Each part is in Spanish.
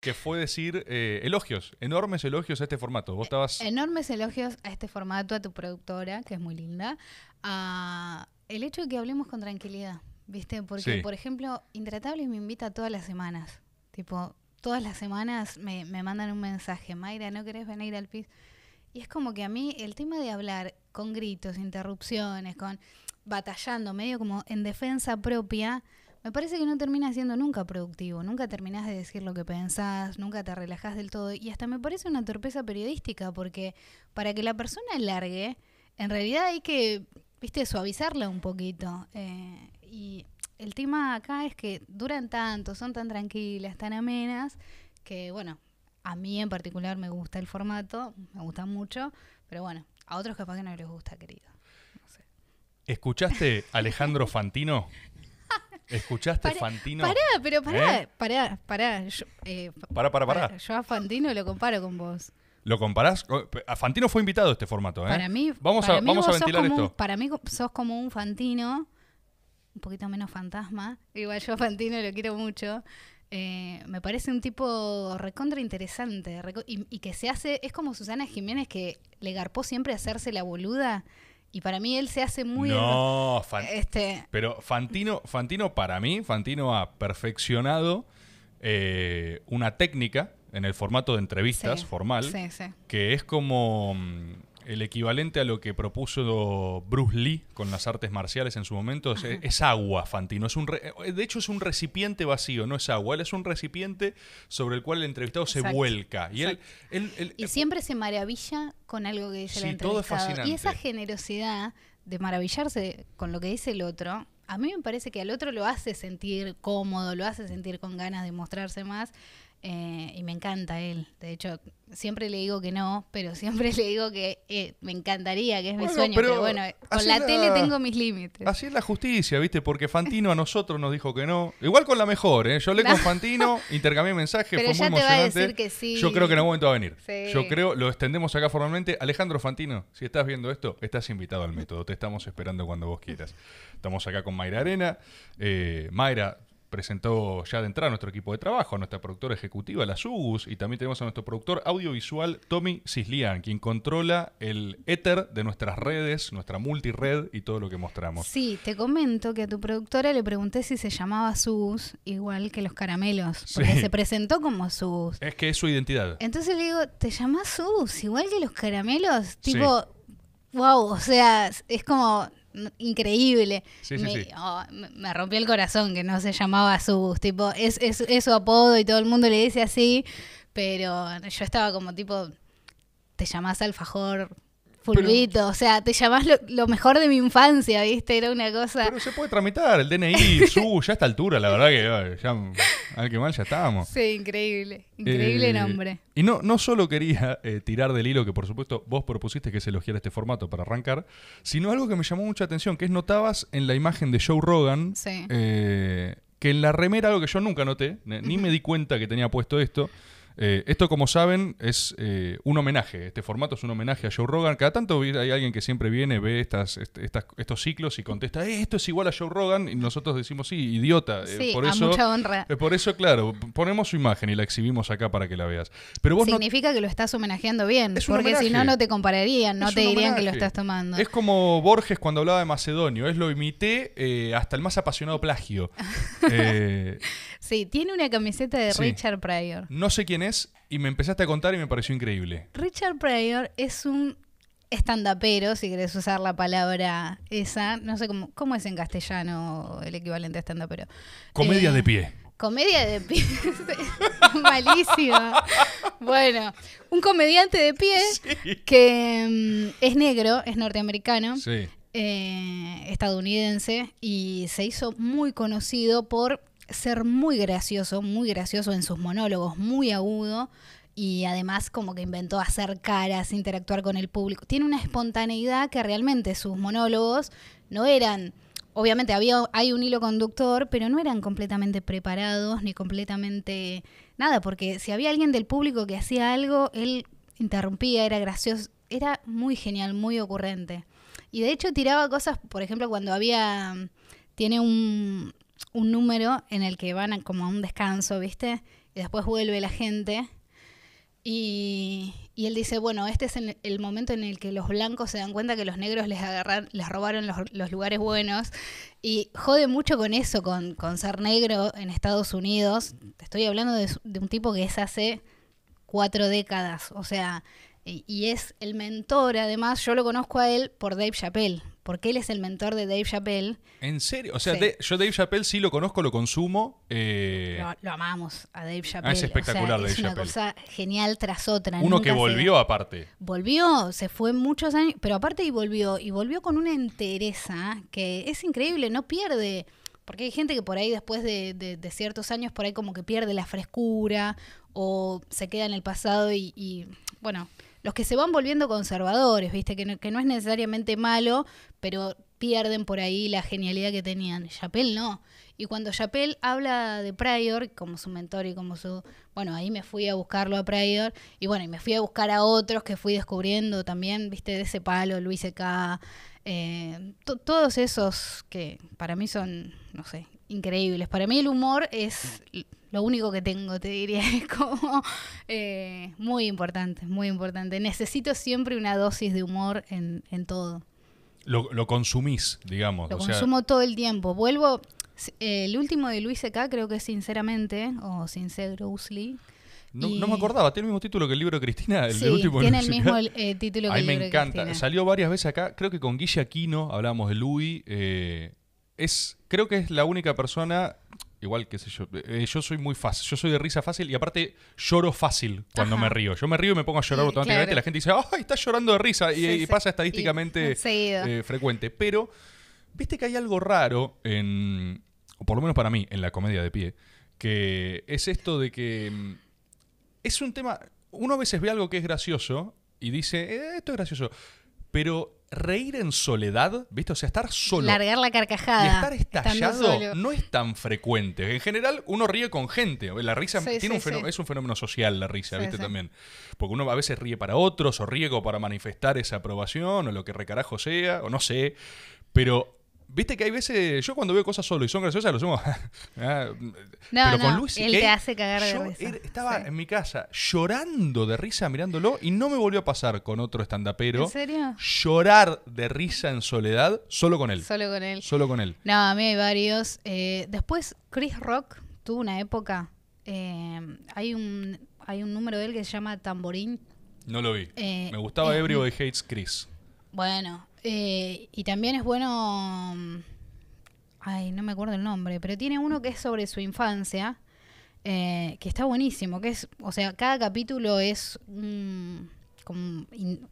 que fue decir eh, elogios, enormes elogios a este formato. Vos estabas... Enormes elogios a este formato, a tu productora, que es muy linda, a el hecho de que hablemos con tranquilidad, ¿viste? Porque, Sí. por ejemplo, Intratables me invita todas las semanas. Tipo, todas las semanas me, me mandan un mensaje, Mayra, ¿no querés venir al PIS? Y es como que a mí el tema de hablar con gritos, interrupciones, con batallando, medio como en defensa propia, me parece que no termina siendo nunca productivo. Nunca terminás de decir lo que pensás, nunca te relajás del todo. Y hasta me parece una torpeza periodística, porque para que la persona largue, en realidad hay que, viste, suavizarla un poquito. Eh, y el tema acá es que duran tanto, son tan tranquilas, tan amenas, que bueno, a mí en particular me gusta el formato, me gusta mucho, pero bueno, a otros capaz que no les gusta, querido. No sé. ¿Escuchaste Alejandro Fantino? ¿Escuchaste Pará, Fantino? Pará, pero pará, ¿Eh? pará, pará. Yo, eh, Pará, pará, pará. Yo a Fantino lo comparo con vos. ¿Lo comparás? Oh, A Fantino fue invitado a este formato, ¿eh? Para mí, Vamos para a, mí vamos a ventilar como un- esto. para mí sos como un Fantino, un poquito menos fantasma. Igual yo a Fantino lo quiero mucho. Eh, me parece un tipo recontra interesante reco- y, y que se hace, es como Susana Jiménez que le garpó siempre hacerse la boluda y para mí él se hace muy... No, Fan- Este, pero Fantino, Fantino para mí, Fantino ha perfeccionado eh, una técnica en el formato de entrevistas sí, formal Sí, sí. que es como mm, el equivalente a lo que propuso Bruce Lee con las artes marciales en su momento. Es, es agua, Fantino. Es un re- eh, de hecho, es un recipiente vacío, no es agua. Él es un recipiente sobre el cual el entrevistado se vuelca. Y él, él- él- Y siempre se maravilla con algo que dice el Sí, todo es entrevistado. y fascinante. esa generosidad de maravillarse con lo que dice el otro, a mí me parece que al otro lo hace sentir cómodo, lo hace sentir con ganas de mostrarse más. Eh, y me encanta él. De hecho, siempre le digo que no, pero siempre le digo que eh, me encantaría, que es mi sueño. pero Pero, bueno, con la la- tele tengo mis límites. Así es la justicia, ¿viste? Porque Fantino a nosotros nos dijo que no. Igual con la mejor, ¿eh? Yo hablé con No. Fantino, intercambié mensajes, Pero fue muy ya te va a emocionante. decir que sí. Yo creo que en algún momento va a venir. Sí. Yo creo, lo extendemos acá formalmente. Alejandro Fantino, si estás viendo esto, estás invitado al método. Te estamos esperando cuando vos quieras. Estamos acá con Mayra Arena. Eh, Mayra presentó ya de entrada a nuestro equipo de trabajo, a nuestra productora ejecutiva, la Sugus, y también tenemos a nuestro productor audiovisual, Tommy Cislian, quien controla el éter de nuestras redes, nuestra multired y todo lo que mostramos. Sí, te comento que a tu productora le pregunté si se llamaba Sus, igual que los caramelos, porque Sí. se presentó como Sus. Es que es su identidad. Entonces le digo, ¿te llamas Sus? Igual que los caramelos. Sí. Tipo, wow, o sea, es como increíble. Sí, sí, me, sí. oh, me- me rompió el corazón que no se llamaba Sus. Tipo, es, es, es su apodo y todo el mundo le dice así, pero yo estaba como tipo, te llamás Alfajor. Fulvito, o sea, te llamás lo, lo mejor de mi infancia, ¿viste? Era una cosa. Pero se puede tramitar, el DNI, su, ya a esta altura, la verdad que ya, al que mal ya estábamos. Sí, increíble. Increíble Eh, nombre. Y no, no solo quería eh, tirar del hilo que por supuesto vos propusiste que se elogiara este formato para arrancar, sino algo que me llamó mucha atención, que es notabas en la imagen de Joe Rogan Sí. eh, que en la remera, algo que yo nunca noté, ni me di cuenta que tenía puesto esto. Eh, esto, como saben, es eh, un homenaje. Este formato es un homenaje a Joe Rogan. Cada tanto hay alguien que siempre viene, ve estas, est- estas- estos ciclos y contesta, "Eh, esto es igual a Joe Rogan. Y nosotros decimos, sí, idiota. Sí, por a eso, mucha honra. por eso, claro, ponemos su imagen y la exhibimos acá para que la veas. Pero vos no Significa que lo estás homenajeando bien, Es porque si no, no te compararían, no Es te dirían que lo estás tomando. Es como Borges cuando hablaba de Macedonio, es lo imité hasta el más apasionado plagio. Sí, tiene una camiseta de Sí. Richard Pryor. no sé quién es y me empezaste a contar y me pareció increíble. Richard Pryor es un estandapero, si querés usar la palabra esa. No sé cómo, cómo es en castellano el equivalente a estandapero. Comedia Eh, de pie. Comedia de pie. Malísima. Bueno, un comediante de pie que mm, es negro, es norteamericano. Sí. eh, estadounidense y se hizo muy conocido por ser muy gracioso, muy gracioso en sus monólogos, muy agudo y además como que inventó hacer caras, interactuar con el público. Tiene una espontaneidad que realmente sus monólogos no eran, obviamente había hay un hilo conductor, pero no eran completamente preparados ni completamente nada, porque si había alguien del público que hacía algo, él interrumpía, era gracioso, era muy genial, muy ocurrente. Y de hecho tiraba cosas, por ejemplo, cuando había. Tiene un, un número en el que van a- como a un descanso, ¿viste? y después vuelve la gente. Y, y él dice, bueno, este es el, momento en el que los blancos se dan cuenta que los negros les agarran, les robaron los, lugares buenos. Y jode mucho con eso, con, con ser negro en Estados Unidos. Estoy hablando de un tipo que es hace cuatro décadas. O sea, y, y es el mentor, además, yo lo conozco a él por Dave Chappelle. Porque él es el mentor de Dave Chappelle. ¿En serio? O sea, Sí. de- yo Dave Chappelle sí lo conozco, lo consumo. eh, Lo, lo amamos a Dave Chappelle. espectacular o sea, Dave es una Chappelle. cosa genial tras otra. uno que se- volvió aparte. Volvió, se fue muchos años, pero aparte y volvió, y volvió con una entereza que es increíble, no pierde, porque hay gente que por ahí después de, de- de ciertos años por ahí como que pierde la frescura o se queda en el pasado y, y, bueno, los que se van volviendo conservadores, viste, que no, que no es necesariamente malo, pero pierden por ahí la genialidad que tenían. Chappelle no. Y cuando Chappelle habla de Pryor como su mentor y como su... Bueno, ahí me fui a buscarlo a Pryor y bueno, y me fui a buscar a otros que fui descubriendo también, viste, de ese palo, Luis C.K., eh, to- todos esos que para mí son, no sé, increíbles. Para mí el humor es lo único que tengo, te diría, es como eh, muy importante, muy importante. Necesito siempre una dosis de humor en, en todo. Lo, lo consumís, digamos. Lo o sea, consumo todo el tiempo. Vuelvo. eh, el último de Luis C.K. creo que es Sinceramente o Sincerosely. no, y- no me acordaba, tiene el mismo título que el libro de Cristina, el sí, último tiene el mismo eh, título que A mí el me libro de encanta. Salió varias veces acá. Creo que con Guille Aquino hablamos de Louis. eh, es, creo que es la única persona. Igual, qué sé yo. eh, yo soy muy fácil. Yo soy de risa fácil y aparte lloro fácil cuando Ajá. me río. Yo me río y me pongo a llorar automáticamente. claro. Y la gente dice, ¡ay, estás llorando de risa! Y, Sí, y sí. pasa estadísticamente eh, frecuente. Pero, viste que hay algo raro en. O por lo menos para mí, en la comedia de pie. Que es esto de que. mm, Es un tema. Uno a veces ve algo que es gracioso y dice, "Eh, esto es gracioso. Pero reír en soledad, ¿viste? O sea, estar solo. Largar la carcajada. Y estar estallado no es tan frecuente. En general, uno ríe con gente. La risa Sí, tiene sí, un fenó- sí. es un fenómeno social, la risa, ¿viste? También. Porque uno a veces ríe para otros, o ríe como para manifestar esa aprobación, o lo que recarajo sea, o no sé. Pero, viste que hay veces. Yo cuando veo cosas solo y son graciosas, lo hacemos. ah, No, pero con no, Luis él te hace cagar de yo risa. estaba Sí. en mi casa llorando de risa mirándolo y no me volvió a pasar con otro estandapero. ¿En serio? Llorar de risa en soledad solo con él. Solo con él. Solo con él. No, a mí hay varios. Eh, después, Chris Rock tuvo una época. eh, hay un hay un número de él que se llama Tamborín. No lo vi. Eh, Me gustaba eh, Everybody Hates Chris. Bueno, eh, y también es bueno. mm, Ay, no me acuerdo el nombre, pero tiene uno que es sobre su infancia, eh, que está buenísimo. Que es, o sea, cada capítulo es como in-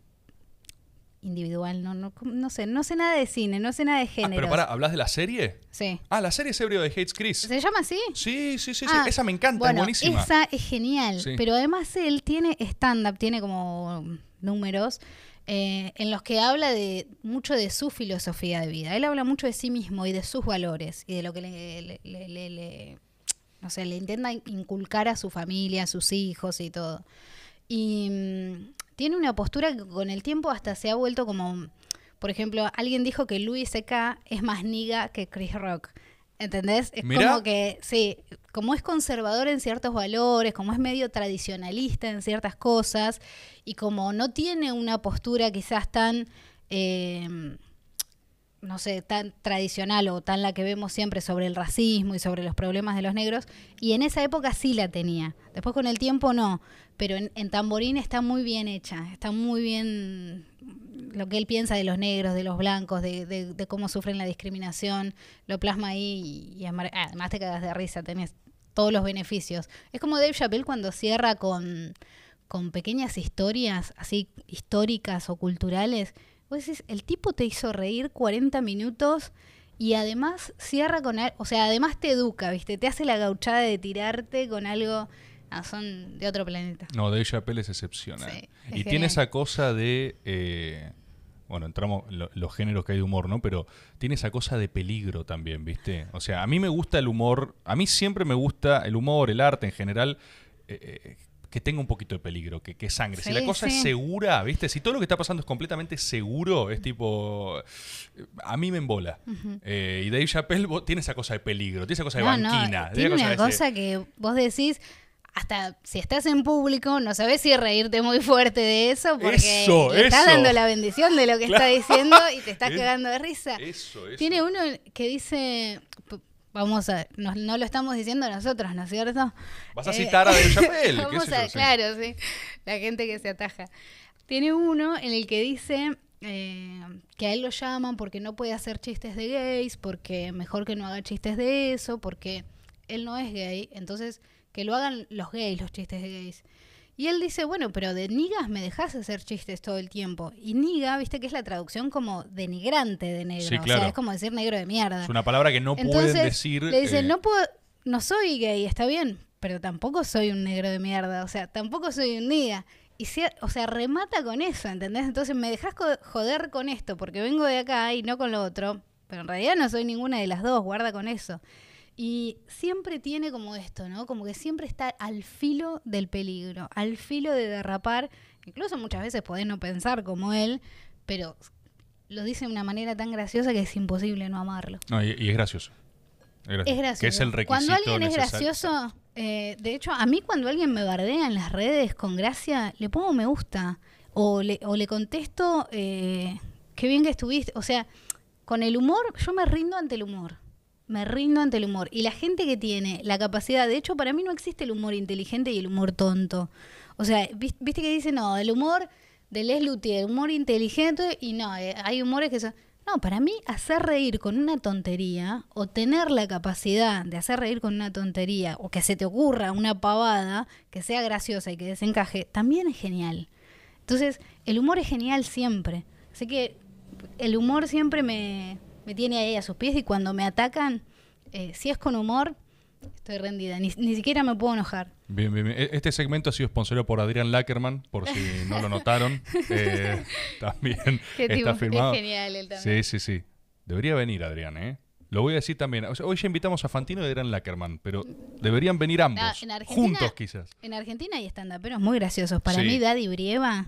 individual, no, no, no sé, no sé nada de cine, no sé nada de Ah, género. pero pará, ¿hablas de la serie? Sí. Ah, la serie es Everybody Hates Chris. ¿Se llama así? Sí, sí, sí, sí. Ah, Esa me encanta, bueno, es buenísima. Esa es genial, Sí. pero además él tiene stand-up, tiene como números eh, en los que habla de mucho de su filosofía de vida. Él habla mucho de sí mismo y de sus valores y de lo que le, no sé, le intenta inculcar a su familia, a sus hijos y todo. Y mm, tiene una postura que con el tiempo hasta se ha vuelto como, por ejemplo, alguien dijo que Louis C.K. es más niga que Chris Rock. ¿Entendés? Es Mirá. como que, sí, como es conservador en ciertos valores, como es medio tradicionalista en ciertas cosas, y como no tiene una postura quizás tan, eh, no sé, tan tradicional o tan la que vemos siempre sobre el racismo y sobre los problemas de los negros, y en esa época sí la tenía. Después con el tiempo no, pero en, Tamborín está muy bien hecha, está muy bien lo que él piensa de los negros, de los blancos, de, de- de cómo sufren la discriminación, lo plasma ahí y, además te cagas de risa, tenés todos los beneficios. Es como Dave Chappelle cuando cierra con, con pequeñas historias así históricas o culturales. Vos decís, el tipo te hizo reír 40 minutos y además cierra con o sea, además te educa, ¿viste? Te hace la gauchada de tirarte con algo, ah, son de otro planeta. No, Dave Chappelle es excepcional. Sí, es y genial. tiene esa cosa de. eh, bueno, entramos en lo- los géneros que hay de humor, ¿no? Pero tiene esa cosa de peligro también, ¿viste? O sea, a mí me gusta el humor. A mí siempre me gusta el humor, el arte en general. eh, eh, que tenga un poquito de peligro, que, que sangre. si la cosa es segura, ¿viste? Si todo lo que está pasando es completamente seguro, es tipo. A mí me embola. Eh, y Dave Chappelle vos- tiene esa cosa de peligro, tiene esa cosa de No, no, banquina. tiene esa una ese- cosa que vos decís, hasta si estás en público, no sabes si reírte muy fuerte de eso porque Eso, le estás eso. dando la bendición de lo que está diciendo y te estás Es- cagando de risa. Eso, eso. Tiene uno que dice, vamos a, no, no lo estamos diciendo nosotros, ¿no es cierto? Vas a Eh, citar a Dave Chappelle, vamos a- yo. Claro, sí. La gente que se ataja. Tiene uno en el que dice eh, que a él lo llaman porque no puede hacer chistes de gays, porque mejor que no haga chistes de eso, porque él no es gay, entonces que lo hagan los gays, los chistes de gays. Y él dice, bueno, pero de nigas me dejas hacer chistes todo el tiempo. Y niga, viste que es la traducción como denigrante de negro. Sí, O sea, es como decir negro de mierda. Es una palabra que no Entonces, pueden decir. Le dicen, eh, no puedo, no soy gay, está bien, pero tampoco soy un negro de mierda, o sea, tampoco soy un niga. Y se- o sea, remata con eso, ¿entendés? Entonces me dejas joder con esto porque vengo de acá y no con lo otro, pero en realidad no soy ninguna de las dos, guarda con eso. Y siempre tiene como esto, ¿no? Como que siempre está al filo del peligro, al filo de derrapar. Incluso muchas veces podés no pensar como él, pero lo dice de una manera tan graciosa que es imposible no amarlo. No, y, y es gracioso. Es gracioso. Es gracioso. Que es el requisito Cuando alguien es gracioso, eh, de hecho, a mí cuando alguien me bardea en las redes con gracia, le pongo me gusta. O le, o le contesto, eh, qué bien que estuviste. O sea, con el humor, yo me rindo ante el humor. Me rindo ante el humor. Y la gente que tiene la capacidad, de hecho, para mí no existe el humor inteligente y el humor tonto. O sea, vis- viste que dicen, no, el humor de Les Luthier, humor inteligente, y no, eh, hay humores que son... No, para mí hacer reír con una tontería o tener la capacidad de hacer reír con una tontería o que se te ocurra una pavada que sea graciosa y que desencaje, también es genial. Entonces, el humor es genial siempre. Así que el humor siempre me, me tiene ahí a sus pies y cuando me atacan, eh, si es con humor, estoy rendida. Ni, ni siquiera me puedo enojar. Bien, bien, bien. E- Este segmento ha sido sponsorado por Adrián Lackerman, por si no lo notaron. Eh, también Qué está tipo, firmado. es genial él también. Sí, sí, sí. Debería venir Adrián, ¿eh? Lo voy a decir también. O sea, hoy ya invitamos a Fantino y Adrián Lackerman, pero deberían venir ambos. Ah, Argentina- juntos, quizás. En Argentina hay stand-uperos muy graciosos. Para Sí. mí, Daddy Brieva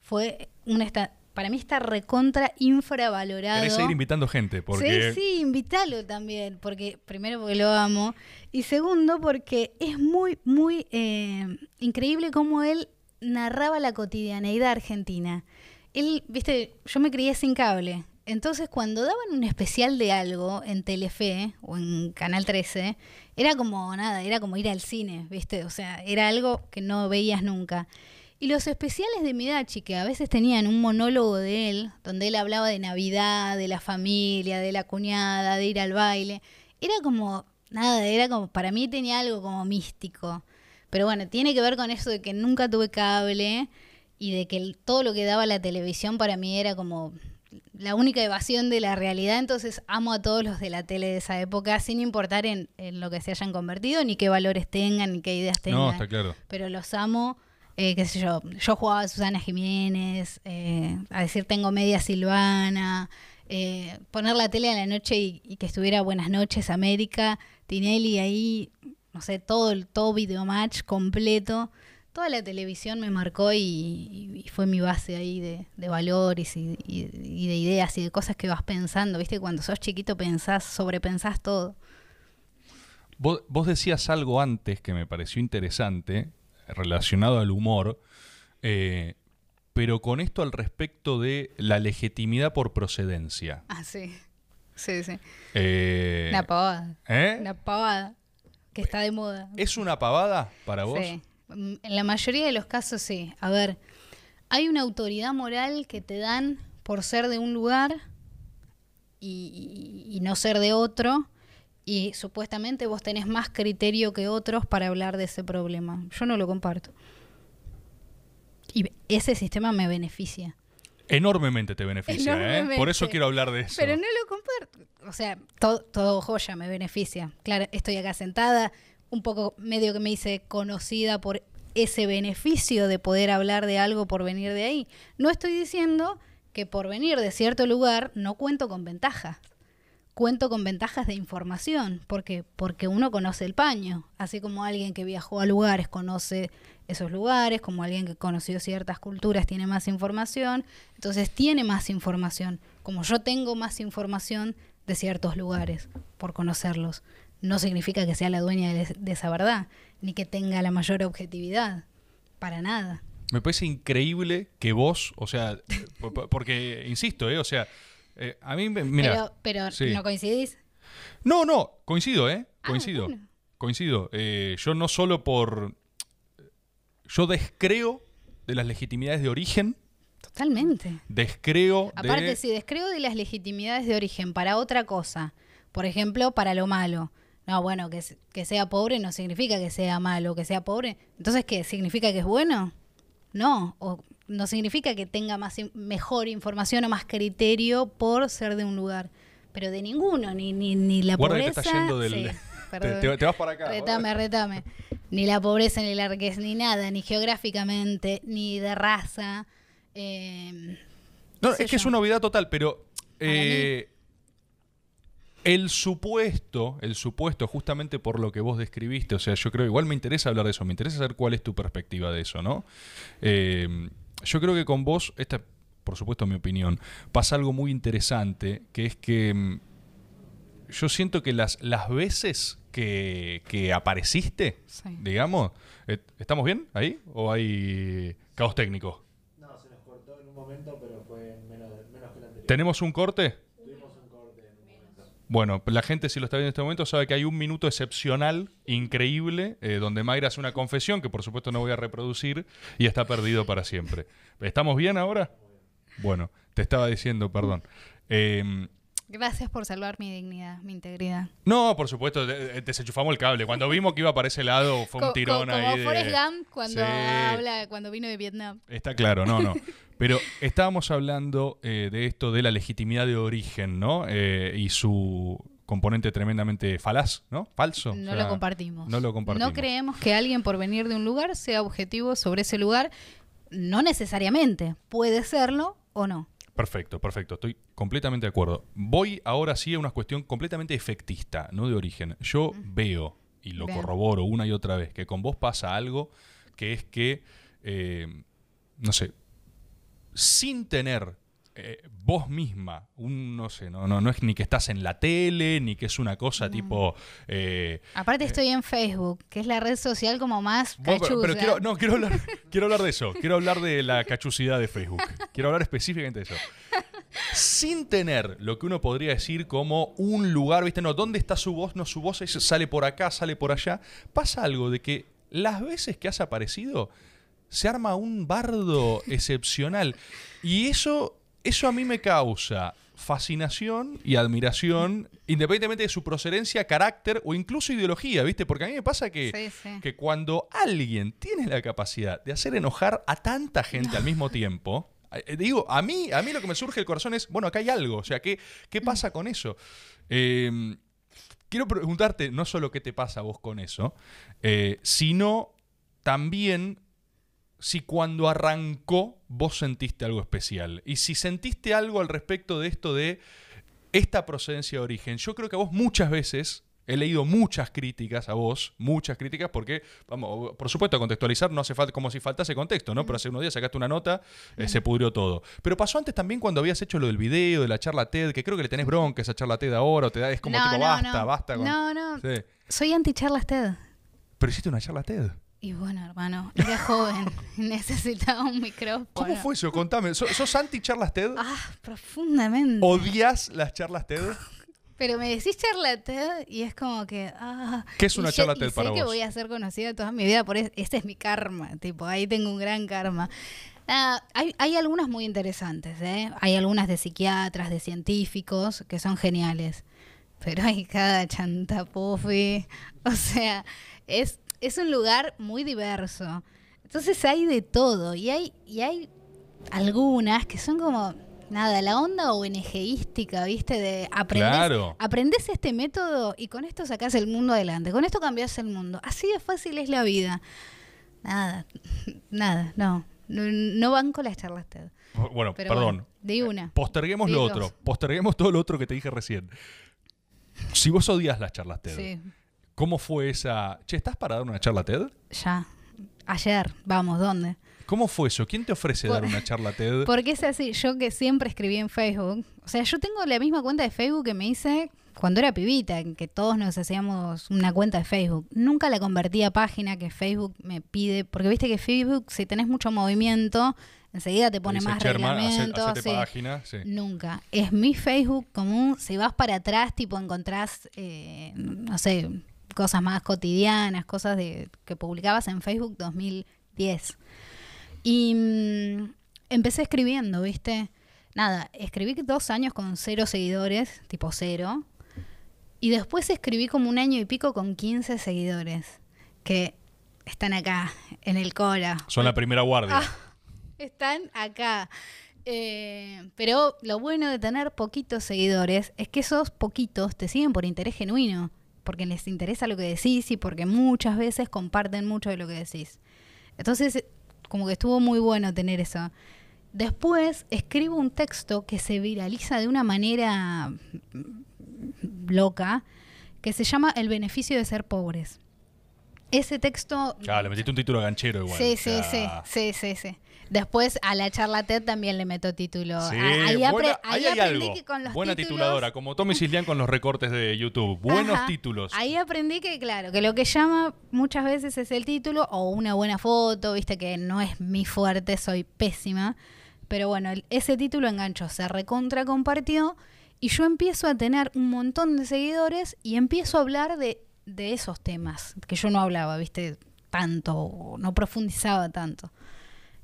fue una esta para mí está recontra infravalorado. Querés seguir invitando gente, porque. Sí, sí, invítalo también, porque primero porque lo amo y segundo porque es muy, muy eh, increíble cómo él narraba la cotidianeidad argentina. Él, viste, yo me crié sin cable, entonces cuando daban un especial de algo en Telefe o en Canal 13, era como nada, era como ir al cine, viste, o sea, era algo que no veías nunca. Y los especiales de Midachi, que a veces tenían un monólogo de él, donde él hablaba de Navidad, de la familia, de la cuñada, de ir al baile, era como, nada, era como, para mí tenía algo como místico. Pero bueno, tiene que ver con eso de que nunca tuve cable y de que todo lo que daba la televisión para mí era como la única evasión de la realidad, entonces amo a todos los de la tele de esa época, sin importar en, en lo que se hayan convertido, ni qué valores tengan, ni qué ideas tengan No, está claro. pero los amo. Eh, qué sé yo, yo jugaba a Susana Jiménez, eh, a decir tengo media Silvana, eh, poner la tele a la noche y, que estuviera Buenas noches América, Tinelli ahí, no sé, todo el todo videomatch completo. Toda la televisión me marcó y, y- fue mi base ahí de, de valores y, de ideas y de cosas que vas pensando. Viste, cuando sos chiquito pensás, sobrepensás todo. Vos decías algo antes que me pareció interesante, relacionado al humor, eh, pero con esto al respecto de la legitimidad por procedencia. Ah, sí. Sí, sí. Eh, Una pavada. ¿eh? Una pavada que está de moda. ¿Es una pavada para vos? Sí. Mm, En la mayoría de los casos sí. A ver, hay una autoridad moral que te dan por ser de un lugar y, y- y no ser de otro. Y supuestamente vos tenés más criterio que otros para hablar de ese problema. Yo no lo comparto. Y ese sistema me beneficia. Enormemente te beneficia, ¿eh? Por eso quiero hablar de eso. Pero no lo comparto. O sea, todo, todo joya me beneficia. Claro, estoy acá sentada, un poco medio que me hice conocida por ese beneficio de poder hablar de algo por venir de ahí. No estoy diciendo que por venir de cierto lugar no cuento con ventajas. Cuento con ventajas de información, porque porque uno conoce el paño, así como alguien que viajó a lugares conoce esos lugares, como alguien que conoció ciertas culturas tiene más información, entonces tiene más información, como yo tengo más información de ciertos lugares por conocerlos. no significa que sea la dueña de, esa verdad, ni que tenga la mayor objetividad. Para nada. Me parece increíble que vos, o sea, po- po- porque, insisto, ¿eh? O sea, eh, a mí, me- mira... pero pero sí. ¿no coincidís? No, no, coincido, ¿eh? Ah, Coincido. bueno. Coincido. Eh, yo no solo por... Yo descreo de las legitimidades de origen, Totalmente. descreo de... Aparte, si descreo de las legitimidades de origen para otra cosa, por ejemplo, para lo malo. No, bueno, que, que sea pobre no significa que sea malo, que sea pobre. Entonces, ¿qué? ¿Significa que es bueno? No, o no significa que tenga más mejor información o más criterio por ser de un lugar. Pero de ninguno, ni, ni, ni la Guarda que te pobreza. estás yendo del... Sí, te, vas para acá. Retame, retame. Ni la pobreza, ni la riqueza, ni nada, ni geográficamente, ni de raza. eh, No, es que es una obviedad total, pero eh, el supuesto, el supuesto, justamente por lo que vos describiste, o sea, yo creo, igual me interesa hablar de eso, me interesa saber cuál es tu perspectiva de eso, ¿no? Eh, yo creo que con vos, esta, por supuesto, mi opinión, pasa algo muy interesante, que es que mm, yo siento que las, las veces que, que apareciste, Sí. digamos, eh, ¿estamos bien ahí? ¿O hay caos técnico? No, se nos cortó en un momento, pero fue menos, menos que el anterior. ¿Tenemos un corte? Tuvimos un corte en un momento. Bueno, la gente si lo está viendo en este momento sabe que hay un minuto excepcional, increíble, eh, donde Mayra hace una confesión que por supuesto no voy a reproducir y está perdido para siempre. ¿Estamos bien ahora? Bueno, te estaba diciendo, perdón. Eh, Gracias por salvar mi dignidad, mi integridad. no, por supuesto, de- desenchufamos el cable. Cuando vimos que iba para ese lado fue un Co- co- tirón como ahí. Forrest Gump cuando Sí. habla, cuando vino de Vietnam. Está claro, no, no. Pero estábamos hablando eh, de esto de la legitimidad de origen, ¿no? Eh, y su componente tremendamente falaz, ¿no? Falso. No O sea, lo compartimos. No lo compartimos. No creemos que alguien por venir de un lugar sea objetivo sobre ese lugar. No necesariamente. Puede serlo o no. Perfecto, perfecto. Estoy completamente de acuerdo. Voy ahora sí a una cuestión completamente efectista, no de origen. Yo veo, y lo Bien. corroboro una y otra vez, que con vos pasa algo que es que, eh, no sé, sin tener eh, vos misma, un, no sé, no, no, no es ni que estás en la tele, ni que es una cosa tipo... eh, Aparte estoy en Facebook, que es la red social como más Bueno, pero, quiero, no, quiero hablar, quiero hablar de eso. Quiero hablar de la cachucidad de Facebook. Quiero hablar específicamente de eso. Sin tener lo que uno podría decir como un lugar, ¿viste? No, ¿dónde está su voz? No, su voz es- sale por acá, sale por allá. Pasa algo de que las veces que has aparecido se arma un bardo excepcional. Y eso, eso a mí me causa fascinación y admiración, independientemente de su procedencia, carácter o incluso ideología, ¿viste? Porque a mí me pasa que Sí, sí. que cuando alguien tiene la capacidad de hacer enojar a tanta gente al mismo tiempo, eh, digo, a mí, a mí lo que me surge el corazón es, bueno, acá hay algo, o sea, ¿qué, qué pasa con eso? Eh, quiero preguntarte no solo qué te pasa a vos con eso, eh, sino también si cuando arrancó vos sentiste algo especial. Y si sentiste algo al respecto de esto de esta procedencia de origen. Yo creo que a vos muchas veces he leído muchas críticas a vos, muchas críticas, porque, vamos, por supuesto, contextualizar no hace falta, como si faltase contexto, ¿no? Pero hace unos días sacaste una nota, eh, se pudrió todo. Pero pasó antes también cuando habías hecho lo del video, de la charla TED, que creo que le tenés bronca a esa charla TED ahora, o te da, es como No, tipo, no, basta, no. basta. Con... No, no. Sí. Soy anti-charlas TED. Pero hiciste una charla TED. Y bueno, hermano, era joven. necesitaba un micrófono. ¿Cómo fue eso? Contame. ¿Sos, sos anti-charlas TED? Ah, profundamente. ¿Odias las charlas TED? Pero me decís charla TED y es como que. Ah, ¿Qué es una charla TED para sé que voy a ser conocida toda mi vida por es- ese es mi karma. Tipo, ahí tengo un gran karma. Ah, hay, hay algunas muy interesantes, ¿eh? Hay algunas de psiquiatras, de científicos, que son geniales. Pero hay cada chantapufi. O sea, es, es un lugar muy diverso. Entonces hay de todo. Y hay, y hay algunas que son como, nada, la onda ONGística, ¿viste? De aprender. Claro. Aprendés este método y con esto sacás el mundo adelante. Con esto cambiás el mundo. Así de fácil es la vida. Nada, nada, no. No, no banco las charlas TED. Bueno, Pero perdón. bueno, di una. Posterguemos lo otro. Posterguemos todo lo otro que te dije recién. Si vos odias las charlas TED, Sí, ¿cómo fue esa... Che, ¿estás para dar una charla TED? ya. Ayer, vamos, ¿dónde? ¿Cómo fue eso? ¿Quién te ofrece dar una charla TED? Porque es así, yo que siempre escribí en Facebook, o sea, yo tengo la misma cuenta de Facebook que me hice cuando era pibita, en que todos nos hacíamos una cuenta de Facebook. Nunca la convertí a página que Facebook me pide, porque viste que Facebook, si tenés mucho movimiento, enseguida te pone más hace- reglamentos. hacete sí. página, sí. Nunca. Es mi Facebook común. Si vas para atrás, tipo, encontrás, eh, no sé, cosas más cotidianas, cosas de que publicabas en Facebook 2010. Y mm, empecé escribiendo, ¿viste? Nada, escribí dos años con cero seguidores, tipo cero. Y después escribí como un año y pico con 15 seguidores, que están acá, en el Cora. Son la primera guardia. Ah, están acá. Eh, pero lo bueno de tener poquitos seguidores es que esos poquitos te siguen por interés genuino, porque les interesa lo que decís y porque muchas veces comparten mucho de lo que decís. Entonces, como que estuvo muy bueno tener eso. Después escribo un texto que se viraliza de una manera mm, loca, que se llama El beneficio de ser pobres. Ese texto Claro, le metiste un título ganchero igual. Sí, sí, sí, sí, sí, sí. Después a la charla TED también le meto título. Sí, A- ahí, buena- apre- ahí ahí hay aprendí algo. que con los Buena títulos- tituladora, como Tommy Cislián con los recortes de YouTube. Buenos Ajá. títulos. Ahí aprendí que, claro, que lo que llama muchas veces es el título o una buena foto, viste que no es mi fuerte, soy pésima. Pero bueno, el- ese título enganchó, se recontra compartió y yo empiezo a tener un montón de seguidores y empiezo a hablar de, de esos temas que yo no hablaba, viste, tanto, o no profundizaba tanto.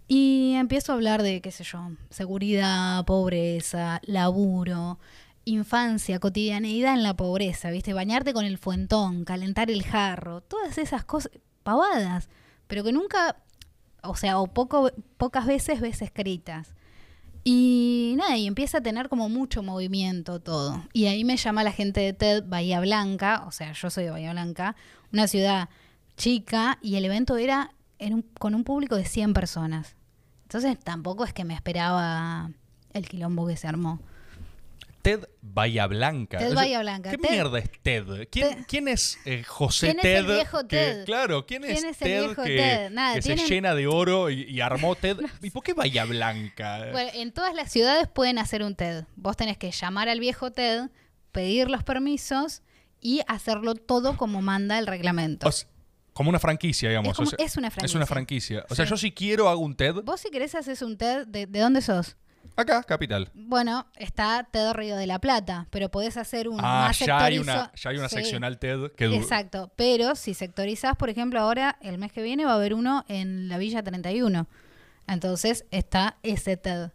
Y empiezo a hablar de, qué sé yo, seguridad, pobreza, laburo, infancia, cotidianeidad en la pobreza, ¿viste? Bañarte con el fuentón, calentar el jarro, todas esas cosas pavadas, pero que nunca, o sea, o poco, pocas veces ves escritas. Y nada, y empieza a tener como mucho movimiento todo. Y ahí me llama la gente de TED Bahía Blanca, o sea, yo soy de Bahía Blanca, una ciudad chica, y el evento era en un- con un público de 100 personas. Entonces tampoco es que me esperaba el quilombo que se armó. Ted Bahía Blanca. Ted Bahía Blanca. ¿Qué Ted- mierda es Ted? ¿Quién, Ted- quién es eh, José ¿Quién es Ted? el viejo que- Ted? claro, ¿quién, ¿Quién es, es el Ted viejo que, Ted? Nada, que se llena de oro y, y armó Ted? ¿Y por qué Bahía Blanca? Bueno, en todas las ciudades pueden hacer un TED. Vos tenés que llamar al viejo TED, pedir los permisos y hacerlo todo como manda el reglamento. O sea, como una franquicia, digamos. Es como- o sea, es una Es franquicia. una franquicia. O sea, Sí. yo si quiero hago un TED Vos si querés haces un TED, ¿de, de dónde sos? acá, capital. Bueno, está TED Río de la Plata, pero podés hacer uno Ah, más ya hay, una, ya hay una Sí. seccional TED que du- Exacto, pero si sectorizás, por ejemplo, ahora el mes que viene va a haber uno en la Villa 31. Entonces está ese TED.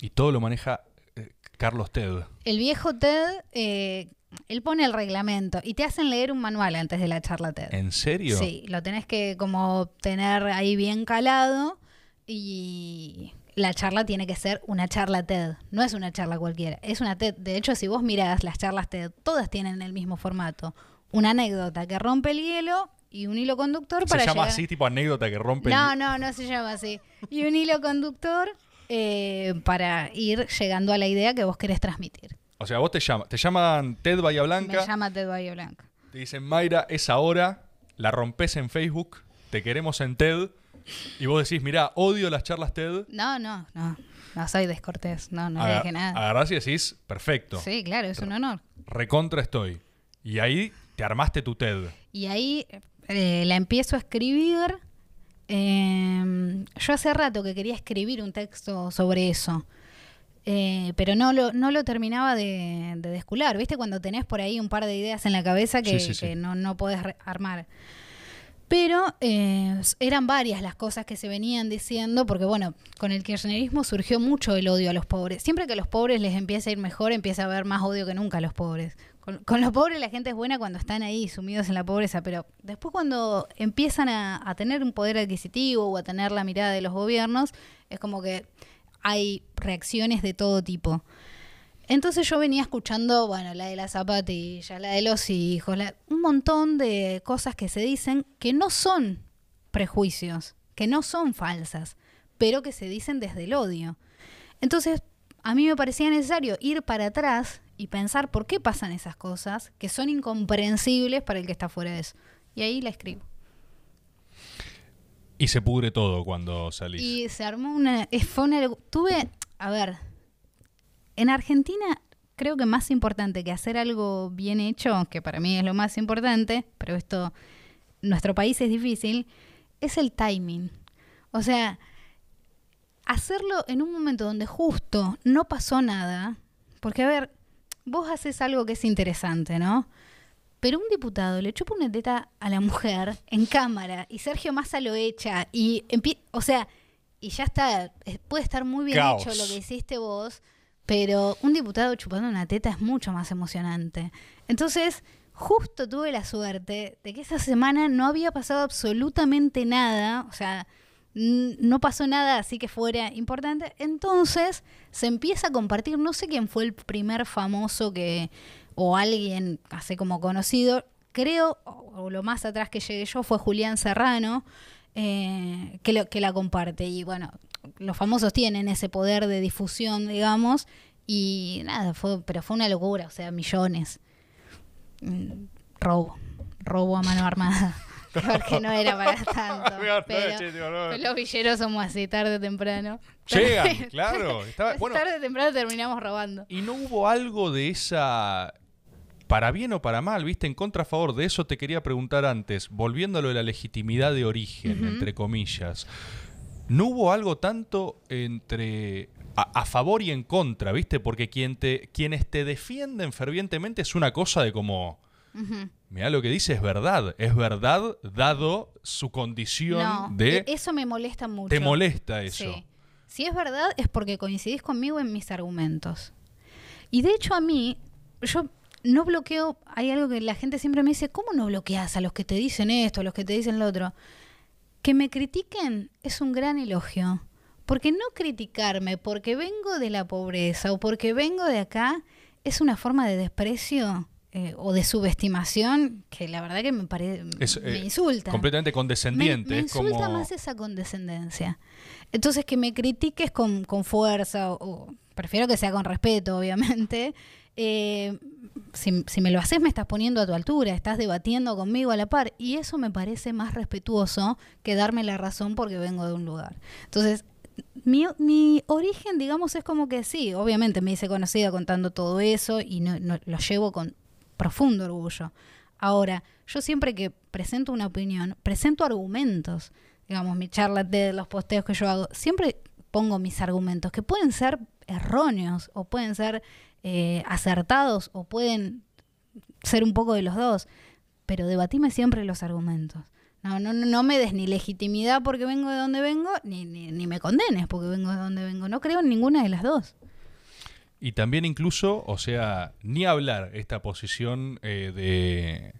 Y todo lo maneja eh, Carlos TED. El viejo TED, eh, él pone el reglamento y te hacen leer un manual antes de la charla TED. ¿En serio? Sí, lo tenés que como tener ahí bien calado y la charla tiene que ser una charla TED. No es una charla cualquiera, es una TED. De hecho, si vos mirás las charlas TED, todas tienen el mismo formato. Una anécdota que rompe el hielo y un hilo conductor Se para llama llegar... así, tipo anécdota que rompe No, el... no, no se llama así. Y un hilo conductor eh, para ir llegando a la idea que vos querés transmitir. O sea, vos te llaman, te llaman Ted Bahía Me Blanca, llama TED Bahía Blanca. te dicen Mayra, es ahora, la rompes en Facebook, te queremos en TED, y vos decís, mirá, odio las charlas TED. No, no, no. No soy descortés. No, no le dije nada. Agarrás y decís, perfecto, Sí, claro, es un honor. recontra estoy. Y ahí te armaste tu TED. Y ahí eh, la empiezo a escribir. Eh, yo hace rato que quería escribir un texto sobre eso. Eh, pero no lo, no lo terminaba de, de descular. ¿Viste? Cuando tenés por ahí un par de ideas en la cabeza que, Sí, sí, sí. que no, no podés armar. Pero eh, eran varias las cosas que se venían diciendo, porque bueno, con el kirchnerismo surgió mucho el odio a los pobres. Siempre que a los pobres les empieza a ir mejor, empieza a haber más odio que nunca a los pobres. Con, con los pobres la gente es buena cuando están ahí sumidos en la pobreza, pero después cuando empiezan a, a tener un poder adquisitivo o a tener la mirada de los gobiernos, es como que hay reacciones de todo tipo. Entonces yo venía escuchando, bueno, la de la zapatilla, la de los hijos, un montón de cosas que se dicen que no son prejuicios, que no son falsas, pero que se dicen desde el odio. Entonces, a mí me parecía necesario ir para atrás y pensar por qué pasan esas cosas que son incomprensibles para el que está fuera de eso. Y ahí la escribo. Y se pudre todo cuando salís. Y se armó una... Fue una tuve... A ver, en Argentina creo que más importante que hacer algo bien hecho, que para mí es lo más importante, pero esto, nuestro país es difícil, es el timing. O sea, hacerlo en un momento donde justo no pasó nada, porque a ver, vos haces algo que es interesante, ¿no? Pero un diputado le chupa una teta a la mujer en cámara y Sergio Massa lo echa y o sea, y ya está, eh, puede estar muy bien Caos. hecho lo que hiciste vos, pero un diputado chupando una teta es mucho más emocionante. Entonces, justo tuve la suerte de que esa semana no había pasado absolutamente nada, o sea, no pasó nada así que fuera importante. Entonces se empieza a compartir, no sé quién fue el primer famoso que, o alguien así como conocido, creo, o, lo más atrás que llegué yo fue Julián Serrano, eh, que, lo, que la comparte. Y bueno, los famosos tienen ese poder de difusión, digamos, y nada, fue, pero fue una locura, o sea, millones. Mm, Robo, robo a mano armada. Porque no era para tanto. Pero, pero los villeros somos así, tarde o temprano. Llegan, claro. Estaba- bueno, tarde o temprano terminamos robando. y no hubo algo de esa. Para bien o para mal, ¿viste? En contra a favor de eso te quería preguntar antes, volviendo a lo de la legitimidad de origen, entre comillas. ¿No hubo algo tanto entre a, a favor y en contra, ¿viste? Porque quien te, quienes te defienden fervientemente es una cosa de como. Mira lo que dice es verdad, es verdad dado su condición No, de e- eso me molesta mucho. te molesta eso. Sí. Si es verdad, es porque coincidís conmigo en mis argumentos. Y de hecho, a mí, yo no bloqueo. Hay algo que la gente siempre me dice: ¿Cómo no bloqueas a los que te dicen esto, a los que te dicen lo otro? Que me critiquen es un gran elogio. Porque no criticarme porque vengo de la pobreza o porque vengo de acá es una forma de desprecio eh, o de subestimación que la verdad que me, pare- Es, me eh, insulta. Completamente condescendiente. Me, me es como... insulta más esa condescendencia. Entonces, que me critiques con, con fuerza, o, o prefiero que sea con respeto, obviamente. Eh, si, me lo haces, me estás poniendo a tu altura, estás debatiendo conmigo a la par. Y eso me parece más respetuoso que darme la razón porque vengo de un lugar. Entonces, mi, mi origen, digamos, es como que sí, obviamente me hice conocida contando todo eso y no, no- lo llevo con profundo orgullo. Ahora, yo siempre que presento una opinión, presento argumentos. Digamos, mi charla de los posteos que yo hago, siempre pongo mis argumentos, que pueden ser erróneos o pueden ser eh, acertados o pueden ser un poco de los dos, pero debatime siempre los argumentos. No, no, no me des ni legitimidad porque vengo de donde vengo, ni, ni, ni me condenes porque vengo de donde vengo. No creo en ninguna de las dos. Y también incluso, o sea, ni hablar esta posición eh, de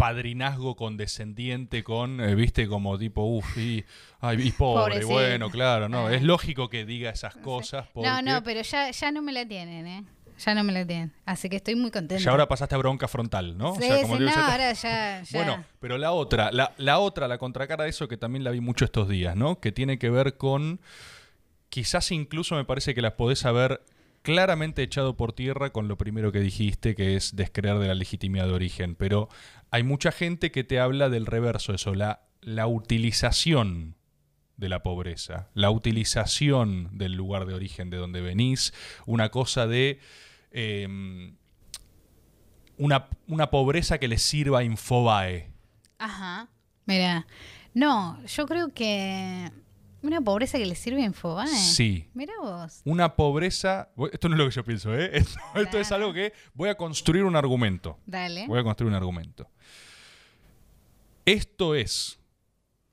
padrinazgo condescendiente con, eh, viste, como tipo, uff, y, ay, y pobre, Pobrecito. bueno, claro, no, Ah. es lógico que diga esas cosas porque No, no, pero ya, ya no me la tienen, ¿eh? Ya no me la tienen. Así que estoy muy contenta. ya ahora pasaste a bronca frontal, ¿no? O Sí, sea, como sí, no, ahora ya. Bueno, pero la otra, la, la otra, la contracara de eso que también la vi mucho estos días, ¿no? Que tiene que ver con, quizás incluso me parece que las podés haber claramente echado por tierra con lo primero que dijiste, que es descreer de la legitimidad de origen, pero hay mucha gente que te habla del reverso, eso, la, la utilización de la pobreza, la utilización del lugar de origen de donde venís, una cosa de... em, una, una pobreza que le sirva a Infobae. Ajá. Mira, no, yo creo que una pobreza que le sirve a Infobae. Sí. Mira vos. Una pobreza. Esto no es lo que yo pienso, ¿eh? Esto, esto es algo que voy a construir un argumento. Dale. Voy a construir un argumento. Esto es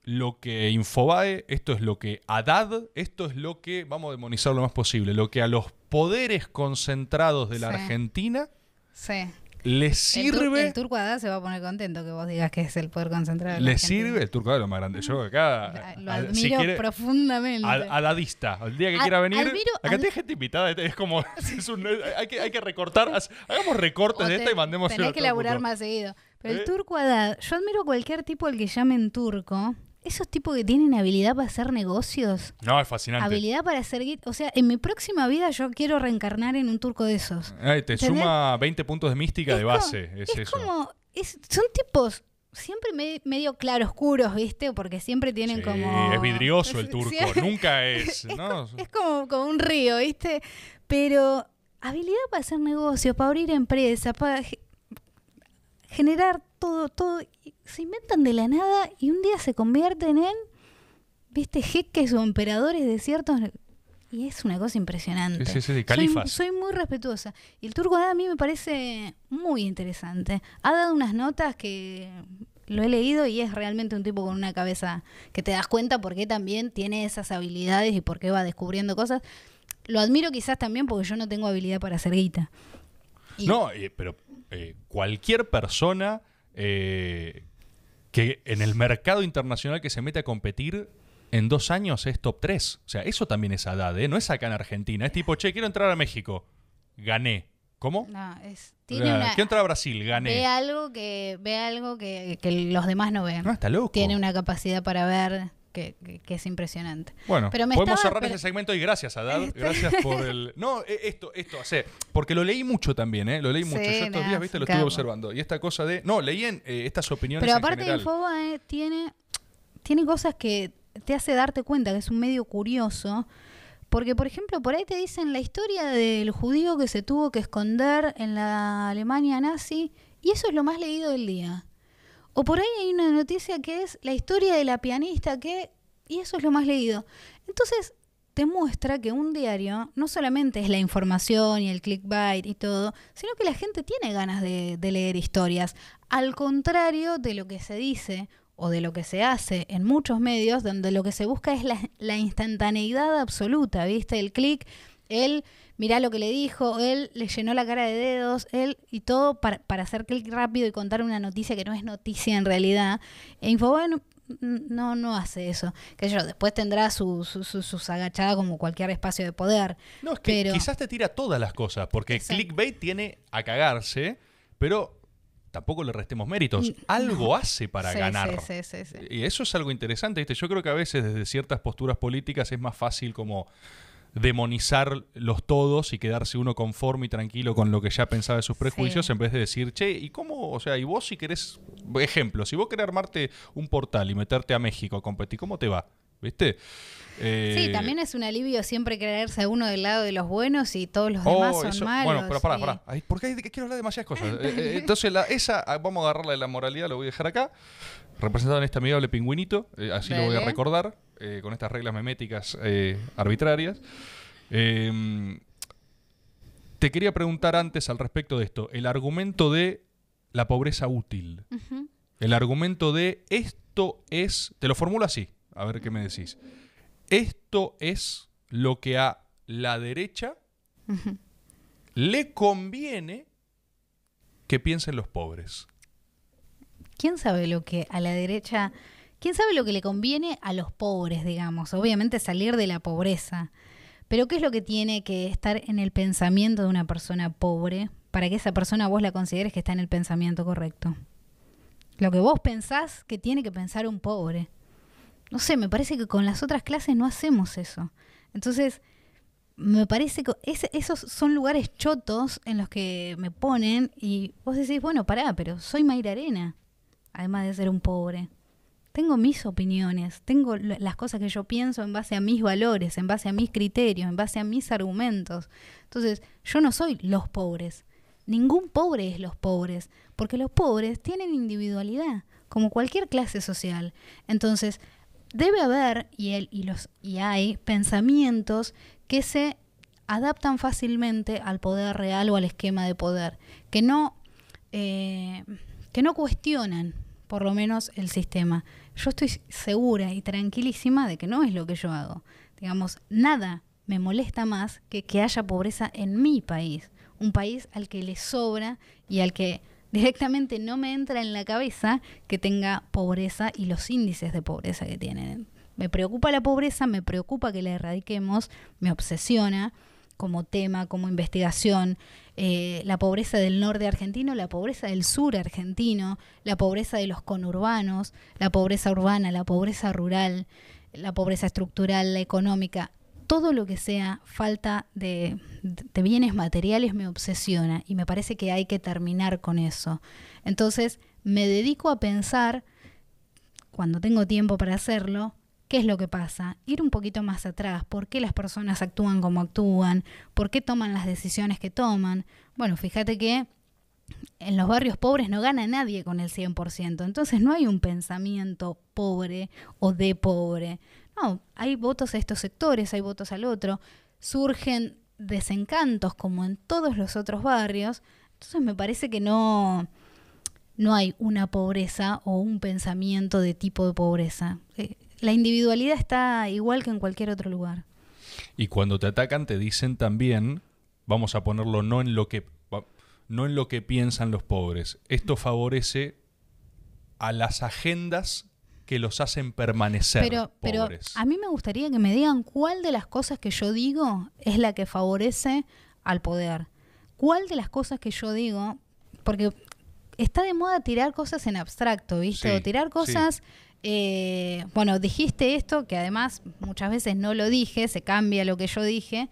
lo que Infobae, esto es lo que Haddad, esto es lo que, vamos a demonizar lo más posible, lo que a los poderes concentrados de la Sí. Argentina Sí. Les El, sirve. el turco Haddad se va a poner contento que vos digas que es el poder concentrado. la Le sirve el turco de lo más grande. Yo acá. La- Lo a- admiro si quiere- profundamente. Ad- Adadista. El día que quiera venir. admiro- acá ad- tiene gente invitada. Es como. es un- hay, que, hay que recortar. Hagamos recortes O de esta te- y mandemos Tenés que laburar más seguido. Pero ¿Eh? el turco Haddad, yo admiro a cualquier tipo al que llamen turco. Esos tipos que tienen habilidad para hacer negocios. No, es fascinante. Habilidad para hacer O sea, en mi próxima vida yo quiero reencarnar en un turco de esos. Ay, te ¿Entendés? suma 20 puntos de mística de como- base. es, es eso. como. es- son tipos siempre me- medio claroscuros, ¿viste? Porque siempre tienen Sí, como. Es vidrioso el turco. Sí, Nunca es. es, ¿no? es como, como un río, ¿viste? Pero habilidad para hacer negocios, para abrir empresas, para generar todo, todo. Se inventan de la nada y un día se convierten en, viste, jeques o emperadores de ciertos... Y es una cosa impresionante. Sí, sí, sí, Soy- califas. Soy, muy respetuosa. Y el Turco a mí me parece muy interesante. Ha dado unas notas que lo he leído y es realmente un tipo con una cabeza que te das cuenta por qué también tiene esas habilidades y por qué va descubriendo cosas. Lo admiro quizás también porque yo no tengo habilidad para hacer guita. Y- No, eh, pero eh, cualquier persona eh, que en el mercado internacional que se mete a competir en dos años es top 3. O sea, eso también es edad, ¿eh? No es acá en Argentina. Es tipo, che, quiero entrar a México. Gané. ¿Cómo? No, es, O tiene sea, una, Quiero entrar a Brasil. ve Gané. algo que ve algo que, que los demás no ven. No, está loco. Tiene una capacidad para ver que, que- es impresionante. Bueno, Pero me podemos estaba- cerrar pero- ese segmento y gracias, Adad. Este- Gracias por el... No, eh, esto, esto, hace... Porque lo leí mucho también, ¿eh? Lo leí Sí, mucho. Yo estos días, viste, lo estuve observando. Y esta cosa de... No, leí en eh, estas opiniones Pero en aparte general. Infobae tiene, tiene cosas que te hace darte cuenta que es un medio curioso. Porque, por ejemplo, por ahí te dicen la historia del judío que se tuvo que esconder en la Alemania nazi, y eso es lo más leído del día. O por ahí hay una noticia que es la historia de la pianista que, y eso es lo más leído. Entonces, te muestra que un diario no solamente es la información y el clickbait y todo, sino que la gente tiene ganas de, de leer historias. Al contrario de lo que se dice o de lo que se hace en muchos medios, donde lo que se busca es la, la instantaneidad absoluta, ¿viste? El clic, él, mirá lo que le dijo, él le llenó la cara de dedos, él y todo para, para hacer clic rápido y contar una noticia que no es noticia en realidad. E Infobae no, no, no hace eso. Que yo, después tendrá su, su, su- sus agachadas como cualquier espacio de poder. No, es que Pero- quizás te tira todas las cosas, porque Exacto. clickbait tiene a cagarse, pero tampoco le restemos méritos. Algo hace para Sí, ganar. sí, sí, sí, sí. Y eso es algo interesante, ¿viste? Yo creo que a veces desde ciertas posturas políticas es más fácil como demonizar los todos y quedarse uno conforme y tranquilo con lo que ya pensaba de sus prejuicios Sí. en vez de decir, che, ¿y cómo? O sea, y vos si querés, ejemplo, si vos querés armarte un portal y meterte a México a competir, ¿cómo te va? ¿Viste? Eh, Sí, también es un alivio siempre creerse a uno del lado de los buenos y todos los demás Oh, son eso- malos. Bueno, pero pará, y- pará. Ay, porque hay, quiero hablar de demasiadas cosas. Eh, eh, entonces, la- esa, ah, vamos a agarrarla de la moralidad, lo voy a dejar acá. Representado en este amigable pingüinito, eh, así lo voy a recordar, eh, con estas reglas meméticas eh, arbitrarias. Eh, te quería preguntar antes al respecto de esto, el argumento de la pobreza útil. El argumento de esto es, te lo formulo así, a ver qué me decís. Esto es lo que a la derecha le conviene que piensen los pobres. ¿Quién sabe lo que a la derecha, quién sabe lo que le conviene a los pobres, digamos? Obviamente salir de la pobreza. Pero ¿qué es lo que tiene que estar en el pensamiento de una persona pobre para que esa persona vos la consideres que está en el pensamiento correcto? Lo que vos pensás que tiene que pensar un pobre. No sé, me parece que con las otras clases no hacemos eso. Entonces, me parece que esos son lugares chotos en los que me ponen y vos decís, bueno, pará, pero soy Mayra Arena, además de ser un pobre. Tengo mis opiniones, tengo las cosas que yo pienso en base a mis valores, en base a mis criterios, en base a mis argumentos. Entonces, yo no soy los pobres. Ningún pobre es los pobres, porque los pobres tienen individualidad, como cualquier clase social. Entonces, debe haber, y, el- y, los, y hay, pensamientos que se adaptan fácilmente al poder real o al esquema de poder, que no, eh, que no cuestionan, por lo menos, el sistema. Yo estoy segura y tranquilísima de que no es lo que yo hago. Digamos, nada me molesta más que que haya pobreza en mi país, un país al que le sobra y al que directamente no me entra en la cabeza que tenga pobreza y los índices de pobreza que tienen. Me preocupa la pobreza, me preocupa que la erradiquemos, me obsesiona como tema, como investigación, eh, la pobreza del norte argentino, la pobreza del sur argentino, la pobreza de los conurbanos, la pobreza urbana, la pobreza rural, la pobreza estructural, la económica, todo lo que sea falta de, de bienes materiales me obsesiona y me parece que hay que terminar con eso. Entonces me dedico a pensar, cuando tengo tiempo para hacerlo, ¿Qué es lo que pasa? Ir un poquito más atrás. ¿Por qué las personas actúan como actúan? ¿Por qué toman las decisiones que toman? Bueno, fíjate que en los barrios pobres no gana nadie con el 100%. Entonces no hay un pensamiento pobre o de pobre. No, hay votos a estos sectores, hay votos al otro. Surgen desencantos como en todos los otros barrios. Entonces me parece que no, no hay una pobreza o un pensamiento de tipo de pobreza. Eh, la individualidad está igual que en cualquier otro lugar. Y cuando te atacan te dicen también, vamos a ponerlo no en lo que no en lo que piensan los pobres. Esto favorece a las agendas que los hacen permanecer pero, pero a mí me gustaría que me digan cuál de las cosas que yo digo es la que favorece al poder. ¿Cuál de las cosas que yo digo? Porque está de moda tirar cosas en abstracto, ¿viste? o tirar cosas... Eh, bueno, dijiste esto, que además muchas veces no lo dije, se cambia lo que yo dije,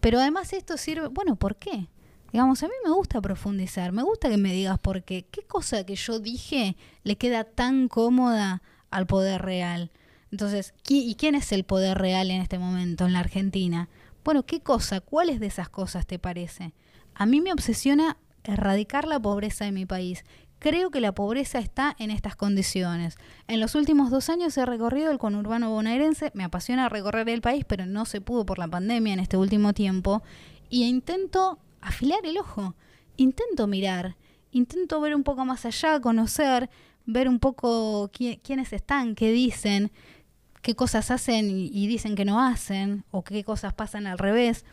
pero además esto sirve, bueno, ¿por qué? Digamos, a mí me gusta profundizar, me gusta que me digas por qué, qué cosa que yo dije le queda tan cómoda al poder real. Entonces, ¿y quién es el poder real en este momento en la Argentina? Bueno, ¿qué cosa? ¿Cuáles de esas cosas te parece? A mí me obsesiona erradicar la pobreza de mi país. Creo que la pobreza está en estas condiciones. En los últimos dos años he recorrido el conurbano bonaerense, me apasiona recorrer el país, pero no se pudo por la pandemia en este último tiempo, y intento afilar el ojo, intento mirar, intento ver un poco más allá, conocer, ver un poco quiénes están, qué dicen, qué cosas hacen y dicen que no hacen, o qué cosas pasan al revés.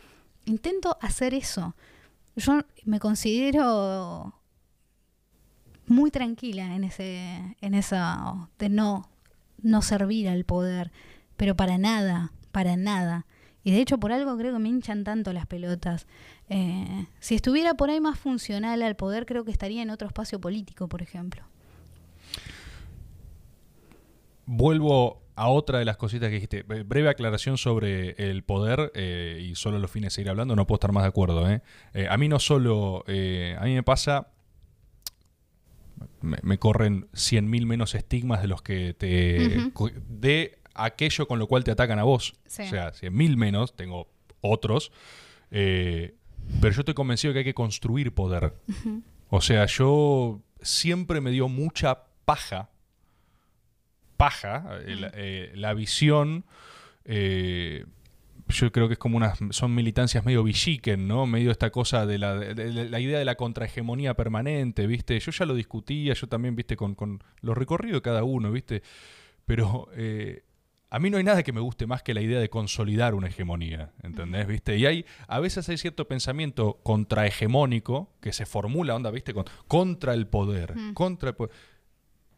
Intento hacer eso. Yo me considero muy tranquila en ese, en esa de no, no servir al poder, pero para nada, para nada. Y de hecho por algo creo que me hinchan tanto las pelotas. Eh, si estuviera por ahí más funcional al poder, creo que estaría en otro espacio político, por ejemplo. Vuelvo a otra de las cositas que dijiste. Breve aclaración sobre el poder eh, y solo los fines de seguir hablando, no puedo estar más de acuerdo. ¿eh? a mí no solo, a mí me pasa me, corren 100.000 menos estigmas de los que te... de aquello con lo cual te atacan a vos. O sea, 100.000 menos, tengo otros. Eh, pero yo estoy convencido que hay que construir poder. O sea, yo siempre me dio mucha paja, paja, eh, eh, la, visión yo creo que es como unas, son militancias medio villiquen, ¿no? Medio esta cosa de la, la idea de la contrahegemonía permanente, ¿viste? Yo ya lo discutía, yo también, ¿viste? Con, con los recorridos de cada uno, ¿viste? Pero eh, a mí no hay nada que me guste más que la idea de consolidar una hegemonía, ¿entendés? ¿Viste? Y hay, a veces hay cierto pensamiento contrahegemónico que se formula, onda, ¿viste? contra el poder, contra el poder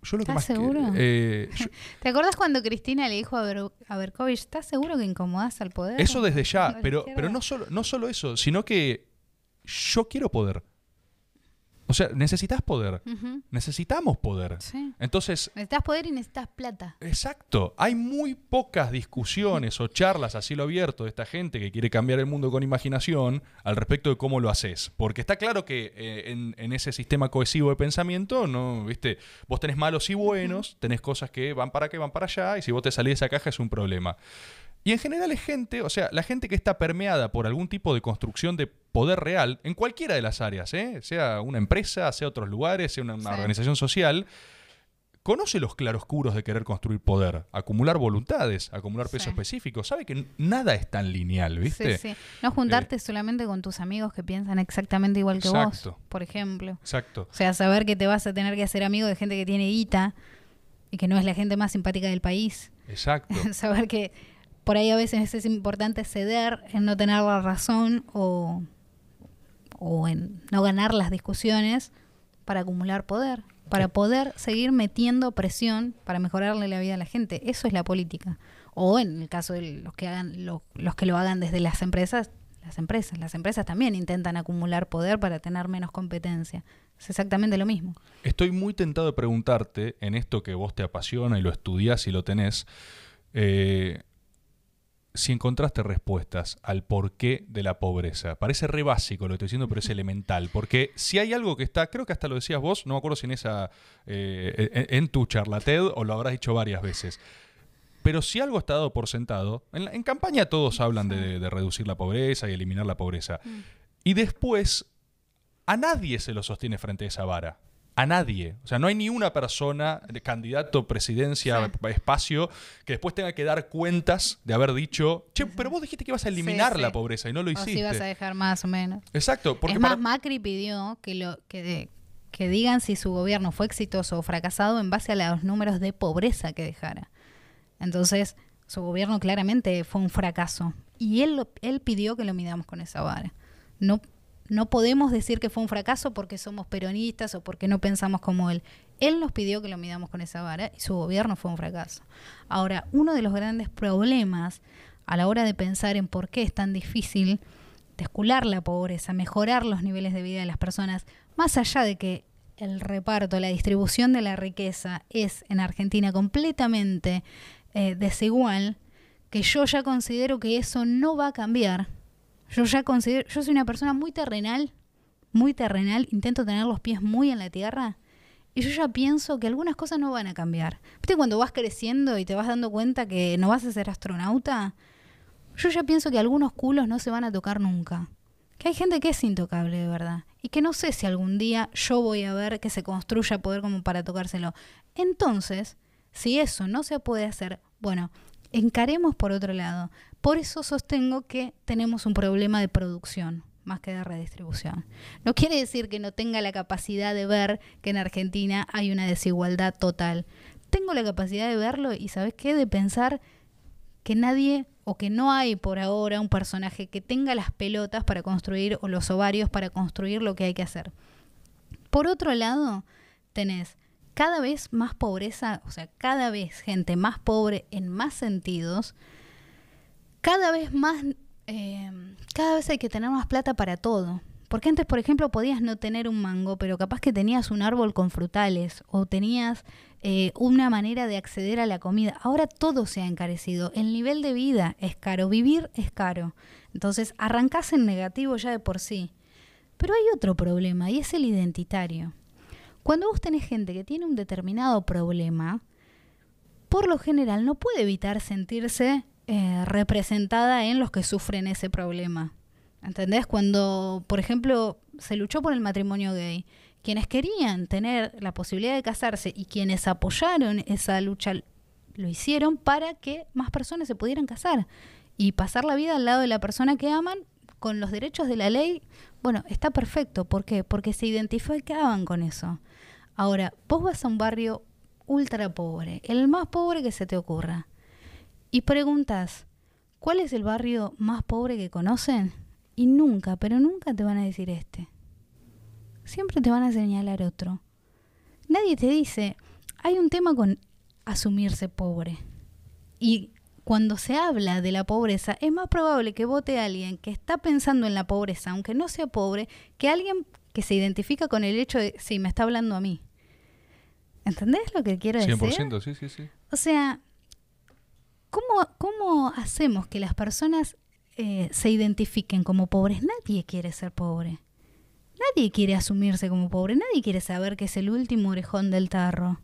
¿Estás seguro? Eh, ¿Te acuerdas cuando Cristina le dijo a, Ber ¿estás seguro que incomodas al poder? Eso desde ya, pero, pero no, solo, no solo eso, sino que yo quiero poder. O sea, necesitas poder. Necesitamos poder. Entonces. Necesitas poder y necesitas plata. Exacto. Hay muy pocas discusiones o charlas así lo abierto de esta gente que quiere cambiar el mundo con imaginación al respecto de cómo lo haces. Porque está claro que eh, en, ese sistema cohesivo de pensamiento, no, viste, vos tenés malos y buenos, tenés cosas que van para acá, van para allá, y si vos te salís de esa caja es un problema. Y en general es gente, o sea, la gente que está permeada por algún tipo de construcción de poder real, en cualquiera de las áreas, ¿eh? sea una empresa, sea otros lugares, sea una, organización social, conoce los claroscuros de querer construir poder, acumular voluntades, acumular peso específico. Sabe que nada es tan lineal, ¿viste? Sí, sí. No juntarte eh, solamente con tus amigos que piensan exactamente igual que vos, por ejemplo. Exacto. O sea, saber que te vas a tener que hacer amigo de gente que tiene guita y que no es la gente más simpática del país. Exacto. saber que por ahí a veces es importante ceder en no tener la razón o, o en no ganar las discusiones para acumular poder, para poder seguir metiendo presión para mejorarle la vida a la gente. Eso es la política. O en el caso de los que hagan los que lo hagan desde las empresas, las empresas, las empresas también intentan acumular poder para tener menos competencia. Es exactamente lo mismo. Estoy muy tentado de preguntarte en esto que vos te apasiona y lo estudias y lo tenés. Eh, si encontraste respuestas al porqué de la pobreza. Parece re básico lo que estoy diciendo, pero es elemental. Porque si hay algo que está, creo que hasta lo decías vos, no me acuerdo si en esa, eh, en, tu charla TED o lo habrás dicho varias veces. Pero si algo está dado por sentado, en, la- en campaña todos hablan de, de reducir la pobreza y eliminar la pobreza. Mm. Y después, a nadie se lo sostiene frente a esa vara. A nadie. O sea, no hay ni una persona, candidato, presidencia, Sí. espacio, que después tenga que dar cuentas de haber dicho, che, pero vos dijiste que ibas a eliminar Sí, la pobreza y no lo O hiciste. si vas a dejar más o menos. Exacto. Porque es más, para- Macri pidió que, lo, que, de- que digan si su gobierno fue exitoso o fracasado en base a los números de pobreza que dejara. Entonces, su gobierno claramente fue un fracaso. Y él, lo- él pidió que lo midamos con esa vara. No, no podemos decir que fue un fracaso porque somos peronistas o porque no pensamos como él. Él nos pidió que lo midamos con esa vara y su gobierno fue un fracaso. Ahora, uno de los grandes problemas a la hora de pensar en por qué es tan difícil descular la pobreza, mejorar los niveles de vida de las personas, más allá de que el reparto, la distribución de la riqueza es en Argentina completamente eh, desigual, que yo ya considero que eso no va a cambiar. Yo ya considero, yo soy una persona muy terrenal, muy terrenal, intento tener los pies muy en la tierra. Y yo ya pienso que algunas cosas no van a cambiar. ¿Viste cuando vas creciendo y te vas dando cuenta que no vas a ser astronauta? Yo ya pienso que algunos culos no se van a tocar nunca. Que hay gente que es intocable de verdad. Y que no sé si algún día yo voy a ver que se construya poder como para tocárselo. Entonces, si eso no se puede hacer, bueno, encaremos por otro lado. Por eso sostengo que tenemos un problema de producción más que de redistribución. No quiere decir que no tenga la capacidad de ver que en Argentina hay una desigualdad total. Tengo la capacidad de verlo y, ¿sabes qué? De pensar que nadie o que no hay por ahora un personaje que tenga las pelotas para construir o los ovarios para construir lo que hay que hacer. Por otro lado, tenés cada vez más pobreza, o sea, cada vez gente más pobre en más sentidos, cada vez más, eh, cada vez hay que tener más plata para todo. Porque antes, por ejemplo, podías no tener un mango, pero capaz que tenías un árbol con frutales o tenías eh, una manera de acceder a la comida. Ahora todo se ha encarecido. El nivel de vida es caro, vivir es caro. Entonces, arrancás en negativo ya de por sí. Pero hay otro problema y es el identitario. Cuando vos tenés gente que tiene un determinado problema, por lo general no puede evitar sentirse eh, representada en los que sufren ese problema. ¿Entendés? Cuando, por ejemplo, se luchó por el matrimonio gay, quienes querían tener la posibilidad de casarse y quienes apoyaron esa lucha lo hicieron para que más personas se pudieran casar y pasar la vida al lado de la persona que aman con los derechos de la ley. Bueno, está perfecto. ¿Por qué? Porque se identificaban con eso. Ahora, vos vas a un barrio ultra pobre, el más pobre que se te ocurra, y preguntas, ¿cuál es el barrio más pobre que conocen? Y nunca, pero nunca te van a decir este. Siempre te van a señalar otro. Nadie te dice, hay un tema con asumirse pobre. Y cuando se habla de la pobreza, es más probable que vote alguien que está pensando en la pobreza, aunque no sea pobre, que alguien que se identifica con el hecho de, sí, me está hablando a mí. ¿Entendés lo que quiero decir? 100%, sí, sí, sí. O sea, ¿cómo, cómo hacemos que las personas eh, se identifiquen como pobres? Nadie quiere ser pobre. Nadie quiere asumirse como pobre. Nadie quiere saber que es el último orejón del tarro.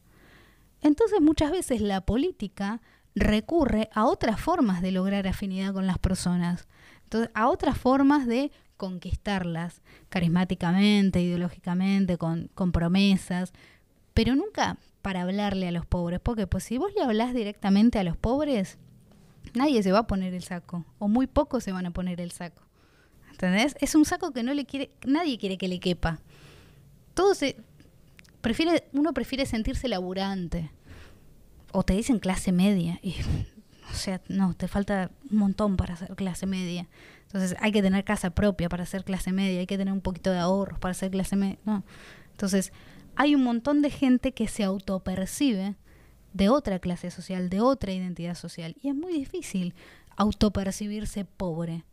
Entonces muchas veces la política recurre a otras formas de lograr afinidad con las personas. Entonces, a otras formas de conquistarlas, carismáticamente, ideológicamente, con, promesas, pero nunca para hablarle a los pobres, porque pues si vos le hablás directamente a los pobres, nadie se va a poner el saco, o muy pocos se van a poner el saco. ¿Entendés? Es un saco que no le quiere, nadie quiere que le quepa. Todo se prefiere, uno prefiere sentirse laburante. O te dicen clase media. Y, o sea, no, te falta un montón para ser clase media. Entonces hay que tener casa propia para ser clase media, hay que tener un poquito de ahorros para ser clase media. No. Entonces, hay un montón de gente que se autopercibe de otra clase social, de otra identidad social. Y es muy difícil autopercibirse pobre.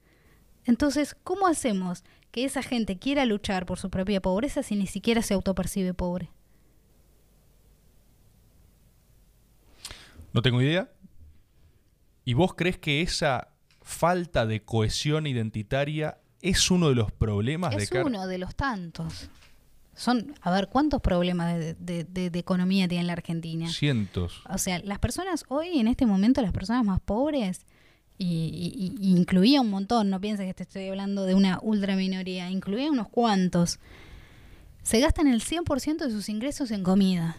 Entonces, ¿cómo hacemos que esa gente quiera luchar por su propia pobreza si ni siquiera se autopercibe pobre? No tengo idea. ¿Y vos crees que esa falta de cohesión identitaria es uno de los problemas de Es uno de los tantos. Son, a ver, ¿cuántos problemas de, de- de- de economía tiene la Argentina? Cientos. O sea, las personas hoy, en este momento, las personas más pobres, y, y- y incluía un montón, no pienses que te estoy hablando de una ultra minoría, incluía unos cuantos, se gastan el 100% de sus ingresos en comida.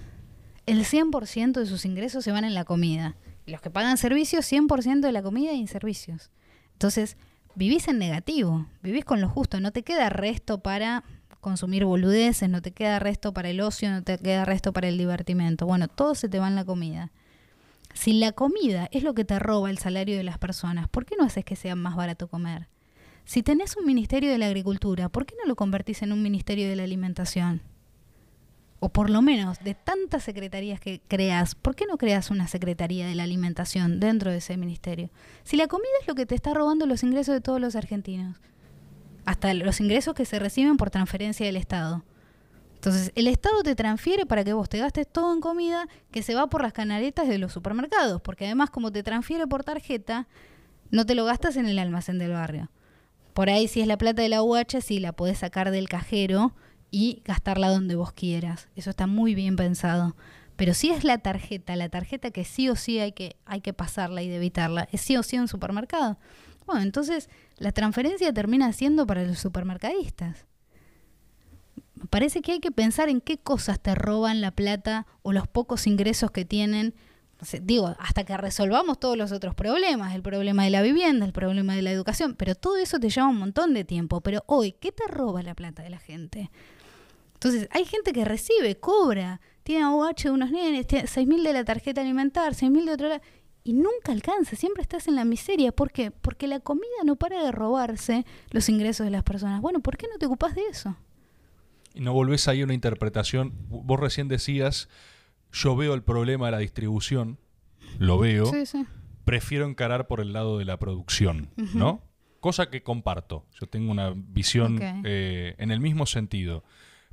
El 100% de sus ingresos se van en la comida. Los que pagan servicios, 100% de la comida y servicios. Entonces, vivís en negativo, vivís con lo justo, no te queda resto para consumir boludeces, no te queda resto para el ocio, no te queda resto para el divertimento. Bueno, todo se te va en la comida. Si la comida es lo que te roba el salario de las personas, ¿por qué no haces que sea más barato comer? Si tenés un ministerio de la agricultura, ¿por qué no lo convertís en un ministerio de la alimentación? O por lo menos, de tantas secretarías que creas, ¿por qué no creas una secretaría de la alimentación dentro de ese ministerio? Si la comida es lo que te está robando los ingresos de todos los argentinos, hasta los ingresos que se reciben por transferencia del Estado. Entonces, el Estado te transfiere para que vos te gastes todo en comida que se va por las canaletas de los supermercados, porque además como te transfiere por tarjeta, no te lo gastas en el almacén del barrio. Por ahí si es la plata de la UH, sí la podés sacar del cajero y gastarla donde vos quieras. Eso está muy bien pensado. Pero si es la tarjeta, la tarjeta que sí o sí hay que, hay que pasarla y debitarla, es sí o sí un supermercado. Bueno, entonces la transferencia termina siendo para los supermercadistas. Me parece que hay que pensar en qué cosas te roban la plata o los pocos ingresos que tienen. Digo, hasta que resolvamos todos los otros problemas, el problema de la vivienda, el problema de la educación, pero todo eso te lleva un montón de tiempo. Pero hoy, ¿qué te roba la plata de la gente? Entonces, hay gente que recibe, cobra, tiene AUH de unos nenes, tiene 6.000 de la tarjeta alimentar, 6.000 de otro lado, y nunca alcanza, siempre estás en la miseria. ¿Por qué? Porque la comida no para de robarse los ingresos de las personas. Bueno, ¿por qué no te ocupás de eso? Y no volvés ahí a una interpretación. Vos recién decías, yo veo el problema de la distribución, lo veo, Sí, sí. prefiero encarar por el lado de la producción. ¿no? Cosa que comparto. Yo tengo una visión eh, en el mismo sentido.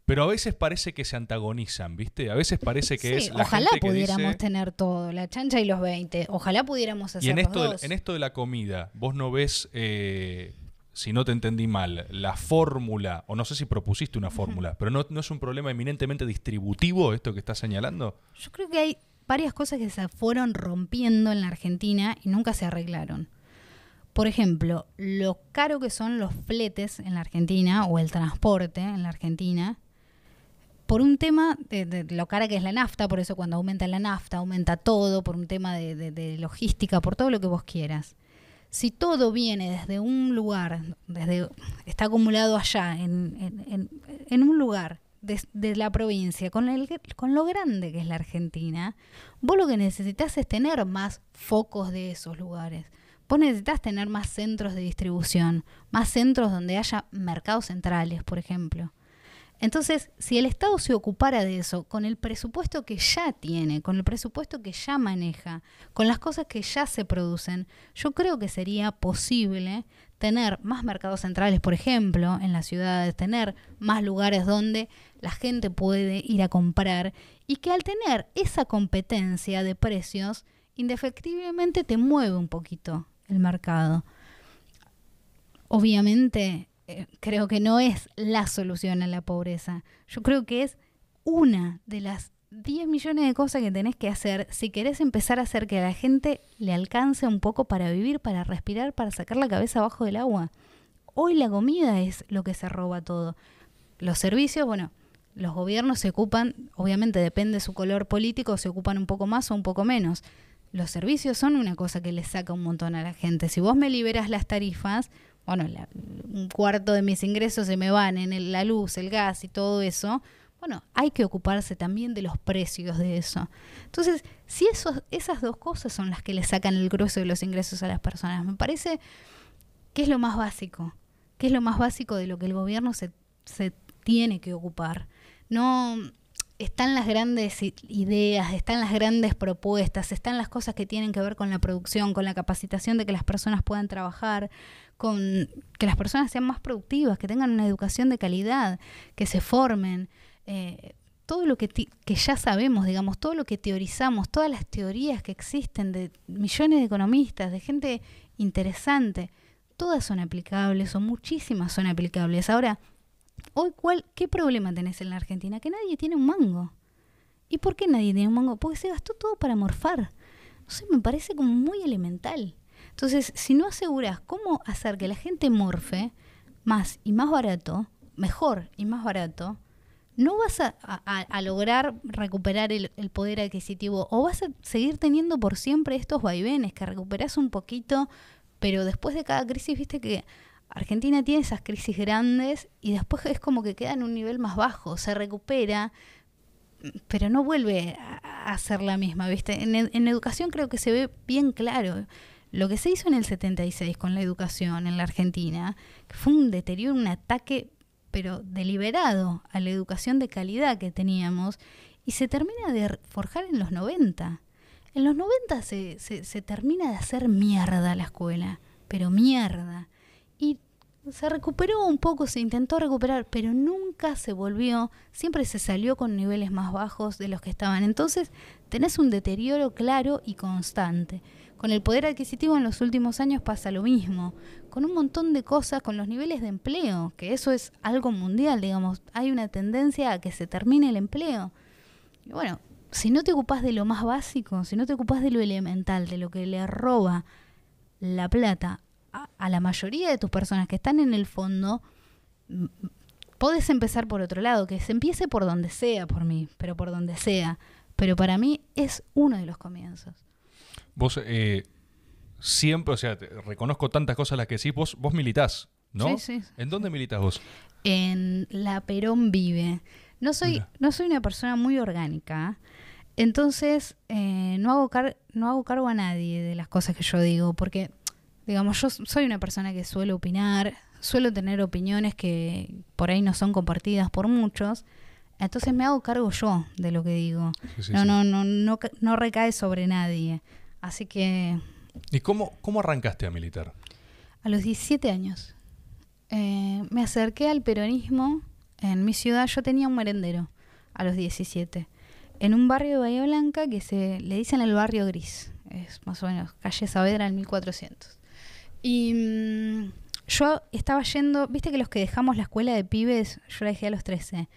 Pero a veces parece que se antagonizan, ¿viste? A veces parece que Sí, es la ojalá gente que pudiéramos dice- tener todo, la chancha y los 20. Ojalá pudiéramos hacer Y en los esto, de, en esto de la comida, vos no ves, eh, si no te entendí mal, la fórmula, o no sé si propusiste una fórmula, pero no, no es un problema eminentemente distributivo esto que estás señalando. Yo creo que hay varias cosas que se fueron rompiendo en la Argentina y nunca se arreglaron. Por ejemplo, lo caro que son los fletes en la Argentina o el transporte en la Argentina, por un tema de, lo cara que es la nafta, por eso cuando aumenta la nafta aumenta todo, por un tema de, logística, por todo lo que vos quieras. Si todo viene desde un lugar, desde está acumulado allá, en, un lugar de, de la provincia, con, el, con lo grande que es la Argentina, vos lo que necesitas es tener más focos de esos lugares. Vos necesitas tener más centros de distribución, más centros donde haya mercados centrales, por ejemplo. Entonces, si el Estado se ocupara de eso, con el presupuesto que ya tiene, con el presupuesto que ya maneja, con las cosas que ya se producen, yo creo que sería posible tener más mercados centrales, por ejemplo, en las ciudades, tener más lugares donde la gente puede ir a comprar y que al tener esa competencia de precios, indefectiblemente te mueve un poquito el mercado. Obviamente, eh, creo que no es la solución a la pobreza. Yo creo que es una de las 10 millones de cosas que tenés que hacer si querés empezar a hacer que a la gente le alcance un poco para vivir, para respirar, para sacar la cabeza abajo del agua. Hoy la comida es lo que se roba todo. Los servicios, bueno, los gobiernos se ocupan, obviamente depende de su color político, se ocupan un poco más o un poco menos. Los servicios son una cosa que le saca un montón a la gente. Si vos me liberas las tarifas, bueno, la- un cuarto de mis ingresos se me van en la luz, el gas y todo eso, bueno, hay que ocuparse también de los precios de eso. Entonces, si esas dos cosas son las que le sacan el grueso de los ingresos a las personas, me parece que es lo más básico, que es lo más básico de lo que el gobierno se tiene que ocupar. No están las grandes ideas, están las grandes propuestas, están las cosas que tienen que ver con la producción, con la capacitación de que las personas puedan trabajar, con que las personas sean más productivas, que tengan una educación de calidad, que se formen. eh, todo lo que, que ya sabemos, digamos, todo lo que teorizamos, todas las teorías que existen de millones de economistas, de gente interesante, todas son aplicables o muchísimas son aplicables. Ahora, hoy, ¿cuál, ¿qué problema tenés en la Argentina? Que nadie tiene un mango. ¿Y por qué nadie tiene un mango? Porque se gastó todo para morfar. No sé, me parece como muy elemental. Entonces, si no aseguras cómo hacer que la gente morfe más y más barato, mejor y más barato, no vas a, a- lograr recuperar el, el poder adquisitivo o vas a seguir teniendo por siempre estos vaivenes que recuperás un poquito, pero después de cada crisis, viste que Argentina tiene esas crisis grandes y después es como que queda en un nivel más bajo, se recupera, pero no vuelve a, ser la misma, ¿viste? En, en educación creo que se ve bien claro. Lo que se hizo en el 76 con la educación en la Argentina, que fue un deterioro, un ataque, pero deliberado a la educación de calidad que teníamos, y se termina de forjar en los 90. En los 90 se, se, se termina de hacer mierda la escuela, pero mierda. Y se recuperó un poco, se intentó recuperar, pero nunca se volvió, siempre se salió con niveles más bajos de los que estaban. Entonces tenés un deterioro claro y constante. Con el poder adquisitivo en los últimos años pasa lo mismo, con un montón de cosas, con los niveles de empleo, que eso es algo mundial, digamos, hay una tendencia a que se termine el empleo. Y bueno, si no te ocupás de lo más básico, si no te ocupás de lo elemental, de lo que le roba la plata a, a la mayoría de tus personas que están en el fondo, podés empezar por otro lado, que se empiece por donde sea por mí, pero por donde sea. Pero para mí es uno de los comienzos. Vos eh, siempre, o sea, te- reconozco tantas cosas las que decís, vos, vos militás, ¿no? Sí, sí. ¿En dónde militas vos? en la Perón Vive. No soy, Mira. no soy una persona muy orgánica, entonces eh, no, hago car- no hago cargo a nadie de las cosas que yo digo, porque, digamos, yo soy una persona que suele opinar, suelo tener opiniones que por ahí no son compartidas por muchos, entonces me hago cargo yo de lo que digo. Sí, sí, no, sí. no, no, no, ca- no recae sobre nadie. Así que ¿Y cómo, cómo arrancaste a militar? a los 17 años eh, me acerqué al peronismo en mi ciudad. Yo tenía un merendero a los 17 en un barrio de Bahía Blanca que se le dicen el barrio gris. Es más o menos calle Saavedra en 1400. Y mm, yo estaba yendo, viste que los que dejamos la escuela de pibes, yo la dejé a los 13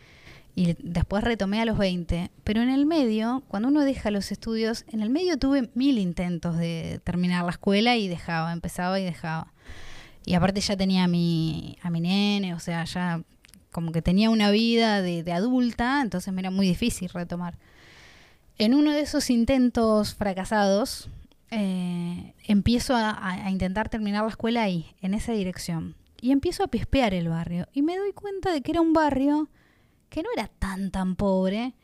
y después retomé a los 20. Pero en el medio, cuando uno deja los estudios, en el medio tuve mil intentos de terminar la escuela y dejaba, empezaba y dejaba. Y aparte ya tenía a mi, a mi nene, o sea, ya como que tenía una vida de, de adulta, entonces me era muy difícil retomar. En uno de esos intentos fracasados, eh, empiezo a, intentar terminar la escuela ahí, en esa dirección. Y empiezo a pispear el barrio. Y me doy cuenta de que era un barrio que no era tan, tan pobre,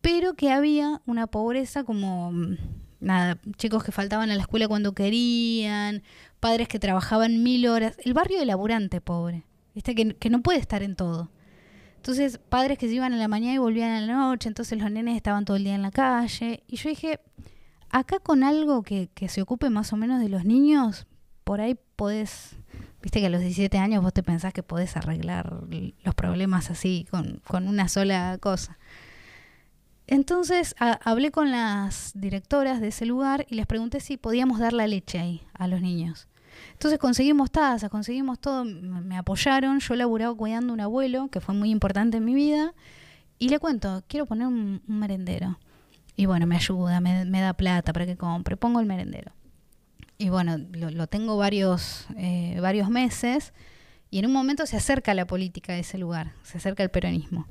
pero que había una pobreza como, mm, nada, chicos que faltaban a la escuela cuando querían, padres que trabajaban mil horas, el barrio de laburante pobre, ¿viste? Que, que no puede estar en todo. Entonces, padres que se iban a la mañana y volvían a la noche, entonces los nenes estaban todo el día en la calle. Y yo dije, acá con algo que, se ocupe más o menos de los niños, por ahí podés, viste que a los 17 años vos te pensás que podés arreglar los problemas así con, con una sola cosa. Entonces a- hablé con las directoras de ese lugar y les pregunté si podíamos dar la leche ahí a los niños. Entonces conseguimos tazas, conseguimos todo, me apoyaron, yo laburaba cuidando un abuelo, que fue muy importante en mi vida, y le cuento, quiero poner un merendero. Y bueno, me ayuda, me, me da plata para que compre, pongo el merendero. Y bueno, lo, tengo varios, eh, varios meses, y en un momento se acerca la política de ese lugar, se acerca el peronismo.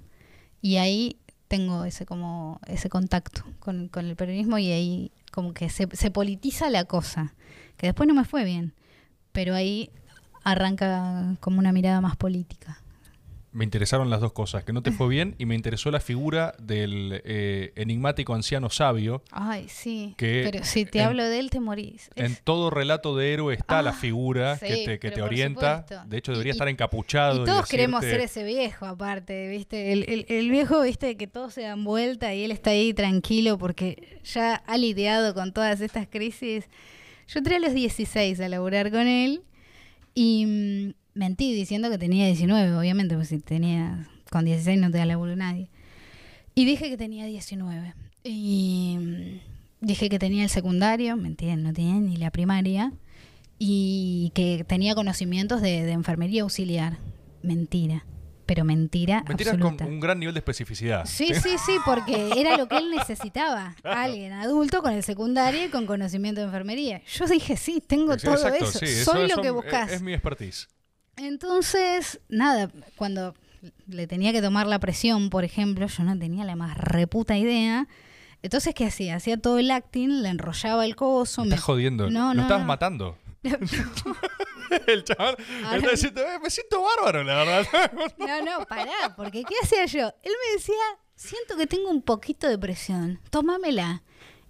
Y ahí tengo ese como ese contacto con, con el peronismo y ahí como que se, se politiza la cosa, que después no me fue bien, pero ahí arranca como una mirada más política. Me interesaron las dos cosas, que no te fue bien y me interesó la figura del eh, enigmático anciano sabio. Ay, sí, Que pero si te en- hablo de él te morís. En Es- todo relato de héroe está la Ah, figura que te, que te orienta. supuesto. De hecho, debería y- estar encapuchado. Y todos queremos ser ese viejo, aparte, ¿viste? El, el- el viejo, ¿viste? Que todos se dan vuelta y él está ahí tranquilo porque ya ha lidiado con todas estas crisis. Yo entré a los 16 a laburar con él y mm, mentí diciendo que tenía 19, obviamente, porque si tenía con 16 no te da laburo nadie. Y dije que tenía 19. Y mm, dije que tenía el secundario, mentira, no tenía ni la primaria. Y que tenía conocimientos de, de enfermería auxiliar. Mentira. pero mentira, Mentiras absoluta. con un gran nivel de especificidad. Sí, sí, sí, porque era lo que él necesitaba. Alguien adulto con el secundario y con conocimiento de enfermería. Yo dije, sí, tengo todo Exacto, eso. sí, Soy eso- lo que buscas. Es, es mi expertise. Entonces, nada, cuando le tenía que tomar la presión, por ejemplo, yo no tenía la más reputa idea. Entonces, ¿qué hacía? Hacía todo el acting, le enrollaba el coso. Me me- estás jodiendo. No, Lo no, estabas no. matando. el chaval Ahora- está diciendo, "Eh, me siento bárbaro, la verdad. No, no, pará, porque ¿qué hacía yo? Él me decía, siento que tengo un poquito de presión, tómamela.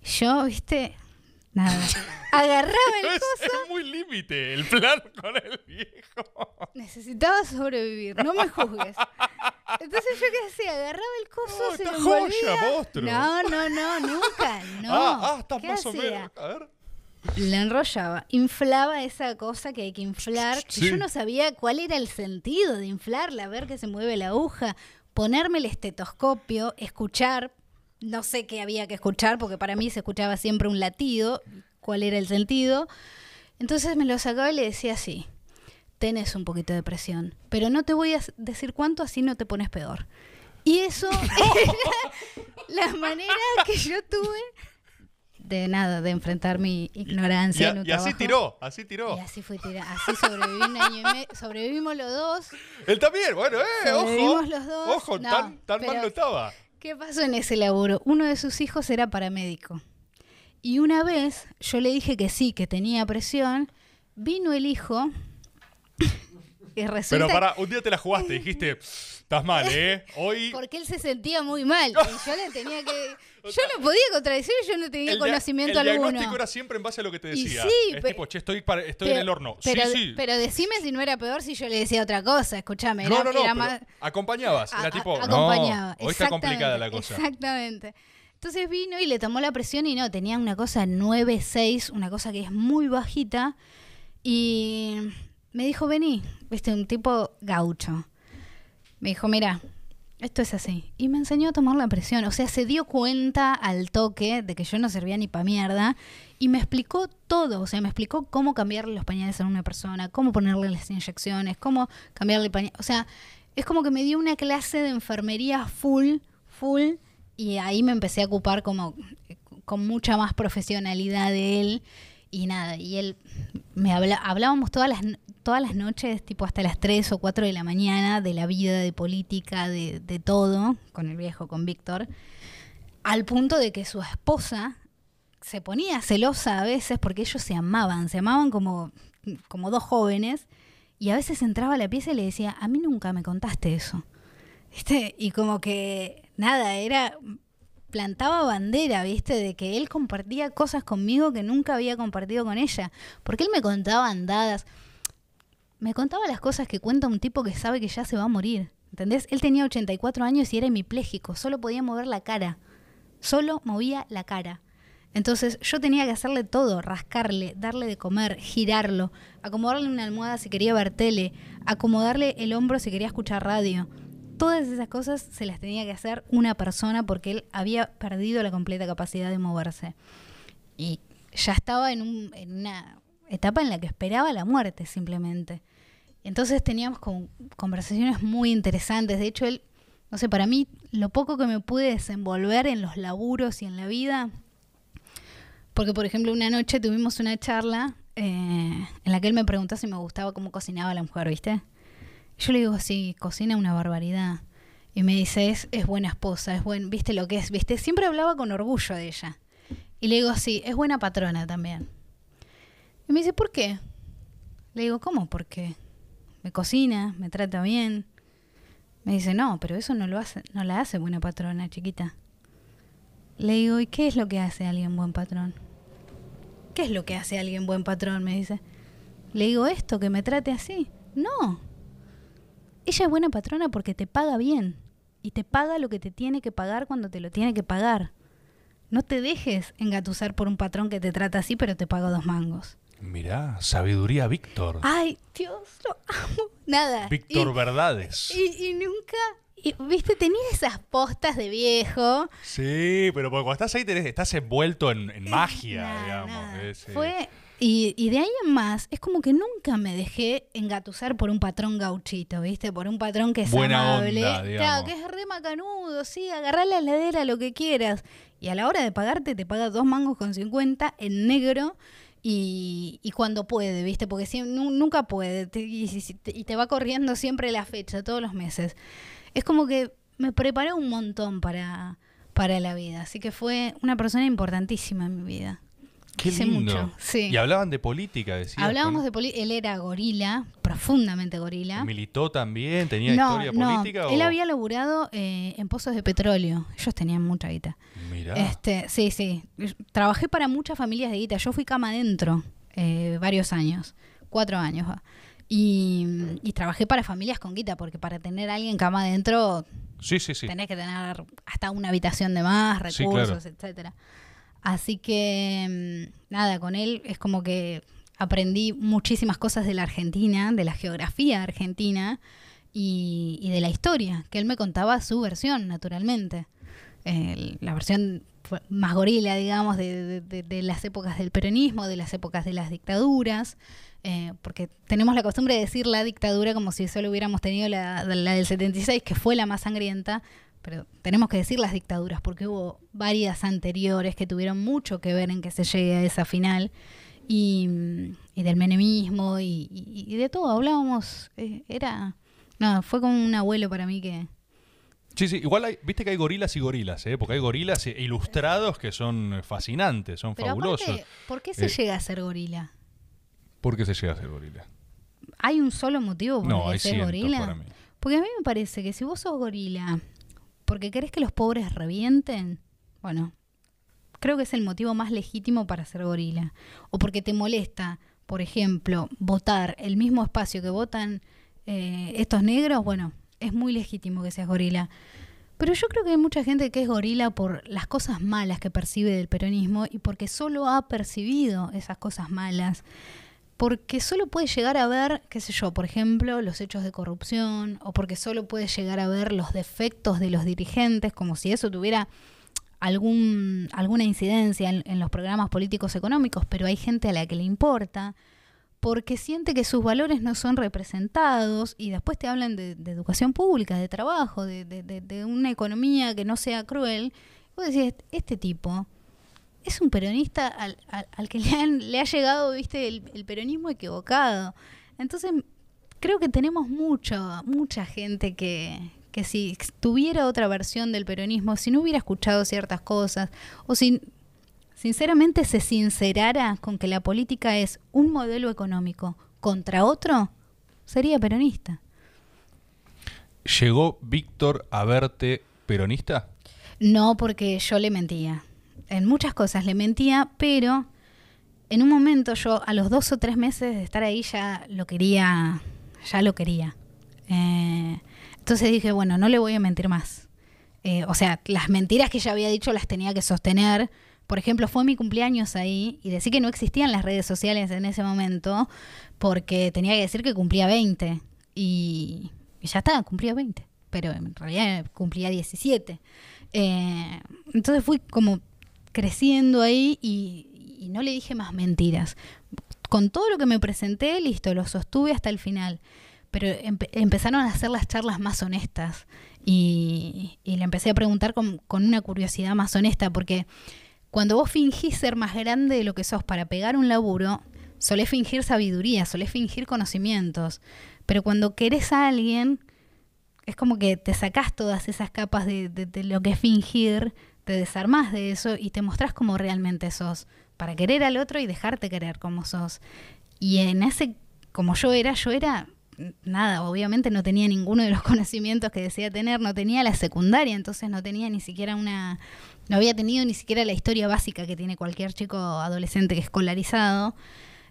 Yo, viste, nada, agarraba el coso, es muy límite el plan con el viejo. necesitaba sobrevivir, no me juzgues. Entonces yo qué hacía, agarraba el coso, Oh, se lo joya. No, no, no, nunca, no. ah, ah, está ¿Qué más o hacía? menos. A ver. La enrollaba, inflaba esa cosa que hay que inflar, Sí. yo no sabía cuál era el sentido de inflarla, ver que se mueve la aguja, ponerme el estetoscopio, escuchar, no sé qué había que escuchar, porque para mí se escuchaba siempre un latido, cuál era el sentido. Entonces me lo sacaba y le decía así, tenés un poquito de presión, pero no te voy a decir cuánto, así no te pones peor. Y eso era la manera que yo tuve de nada, de enfrentar mi Y, ignorancia. en a- un y así tiró, así tiró. Y así fue. Así sobreviví un año y medio. Sobrevivimos los dos. Él también, bueno, eh, ojo. Sobrevivimos los dos. Ojo, No, tan, tan mal no estaba. ¿Qué pasó en ese laburo? Uno de sus hijos era paramédico. Y una vez yo le dije que sí, que tenía presión. Vino el hijo. Y resulta Pero para, un día te la jugaste, dijiste, estás mal, ¿eh? Hoy porque él se sentía muy mal. Y yo le tenía que. Yo no podía contradecir, yo no tenía el, conocimiento el alguno. diagnóstico era siempre en base a lo que te Y decía. sí, es tipo, che, estoy, para- estoy Pero- en el horno. Pero, sí, sí. pero decime si no era peor si yo le decía otra cosa. Escúchame. no, no, no, era más- acompañabas. Era tipo, a- acompañaba. no, hoy está complicada la cosa. Exactamente. Entonces vino y le tomó la presión y no, tenía una cosa 9, 6, una cosa que es muy bajita. Y me dijo, vení, viste, un tipo gaucho. Me dijo, mira, esto es así. Y me enseñó a tomar la presión. O sea, se dio cuenta al toque de que yo no servía ni pa' mierda. Y me explicó todo. O sea, me explicó cómo cambiarle los pañales a una persona, cómo ponerle las inyecciones, cómo cambiarle pañales. O sea, es como que me dio una clase de enfermería full, full. Y ahí me empecé a ocupar como con mucha más profesionalidad de él. Y nada, y él me habla, hablábamos todas las, todas las noches, tipo hasta las 3 o 4 de la mañana, de la vida, de política, de, de todo, con el viejo, con Víctor, al punto de que su esposa se ponía celosa a veces porque ellos se amaban, se amaban como, como dos jóvenes, y a veces entraba a la pieza y le decía, a mí nunca me contaste eso. ¿Viste? Y como que, nada, era plantaba bandera, ¿viste? De que él compartía cosas conmigo que nunca había compartido con ella. Porque él me contaba andadas. Me contaba las cosas que cuenta un tipo que sabe que ya se va a morir. ¿Entendés? Él tenía 84 años y era hemipléjico. Solo podía mover la cara. Solo movía la cara. Entonces yo tenía que hacerle todo, rascarle, darle de comer, girarlo, acomodarle una almohada si quería ver tele, acomodarle el hombro si quería escuchar radio. Todas esas cosas se las tenía que hacer una persona porque él había perdido la completa capacidad de moverse. Y ya estaba en, un- en una etapa en la que esperaba la muerte simplemente. Entonces teníamos conversaciones muy interesantes. De hecho, él, no sé, para mí lo poco que me pude desenvolver en los laburos y en la vida, porque por ejemplo una noche tuvimos una charla eh, en la que él me preguntó si me gustaba cómo cocinaba la mujer, ¿viste? Yo le digo, sí, cocina una barbaridad. Y me dice, es, es buena esposa, es buen, viste lo que es, viste. Siempre hablaba con orgullo de ella. Y le digo, sí, es buena patrona también. Y me dice, ¿por qué? Le digo, ¿cómo? ¿Por qué? Me cocina, me trata bien. Me dice, no, pero eso no lo hace, no la hace buena patrona, chiquita. Le digo, ¿y qué es lo que hace alguien buen patrón? ¿Qué es lo que hace alguien buen patrón? Me dice. Le digo, esto, que me trate así. No. Ella es buena patrona porque te paga bien. Y te paga lo que te tiene que pagar cuando te lo tiene que pagar. No te dejes engatusar por un patrón que te trata así, pero te paga dos mangos. Mirá, sabiduría Víctor. Ay, Dios, lo amo. Nada. Víctor Y- Verdades. Y, y nunca, y, viste, tenía esas postas de viejo. Sí, pero porque cuando estás ahí tenés- estás envuelto en, en magia, digamos. eh, Fue Y, y de ahí en más, es como que nunca me dejé engatusar por un patrón gauchito, ¿viste? Por un patrón que es Buena amable. onda, claro, que es re macanudo, sí, agarrá la heladera, lo que quieras. Y a la hora de pagarte, te paga dos mangos con 50 en negro y, y cuando puede, ¿viste? Porque siem- nu- nunca puede y- y te va corriendo siempre la fecha, todos los meses. Es como que me preparé un montón para, para la vida, así que fue una persona importantísima en mi vida. Qué Hice lindo. mucho, sí. Y hablaban de política, decía. Hablábamos de política, él era gorila, profundamente gorila. ¿Militó también? ¿Tenía no, historia no, política? él había laburado eh, en pozos de petróleo. Ellos tenían mucha guita. Mirá. Este, sí, sí. Trabajé para muchas familias de guita. Yo fui cama adentro eh, varios años, cuatro años. va. Y, y trabajé para familias con guita, porque para tener a alguien cama adentro Sí, sí, sí. tenés que tener hasta una habitación de más, Sí, recursos, claro. etcétera. Así que mm, nada, con él es como que aprendí muchísimas cosas de la Argentina, de la geografía argentina y, de la historia, que él me contaba su versión, naturalmente. La versión más gorila, digamos, de las épocas del peronismo, de las épocas de las dictaduras, eh, porque tenemos la costumbre de decir la dictadura como si solo hubiéramos tenido la, la del 76, que fue la más sangrienta, pero tenemos que decir las dictaduras, porque hubo varias anteriores que tuvieron mucho que ver en que se llegue a esa final, y, mm, y del menemismo, y, y- y de todo, hablábamos, eh, era... No, fue como un abuelo para mí que... Sí, sí, igual hay, viste que hay gorilas y gorilas, ¿eh? porque hay gorilas ilustrados que son fascinantes, son Pero fabulosos. aparte, ¿por qué se Eh, llega a ser gorila? ¿Por qué se llega a ser gorila? ¿Hay un solo motivo por No, el hay que ser gorila? para mí. Porque a mí me parece que si vos sos gorila porque querés que los pobres revienten, bueno, creo que es el motivo más legítimo para ser gorila. O porque te molesta, por ejemplo, votar el mismo espacio que votan eh, estos negros, bueno, es muy legítimo que seas gorila. Pero yo creo que hay mucha gente que es gorila por las cosas malas que percibe del peronismo y porque solo ha percibido esas cosas malas porque solo puede llegar a ver, qué sé yo, por ejemplo, los hechos de corrupción, o porque solo puede llegar a ver los defectos de los dirigentes, como si eso tuviera algún, alguna incidencia en, los programas políticos económicos, pero hay gente a la que le importa, porque siente que sus valores no son representados y después te hablan de, educación pública, de trabajo, de, de- de- de una economía que no sea cruel. Vos decís, este tipo es un peronista al, al- al que le, han- le ha llegado, viste, el, el peronismo equivocado. Entonces, creo que tenemos mucho, mucha gente que, que si tuviera otra versión del peronismo, si no hubiera escuchado ciertas cosas, o si sinceramente se sincerara con que la política es un modelo económico contra otro, sería peronista. ¿Llegó Víctor a verte peronista? No porque yo le mentía. En muchas cosas le mentía, pero en un momento yo a los dos o tres meses de estar ahí ya lo quería, ya lo quería. Eh, entonces dije, bueno, no le voy a mentir más. Eh, o sea, las mentiras que ya había dicho las tenía que sostener. Por ejemplo, fue mi cumpleaños ahí y decí que no existían las redes sociales en ese momento porque tenía que decir que cumplía 20 y, y ya está, cumplía 20, pero en realidad cumplía 17. Eh, entonces fui como creciendo ahí y, no le dije más mentiras. Con todo lo que me presenté, listo, lo sostuve hasta el final. Pero empe- empezaron a hacer las charlas más honestas y, y le empecé a preguntar con, con una curiosidad más honesta, porque cuando vos fingís ser más grande de lo que sos para pegar un laburo, solés fingir sabiduría, solés fingir conocimientos. Pero cuando querés a alguien, es como que te sacás todas esas capas de, de- de lo que es fingir, te desarmás de eso y te mostrás como realmente sos, para querer al otro y dejarte querer como sos. Y en ese, como yo era, yo era nada, obviamente no tenía ninguno de los conocimientos que decía tener, no tenía la secundaria, entonces no tenía ni siquiera una, no había tenido ni siquiera la historia básica que tiene cualquier chico adolescente que es escolarizado.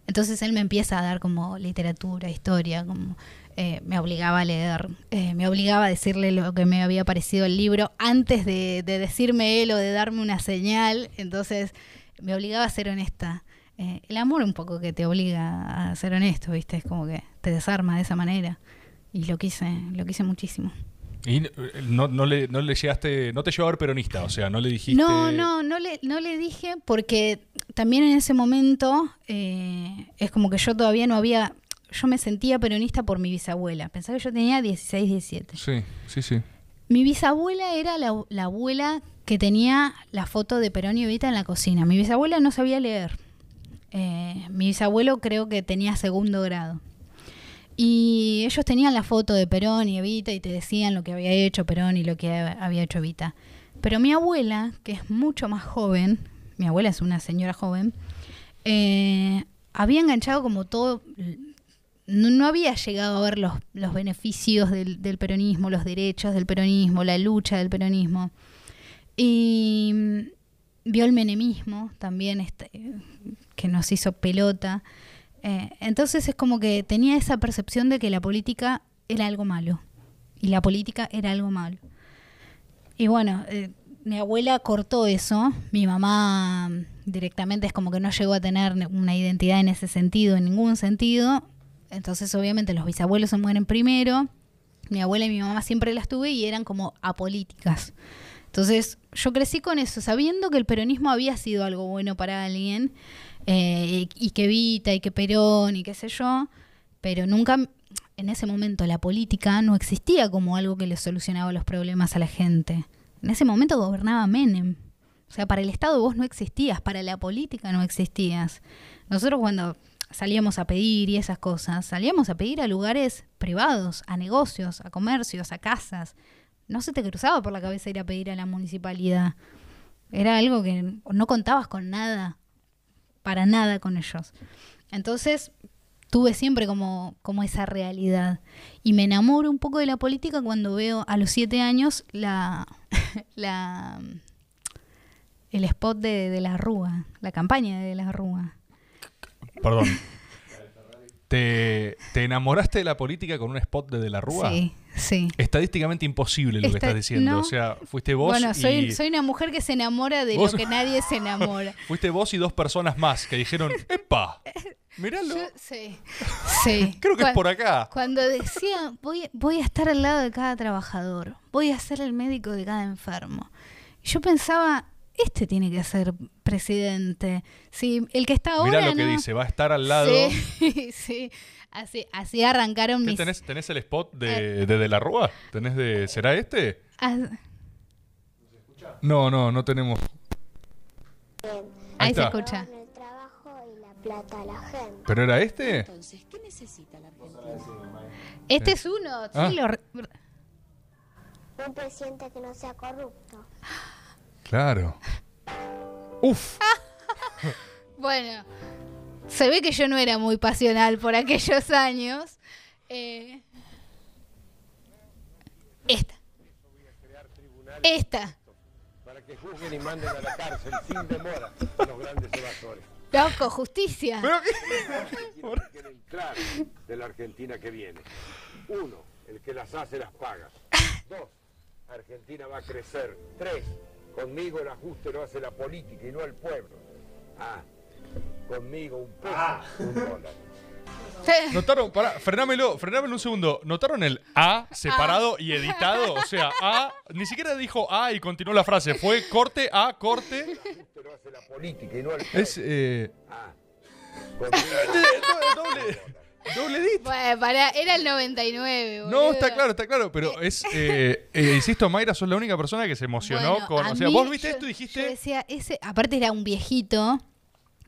Entonces él me empieza a dar como literatura, historia, como eh, me obligaba a leer, eh, me obligaba a decirle lo que me había parecido el libro antes de, de decirme él o de darme una señal. Entonces me obligaba a ser honesta. Eh, el amor un poco que te obliga a ser honesto, ¿viste? Es como que te desarma de esa manera. Y lo quise, lo quise muchísimo. Y no, no le, no le llegaste, no te llevó a ver peronista, o sea, no le dijiste. No, no, no le, no le dije porque también en ese momento eh, es como que yo todavía no había, yo me sentía peronista por mi bisabuela. Pensaba que yo tenía 16, 17. Sí, sí, sí. Mi bisabuela era la, la abuela que tenía la foto de Perón y Evita en la cocina. Mi bisabuela no sabía leer. Eh, mi bisabuelo creo que tenía segundo grado. Y ellos tenían la foto de Perón y Evita y te decían lo que había hecho Perón y lo que había hecho Evita. Pero mi abuela, que es mucho más joven, mi abuela es una señora joven, eh, había enganchado como todo, no, no había llegado a ver los, los beneficios del, del peronismo, los derechos del peronismo, la lucha del peronismo. Y mm, vio el menemismo también, este, que nos hizo pelota. Eh, entonces es como que tenía esa percepción de que la política era algo malo. Y la política era algo malo. Y bueno, eh, mi abuela cortó eso. Mi mamá mm, directamente es como que no llegó a tener una identidad en ese sentido, en ningún sentido. Entonces obviamente los bisabuelos se mueren primero. Mi abuela y mi mamá siempre las tuve y eran como apolíticas. Entonces yo crecí con eso, sabiendo que el peronismo había sido algo bueno para alguien eh, y que Vita y que Perón y qué sé yo, pero nunca en ese momento la política no existía como algo que le solucionaba los problemas a la gente. En ese momento gobernaba Menem. O sea, para el Estado vos no existías, para la política no existías. Nosotros cuando salíamos a pedir y esas cosas, salíamos a pedir a lugares privados, a negocios, a comercios, a casas. No se te cruzaba por la cabeza ir a pedir a la municipalidad. Era algo que no contabas con nada para nada con ellos. Entonces, tuve siempre como, como esa realidad. Y me enamoro un poco de la política cuando veo a los siete años la, la el spot de, de la Rúa, la campaña de la Rúa. Perdón. ¿Te, ¿Te enamoraste de la política con un spot de De la Rúa? Sí, sí. Estadísticamente imposible lo que estás diciendo. no. O sea, fuiste vos Bueno, soy, y... soy una mujer que se enamora de Vos- lo que nadie se enamora. Fuiste vos y dos personas más que dijeron, ¡epa! Míralo. Yo- sí, sí. Creo que es por acá. Cuando decía, voy, voy a estar al lado de cada trabajador, voy a ser el médico de cada enfermo. Yo pensaba, este tiene que ser presidente. Sí, el que está ahora. Mirá lo que dice, va a estar al lado. Sí, sí. Así, así arrancaron ¿Qué mis. tenés, ¿Tenés el spot de, de De la Rúa? ¿Tenés de. ¿Será este? Ah, No, no, no tenemos. ahí se escucha. el trabajo y la plata a la gente. ¿Pero era este? Entonces, ¿qué necesita la Argentina? Este es uno. sí, Ah. lo Un presidente que no sea corrupto. Claro. Uf. Bueno, se ve que yo no era muy pasional por aquellos años. Eh, esta. Esta. para que juzguen y manden a la cárcel sin demora a los grandes evasores. Loco, justicia. ¿Pero qué? Claros de la Argentina que viene. Uno, el que las hace las paga. Dos, Argentina va a crecer. Tres, conmigo el ajuste lo hace la política y no el pueblo. Ah, conmigo un peso, un dólar. ¿Notaron? Pará, frenámelo, frenámelo un segundo. ¿Notaron el A separado y editado? O sea, A, ni siquiera dijo A y continuó la frase. Fue corte, A, corte. El ajuste lo hace la política y no el pueblo. Es, eh, Ah, doble, doble edit. Bueno, era el 99, No, está claro, está claro, pero es, eh, eh, insisto, Mayra, sos la única persona que se emocionó Bueno, con, o sea, vos viste yo- esto y Yo dijiste, decía, ese, aparte era un viejito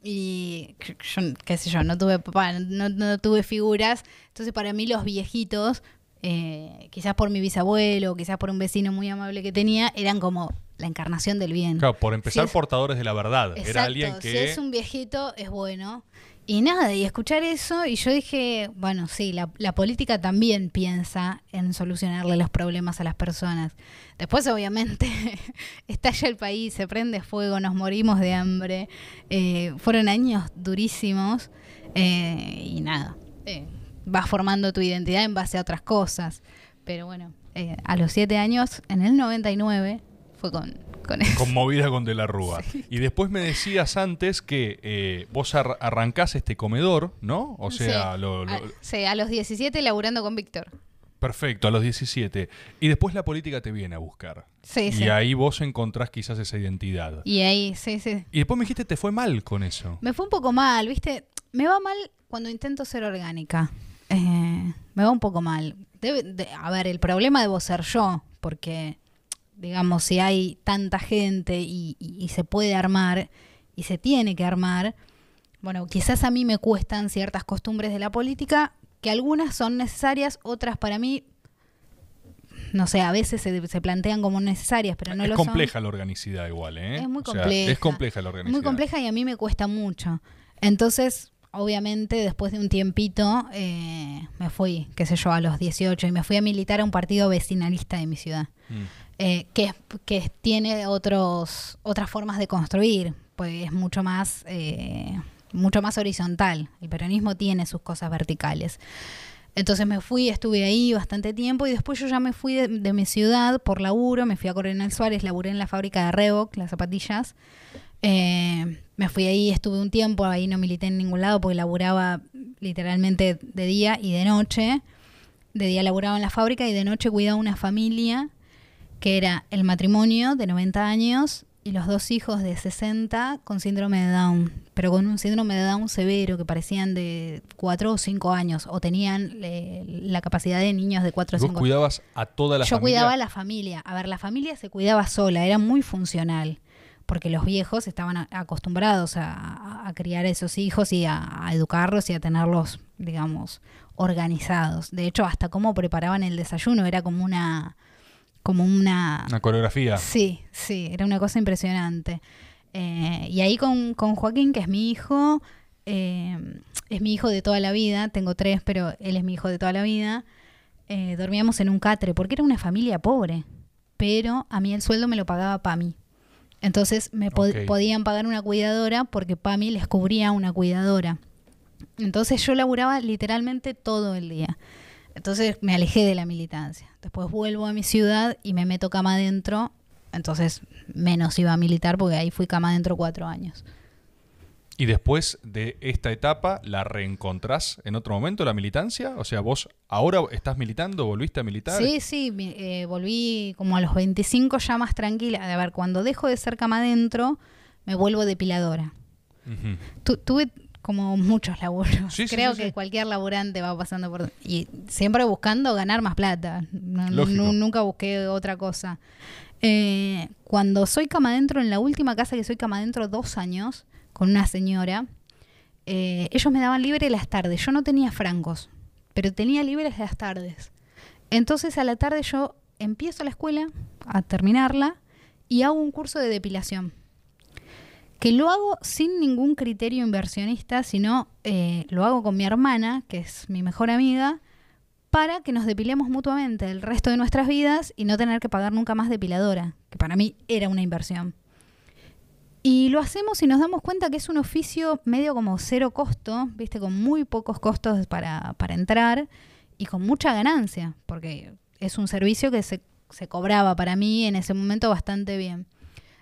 y yo, qué sé yo, no tuve papá, no, no tuve figuras, entonces para mí los viejitos, eh, quizás por mi bisabuelo, quizás por un vecino muy amable que tenía, eran como la encarnación del bien. claro, por empezar Si es- portadores de la verdad, Exacto, era alguien si que es un viejito es bueno. Y nada, y escuchar eso, y yo dije, bueno, sí, la, política también piensa en solucionarle los problemas a las personas. Después, obviamente, estalla el país, se prende fuego, nos morimos de hambre. Eh, fueron años durísimos eh, y nada, eh, vas formando tu identidad en base a otras cosas. Pero bueno, eh, a los siete años, en el 99, fue con, con eso. conmovida con De la Rúa. Y después me decías antes que eh, vos ar- arrancás este comedor, ¿no? O sea, Sí, lo- lo- a, sí, a los 17 laburando con Víctor. Perfecto, a los 17. Y después la política te viene a buscar. Sí, y sí. ahí vos encontrás quizás esa identidad. Y ahí, sí, sí. Y después me dijiste te fue mal con eso. Me fue un poco mal, ¿viste? Me va mal cuando intento ser orgánica. Eh, me va un poco mal. Debe- de- a ver, el problema debo ser yo, porque, digamos, si hay tanta gente y, y- y se puede armar y se tiene que armar, bueno, quizás a mí me cuestan ciertas costumbres de la política, que algunas son necesarias, otras para mí, no sé, a veces se, se plantean como necesarias, pero no es lo son. compleja la organicidad igual, ¿eh? Es muy O sea, compleja. es compleja la organicidad. Muy compleja y a mí me cuesta mucho. Entonces, obviamente, después de un tiempito, eh, me fui, qué sé yo, a los 18 y me fui a militar a un partido vecinalista de mi ciudad, Mm. Eh, que, tiene otros, otras formas de construir, pues es mucho más, eh, mucho más horizontal. El peronismo tiene sus cosas verticales. Entonces me fui, estuve ahí bastante tiempo y después yo ya me fui de, de mi ciudad por laburo, me fui a Coronel Suárez, laburé en la fábrica de Reebok, las zapatillas. Eh, me fui ahí, estuve un tiempo, ahí no milité en ningún lado porque laburaba literalmente de día y de noche. De día laburaba en la fábrica y de noche cuidaba una familia que era el matrimonio de 90 años y los dos hijos de 60 con síndrome de Down, pero con un síndrome de Down severo que parecían de 4 o 5 años o tenían eh, la capacidad de niños de 4 o Vos 5 cuidabas a toda la yo familia. cuidaba a la familia. A ver, la familia se cuidaba sola, era muy funcional, porque los viejos estaban a- acostumbrados a, a- a criar a esos hijos y a, a educarlos y a tenerlos, digamos, organizados. De hecho, hasta cómo preparaban el desayuno era como una, como una, Una coreografía. Sí, sí, era una cosa impresionante. Eh, y ahí con, con Joaquín, que es mi hijo, eh, es mi hijo de toda la vida, tengo tres, pero él es mi hijo de toda la vida, eh, dormíamos en un catre, porque era una familia pobre, pero a mí el sueldo me lo pagaba PAMI. Entonces me po- podían pagar una cuidadora porque PAMI les cubría una cuidadora. Entonces yo laburaba literalmente todo el día. Entonces me alejé de la militancia. Después vuelvo a mi ciudad y me meto cama adentro. Entonces menos iba a militar porque ahí fui cama adentro cuatro años. Y después de esta etapa, ¿la reencontrás en otro momento, la militancia? O sea, vos ahora estás militando, volviste a militar. Sí, sí, eh, volví como a los 25 ya más tranquila. A ver, cuando dejo de ser cama adentro, me vuelvo depiladora. Tu- tuve como muchos laburos. Sí, Creo sí, que cualquier laburante va pasando por... Y siempre buscando ganar más plata. No- nunca busqué otra cosa. Eh, cuando soy cama adentro, en la última casa que soy cama adentro, dos años, con una señora, eh, ellos me daban libre las tardes. Yo no tenía francos, pero tenía libres las tardes. Entonces a la tarde yo empiezo la escuela, a terminarla, y hago un curso de depilación que lo hago sin ningún criterio inversionista, sino eh, lo hago con mi hermana, que es mi mejor amiga, para que nos depilemos mutuamente el resto de nuestras vidas y no tener que pagar nunca más depiladora, que para mí era una inversión. Y lo hacemos y nos damos cuenta que es un oficio medio como cero costo, viste, con muy pocos costos para, para entrar y con mucha ganancia, porque es un servicio que se, se cobraba para mí en ese momento bastante bien.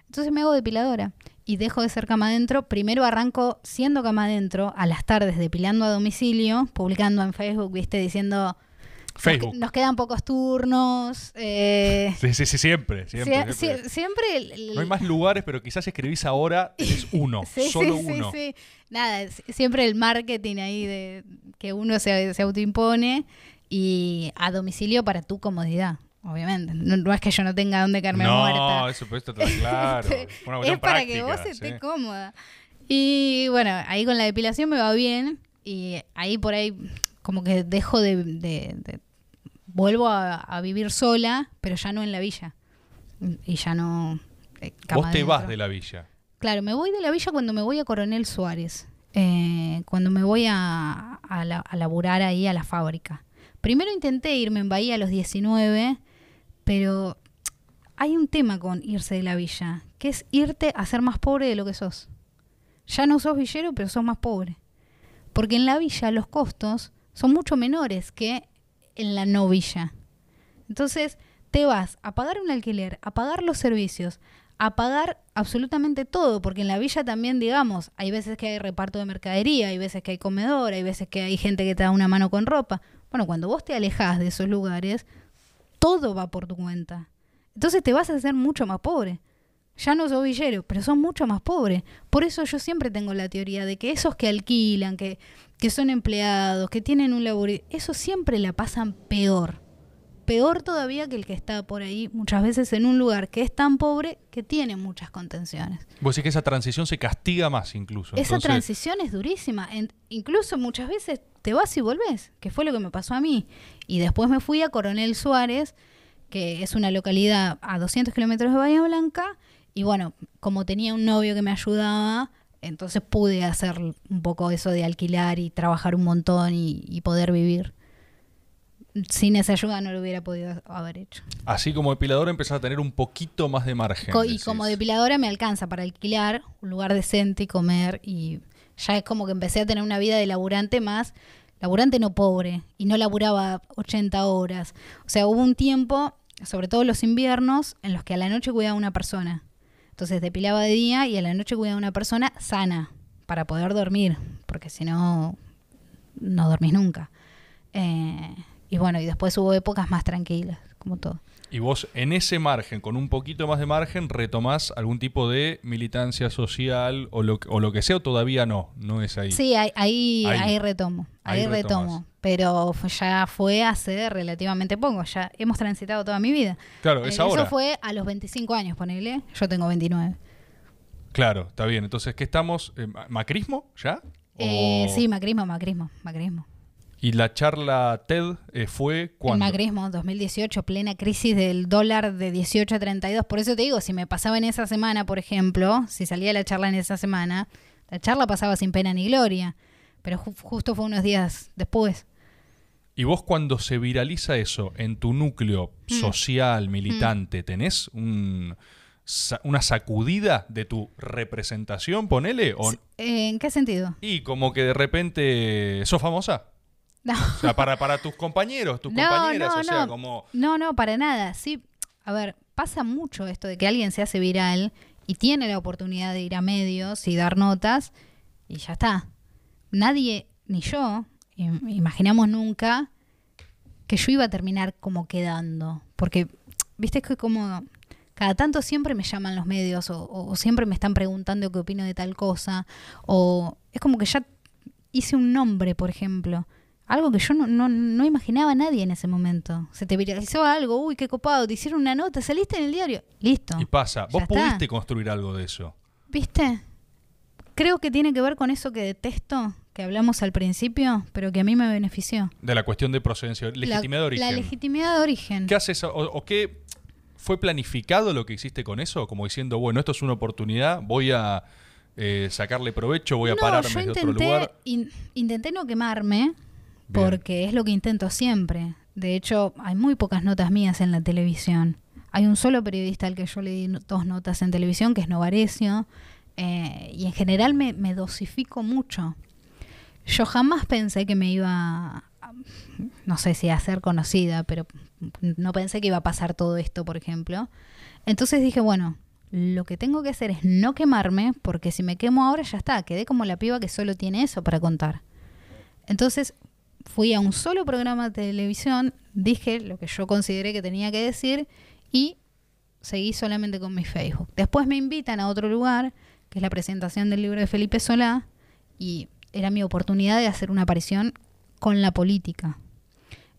Entonces me hago depiladora y dejo de ser cama adentro. Primero arranco siendo cama adentro, a las tardes depilando a domicilio, publicando en Facebook, viste, diciendo... "Nos que- Facebook. Nos, quedan pocos turnos. eh, Sí, sí, sí, siempre. Siempre, sie- siempre. sie- siempre el- el- No hay más lugares, pero quizás escribís ahora, tenés uno, Sí, solo sí, uno. sí. Nada, es- siempre el marketing ahí de que uno se, se autoimpone y a domicilio para tu comodidad, obviamente. No, no es que yo no tenga dónde quedarme no, muerta. eso pero esto está claro. Este, Una es para que vos estés sí. cómoda. Y bueno, ahí con la depilación me va bien y ahí por ahí como que dejo de... de- de- vuelvo a, a vivir sola, pero ya no en la villa. Y ya no... eh, Vos te vas de la villa. Claro, me voy de la villa cuando me voy a Coronel Suárez, eh, cuando me voy a, a, la- a laburar ahí a la fábrica. Primero intenté irme en Bahía a los 19, pero hay un tema con irse de la villa, que es irte a ser más pobre de lo que sos. Ya no sos villero, pero sos más pobre. Porque en la villa los costos son mucho menores que en la no villa. Entonces, te vas a pagar un alquiler, a pagar los servicios, a pagar absolutamente todo, porque en la villa también, digamos, hay veces que hay reparto de mercadería, hay veces que hay comedor, hay veces que hay gente que te da una mano con ropa. Bueno, cuando vos te alejas de esos lugares, todo va por tu cuenta. Entonces te vas a hacer mucho más pobre. Ya no sos villero, pero son mucho más pobres. Por eso yo siempre tengo la teoría de que esos que alquilan, que, que son empleados, que tienen un laburo, esos siempre la pasan peor peor todavía que el que está por ahí muchas veces en un lugar que es tan pobre que tiene muchas contenciones. Vos decís que esa transición se castiga más incluso. Esa Entonces, transición es durísima. En- incluso muchas veces te vas y volvés, que fue lo que me pasó a mí. Y después me fui a Coronel Suárez, que es una localidad a 200 kilómetros de Bahía Blanca. Y bueno, como tenía un novio que me ayudaba, entonces pude hacer un poco eso de alquilar y trabajar un montón y, y poder vivir. Sin esa ayuda no lo hubiera podido haber hecho. Así como depilador empezás a tener un poquito más de margen. Co- y decís. como depiladora me alcanza para alquilar un lugar decente y comer y ya es como que empecé a tener una vida de laburante más, laburante no pobre y no laburaba 80 horas. O sea, hubo un tiempo, sobre todo los inviernos, en los que a la noche cuidaba a una persona. Entonces depilaba de día y a la noche cuidaba a una persona sana para poder dormir, porque si no, no dormís nunca. Eh, y bueno, y después hubo épocas más tranquilas, como todo. Y vos en ese margen, con un poquito más de margen, retomás algún tipo de militancia social o lo, que- o lo que sea, o todavía no, no es ahí. Sí, ahí, ahí, Ahí. ahí retomo, ahí, retomo. Pero ya fue hace relativamente poco, ya hemos transitado toda mi vida. Claro, Eh, es ahora. Eso fue a los 25 años, ponele. Yo tengo 29. Claro, está bien. Entonces, ¿qué estamos? Eh, ma- ¿Macrismo ya? Eh, sí, macrismo, macrismo, macrismo. ¿Y la charla TED eh, fue El cuándo? macrismo, 2018, plena crisis del dólar de 18 a 32. Por eso te digo, si me pasaba en esa semana, por ejemplo, si salía la charla en esa semana, la charla pasaba sin pena ni gloria. Pero ju- justo fue unos días después. Y vos cuando se viraliza eso en tu núcleo Mm. social, militante, ¿tenés un, sa- una sacudida de tu representación, ponele? O, Eh, ¿En qué sentido? y como que de repente sos famosa. No. O sea, para, para tus compañeros, tus No, compañeras, no, o sea, como... No, no, para nada. Sí, a ver, pasa mucho esto de que alguien se hace viral y tiene la oportunidad de ir a medios y dar notas y ya está. Nadie, ni yo, im- imaginamos nunca que yo iba a terminar como quedando. Porque, viste, que como cada tanto siempre me llaman los medios o, o siempre me están preguntando qué opino de tal cosa. O es como que ya hice un nombre, por ejemplo. Algo que yo no, no, no imaginaba a nadie en ese momento. Se te viralizó algo, uy, qué copado, te hicieron una nota, saliste en el diario. Listo. Y pasa, vos está. pudiste construir algo de eso. ¿Viste? Creo que tiene que ver con eso que detesto, que hablamos al principio, pero que a mí me benefició. De la cuestión de procedencia, legitimidad de origen. La legitimidad de origen. ¿Qué haces? O, o qué fue planificado lo que hiciste con eso? Como diciendo, bueno, esto es una oportunidad, voy a eh, sacarle provecho, voy a no, pararme yo de otro lugar. in- intenté no quemarme, Porque es lo que intento siempre. De hecho, hay muy pocas notas mías en la televisión. Hay un solo periodista al que yo le di dos notas en televisión, que es Novarecio, eh, y en general me, me dosifico mucho. Yo jamás pensé que me iba, a- no sé si a ser conocida, pero no pensé que iba a pasar todo esto, por ejemplo. Entonces dije, bueno, lo que tengo que hacer es no quemarme, porque si me quemo ahora ya está, quedé como la piba que solo tiene eso para contar. Entonces fui a un solo programa de televisión, dije lo que yo consideré que tenía que decir y seguí solamente con mi Facebook. Después me invitan a otro lugar, que es la presentación del libro de Felipe Solá, y era mi oportunidad de hacer una aparición con la política.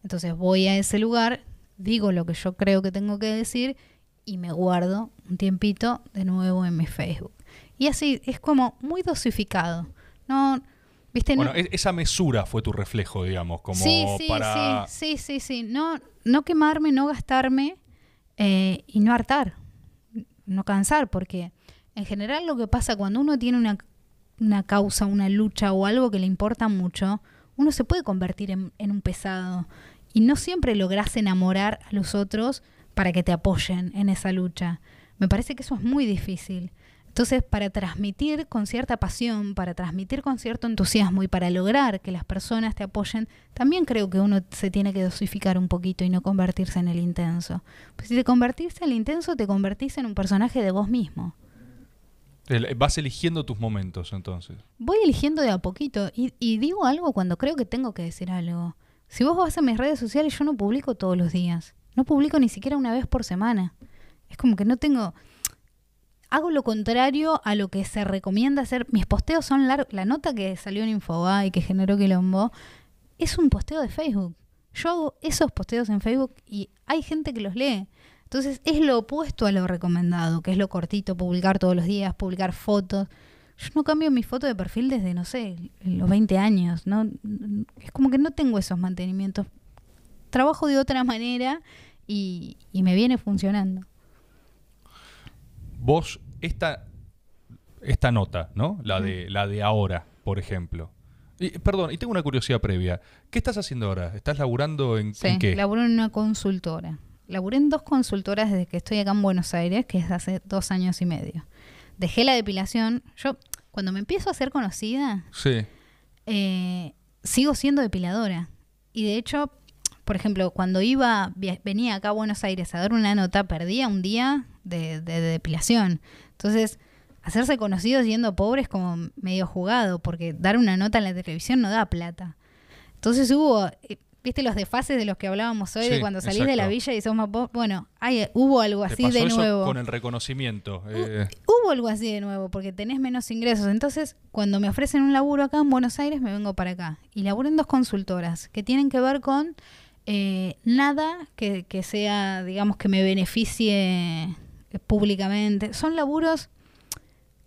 Entonces voy a ese lugar, digo lo que yo creo que tengo que decir y me guardo un tiempito de nuevo en mi Facebook. Y así es como muy dosificado. No, viste, Bueno, e- esa mesura fue tu reflejo, digamos, como sí, sí, para... sí, sí, sí, sí. No, no quemarme, no gastarme eh, y no hartar, no cansar, porque en general lo que pasa cuando uno tiene una, una causa, una lucha o algo que le importa mucho, uno se puede convertir en, en un pesado y no siempre logras enamorar a los otros para que te apoyen en esa lucha. Me parece que eso es muy difícil. Entonces, para transmitir con cierta pasión, para transmitir con cierto entusiasmo y para lograr que las personas te apoyen, también creo que uno se tiene que dosificar un poquito y no convertirse en el intenso. Pues si te convertís en el intenso, te convertís en un personaje de vos mismo. El- Vas eligiendo tus momentos entonces. Voy eligiendo de a poquito y, y digo algo cuando creo que tengo que decir algo. Si vos vas a mis redes sociales, yo no publico todos los días. No publico ni siquiera una vez por semana. Es como que no tengo... Hago lo contrario a lo que se recomienda hacer. Mis posteos son largos. La nota que salió en Infobae que generó quilombo es un posteo de Facebook. Yo hago esos posteos en Facebook y hay gente que los lee. Entonces es lo opuesto a lo recomendado, que es lo cortito, publicar todos los días, publicar fotos. Yo no cambio mi foto de perfil desde, no sé, los 20 años. ¿no? Es como que no tengo esos mantenimientos. Trabajo de otra manera y me viene funcionando. Vos, esta, esta nota, ¿no? La de, la de ahora, por ejemplo. Y, perdón, y tengo una curiosidad previa. ¿Qué estás haciendo ahora? ¿Estás laburando en, Sí, en qué? laburo en una consultora. Laburé en dos consultoras desde que estoy acá en Buenos Aires, que es hace dos años y medio. Dejé la depilación. Yo, cuando me empiezo a ser conocida, Sí. eh, sigo siendo depiladora. Y de hecho, por ejemplo, cuando iba, venía acá a Buenos Aires a dar una nota, perdía un día de, de- de depilación. Entonces, hacerse conocido siendo pobre es como medio jugado, porque dar una nota en la televisión no da plata. Entonces hubo, eh, viste los desfases de los que hablábamos hoy, Sí, de cuando salís de la villa y sos más pobre. Bueno, hay, hubo algo ¿Te así pasó de eso nuevo. con el reconocimiento? Eh, Hubo algo así de nuevo, porque tenés menos ingresos. Entonces, cuando me ofrecen un laburo acá en Buenos Aires, me vengo para acá. Y laburo en dos consultoras que tienen que ver con eh, nada que, que sea, digamos, que me beneficie eh, públicamente. Son laburos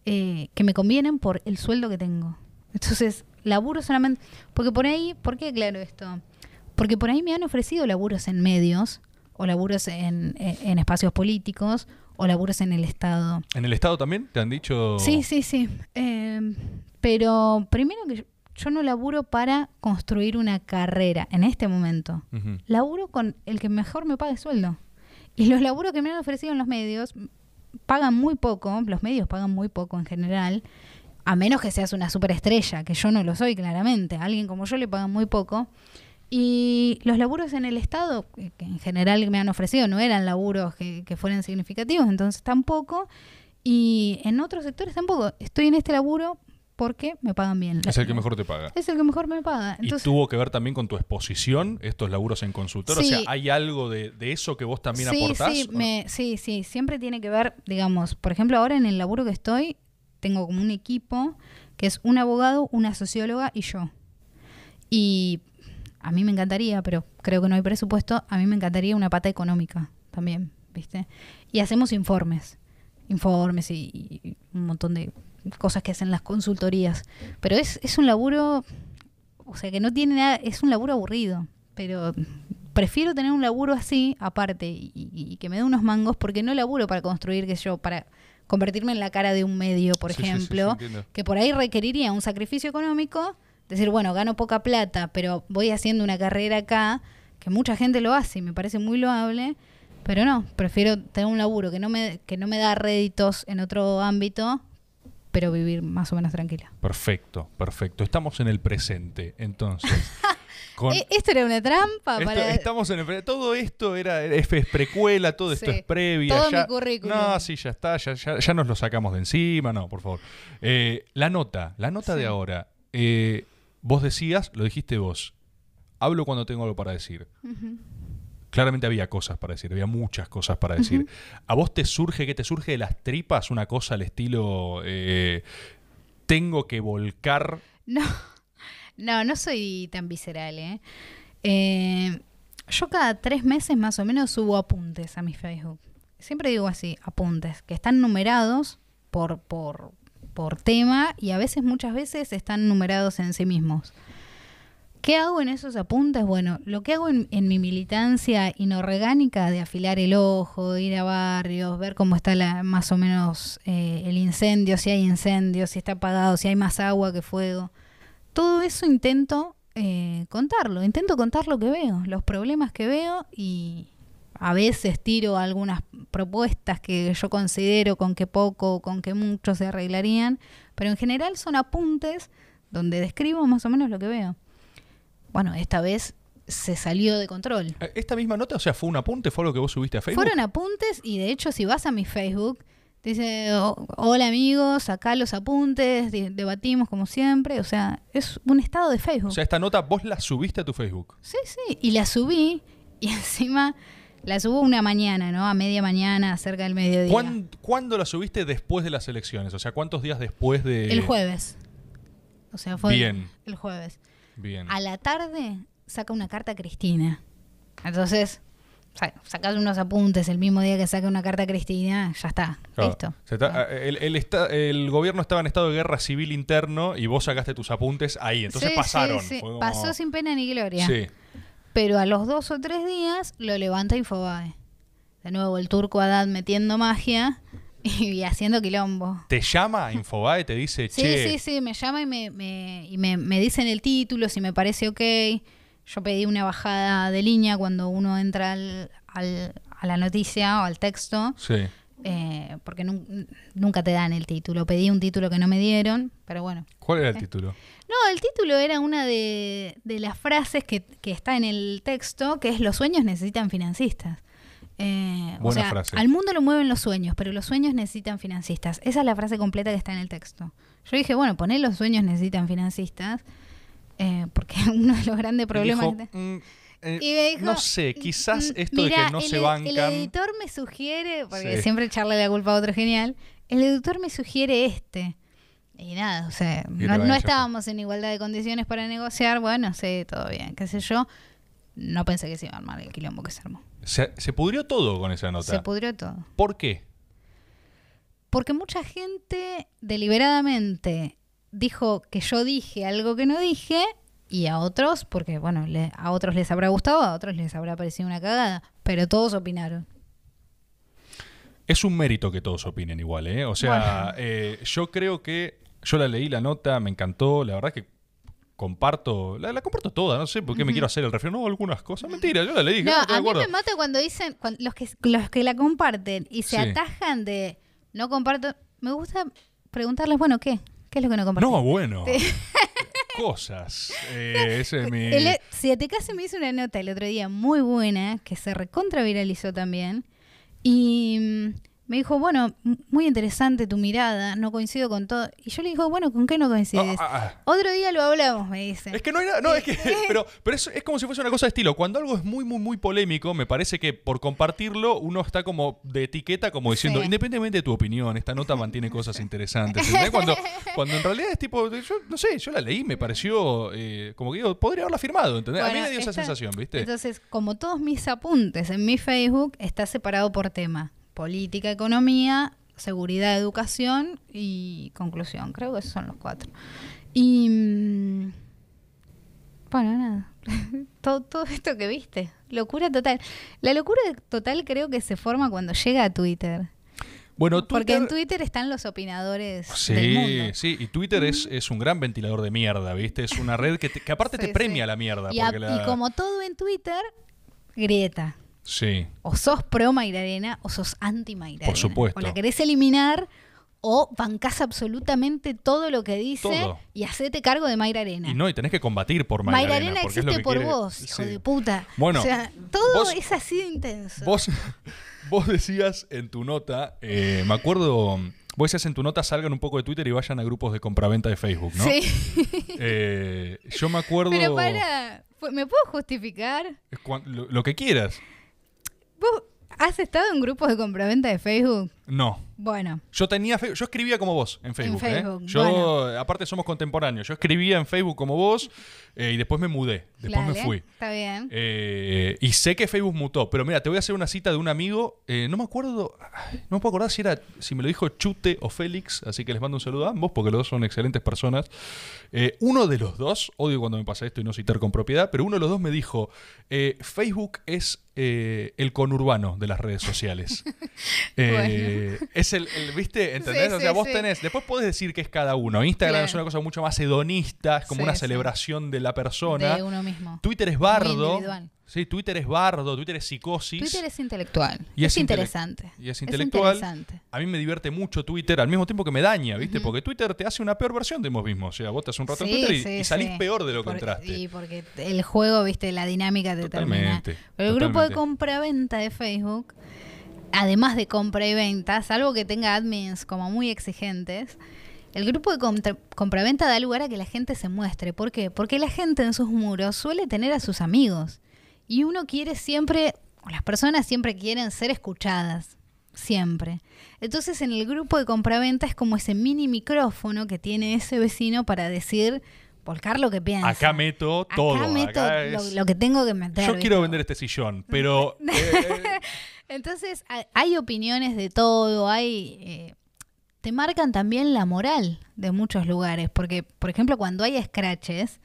eh, que me convienen por el sueldo que tengo. Entonces, laburo solamente... Porque por ahí, ¿por qué aclaro esto? Porque por ahí me han ofrecido laburos en medios, o laburos en, en- en espacios políticos, o laburos en el Estado. ¿En el Estado también te han dicho? Sí, sí, sí. Eh, pero primero que yo, yo no laburo para construir una carrera en este momento. Laburo con el que mejor me pague sueldo. Y los laburos que me han ofrecido en los medios pagan muy poco, los medios pagan muy poco en general, a menos que seas una superestrella, que yo no lo soy claramente, a alguien como yo le pagan muy poco. Y los laburos en el Estado, que en general me han ofrecido, no eran laburos que, que fueran significativos, entonces tampoco. Y en otros sectores tampoco. Estoy en este laburo porque me pagan bien. Es el que mejor te paga. Es el que mejor me paga. Entonces, ¿Y tuvo que ver también con tu exposición, estos laburos en consultor? O sea, ¿hay algo de, de eso que vos también sí, aportás? Sí, o no? me- sí, sí, siempre tiene que ver, digamos, por ejemplo, ahora en el laburo que estoy, tengo como un equipo que es un abogado, una socióloga y yo. Y a mí me encantaría, pero creo que no hay presupuesto, a mí me encantaría una pata económica también, ¿viste? Y hacemos informes, informes y, y un montón de cosas que hacen las consultorías. Pero es, es un laburo, o sea, que no tiene nada, es un laburo aburrido, pero prefiero tener un laburo así, aparte, y, y- que me dé unos mangos, porque no laburo para construir, que yo, para convertirme en la cara de un medio, por Sí, sí, sí, sí, ejemplo, que por ahí requeriría un sacrificio económico, decir, bueno, gano poca plata, pero voy haciendo una carrera acá, que mucha gente lo hace y me parece muy loable, pero no, prefiero tener un laburo que no me, que no me da réditos en otro ámbito, pero vivir más o menos tranquila. Perfecto, perfecto. Estamos en el presente, entonces. Con- Eh, ¿Esto era una trampa? Esto- para... Estamos en el todo esto era es, precuela, todo esto es previa. Todo ya, mi currículum. No, sí, ya está, ya, ya, ya nos lo sacamos de encima, no, por favor. Eh, la nota, la nota de ahora. eh, vos decías, lo dijiste vos. Hablo cuando tengo algo para decir. Claramente había cosas para decir, había muchas cosas para decir. ¿A vos te surge, qué te surge de las tripas una cosa al estilo eh, tengo que volcar? No, no, no soy tan visceral, ¿eh? Eh, Yo cada tres meses más o menos subo apuntes a mi Facebook. Siempre digo así, apuntes, que están numerados por, por, por tema y a veces, muchas veces, están numerados en sí mismos. ¿Qué hago en esos apuntes? Bueno, lo que hago en, mi militancia inorgánica de afilar el ojo, ir a barrios, ver cómo está la, más o menos eh, el incendio, si hay incendio, si está apagado, si hay más agua que fuego. Todo eso intento eh, contarlo, intento contar lo que veo, los problemas que veo y, a veces tiro algunas propuestas que yo considero con que poco o con que mucho se arreglarían, pero en general son apuntes donde describo más o menos lo que veo. Bueno, esta vez se salió de control. Eh, Esta misma nota, o sea, fue un apunte, fue algo que vos subiste a Facebook. Fueron apuntes y de hecho si vas a mi Facebook, dice, "O- hola amigos, acá los apuntes, debatimos como siempre, o sea, es un estado de Facebook. O sea, esta nota vos la subiste a tu Facebook. sí, sí, y la subí y encima la subo una mañana, ¿no? A media mañana, cerca del mediodía. ¿Cuán- ¿Cuándo la subiste después de las elecciones? O sea, ¿cuántos días después de...? El jueves. O sea, fue Bien. el jueves. Bien. A la tarde saca una carta a Cristina. Entonces, sa- sacas unos apuntes el mismo día que saca una carta a Cristina, ya está, Claro. listo. Se está- el, el el gobierno estaba en estado de guerra civil interno y vos sacaste tus apuntes ahí. Entonces Sí, pasaron. sí. Fue como- Pasó sin pena ni gloria. Sí. Pero a los dos o tres días lo levanta Infobae. De nuevo el turco Haddad metiendo magia y haciendo quilombo. Te llama Infobae, te dice, Sí, che, sí, sí, me llama y me, me, y me, me dicen el título, si me parece ok. Yo pedí una bajada de línea cuando uno entra al, al- a la noticia o al texto, Sí. eh, porque nun- nunca te dan el título. Pedí un título que no me dieron, pero bueno. ¿Cuál era el título? No, el título era una de, de las frases que, que está en el texto, que es los sueños necesitan financistas. Eh, o Buena sea, frase. al mundo lo mueven los sueños, pero los sueños necesitan financistas. Esa es la frase completa que está en el texto. Yo dije, bueno, poné los sueños necesitan financistas, eh, porque uno de los grandes problemas... dijo, "Mm, eh, y me dijo, no sé, quizás "Mm, esto de mirá, que no el se bancan... El editor me sugiere, porque Sí. siempre echarle la culpa a otro genial, el editor me sugiere este. Y nada, o sea, no, estábamos en igualdad de condiciones para negociar, bueno, sí, todo bien, qué sé yo. No pensé que se iba a armar el quilombo que se armó. Se, se pudrió todo con esa nota. Se pudrió todo. ¿Por qué? Porque mucha gente deliberadamente dijo que yo dije algo que no dije y a otros, porque bueno, le- a otros les habrá gustado, a otros les habrá parecido una cagada, pero todos opinaron. Es un mérito que todos opinen igual, ¿eh? O sea, eh, yo creo que yo la leí la nota, me encantó, la verdad que comparto, la, la comparto toda, no sé por qué me quiero hacer el refrán, no, algunas cosas, mentira, yo la leí, No, no, a mí me mata cuando dicen, los, que, los que la comparten y se Sí. atajan de no comparto, me gusta preguntarles, bueno, ¿qué? ¿Qué es lo que no comparten? No, bueno. Cosas. Eh, ese es mi... El- si te casi me hizo una nota el otro día muy buena, que se recontra viralizó también, y mm, me dijo, bueno, muy interesante tu mirada, no coincido con todo. Y yo le digo, bueno, ¿con qué no coincides? Ah, ah, ah. Otro día lo hablamos, me dice. Es que no hay nada, no, es que, pero, pero es, es como si fuese una cosa de estilo. Cuando algo es muy, muy, muy polémico, me parece que por compartirlo uno está como de etiqueta, como diciendo, Sí. independientemente de tu opinión, esta nota mantiene cosas interesantes. ¿entendés? Cuando, cuando en realidad es tipo, yo no sé, yo la leí, me pareció eh, como que digo, podría haberla firmado, ¿entendés? a mí me dio esa sensación, ¿viste? Entonces, como todos mis apuntes en mi Facebook, está separado por tema. Política, economía, seguridad, educación y conclusión. Creo que esos son los cuatro. Y... mm, Bueno, nada. todo, todo esto que viste. Locura total. La locura total creo que se forma cuando llega a Twitter. bueno, Porque en Twitter... Están los opinadores del mundo. Sí, sí, y Twitter es, es un gran ventilador de mierda, ¿viste? Es una red que, te- que aparte Sí, te premia sí. la mierda. Y, a- porque la- y como todo en Twitter, grieta. Sí. o sos pro Mairarena o sos anti Mairarena. Por supuesto. O la querés eliminar o bancás absolutamente todo lo que dice Todo. y hacete cargo de Mayra Arena. Y no, y tenés que combatir por Mayra Mayra Arena, Arena porque es lo existe que por quiere- vos, hijo Sí. de puta. Bueno, o sea, todo vos- es así de intenso. Vos, vos decías en tu nota, eh, me acuerdo, vos decías en tu nota salgan un poco de Twitter y vayan a grupos de compraventa de Facebook, ¿no? Sí. Eh, yo me acuerdo... Pero para, ¿me puedo justificar? lo que quieras. ¿Vos has estado en grupos de compraventa de Facebook? No. Bueno, Yo tenía yo escribía como vos en Facebook. ¿eh? Facebook, Yo, bueno. aparte somos contemporáneos, yo escribía en Facebook como vos eh, y después me mudé, después me fui. Está bien. Eh, y sé que Facebook mutó, pero mira, te voy a hacer una cita de un amigo. eh, no me acuerdo, no me puedo acordar si era, si me lo dijo Chute o Félix, así que les mando un saludo a ambos porque los dos son excelentes personas. Eh, uno de los dos, odio cuando me pasa esto y no citar con propiedad, pero uno de los dos me dijo: eh, Facebook es eh, el conurbano de las redes sociales. Eh, Eh, es el, el- ¿viste? ¿Entendés? Sí, o sea, sí, vos sí. tenés, después podés decir que es cada uno. Instagram Claro. es una cosa mucho más hedonista, es como una celebración de la persona. De uno mismo. Twitter es bardo. Sí, Twitter es bardo, Twitter es psicosis. Twitter es intelectual. Y es, es interesante. y es intelectual. interesante. A mí me divierte mucho Twitter, al mismo tiempo que me daña, ¿viste? Porque Twitter te hace una peor versión de vos mismo. O sea, vos te haces un rato en Twitter y, sí, y salís sí. peor de lo que entraste. Y porque el juego, viste, la dinámica te termina. Pero el grupo de compra-venta de Facebook, además de compra y venta, salvo que tenga admins como muy exigentes, el grupo de compra-venta da lugar a que la gente se muestre. ¿Por qué? Porque la gente en sus muros suele tener a sus amigos. Y uno quiere siempre, o las personas siempre quieren ser escuchadas. Siempre. Entonces en el grupo de compraventa es como ese mini micrófono que tiene ese vecino para decir, volcar lo que piensa. Acá meto todo. Acá meto lo, es- lo que tengo que meter. Yo ¿viste? quiero vender este sillón, pero eh, Entonces ha- hay opiniones de todo, hay... eh, te marcan también la moral de muchos lugares, porque por ejemplo cuando hay scratches,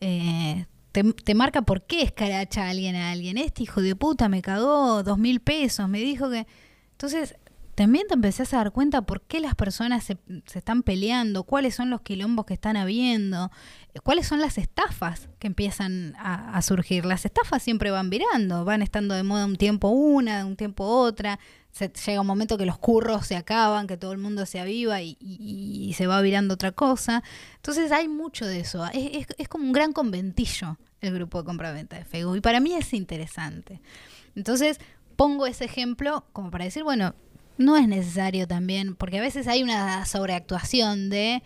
eh, te, te marca por qué escracha a alguien a alguien. Este hijo de puta me cagó dos mil pesos, me dijo que... Entonces también te empezás a dar cuenta por qué las personas se, se están peleando, cuáles son los quilombos que están habiendo, eh, cuáles son las estafas que empiezan a, surgir. Las estafas siempre van virando, van estando de moda un tiempo una, un tiempo otra. Se, llega un momento que los curros se acaban, que todo el mundo se aviva y, y- y se va virando otra cosa. Entonces hay mucho de eso. Es, es- es como un gran conventillo el grupo de compraventa de Facebook. Y para mí es interesante. Entonces pongo ese ejemplo como para decir, bueno, no es necesario también, porque a veces hay una sobreactuación de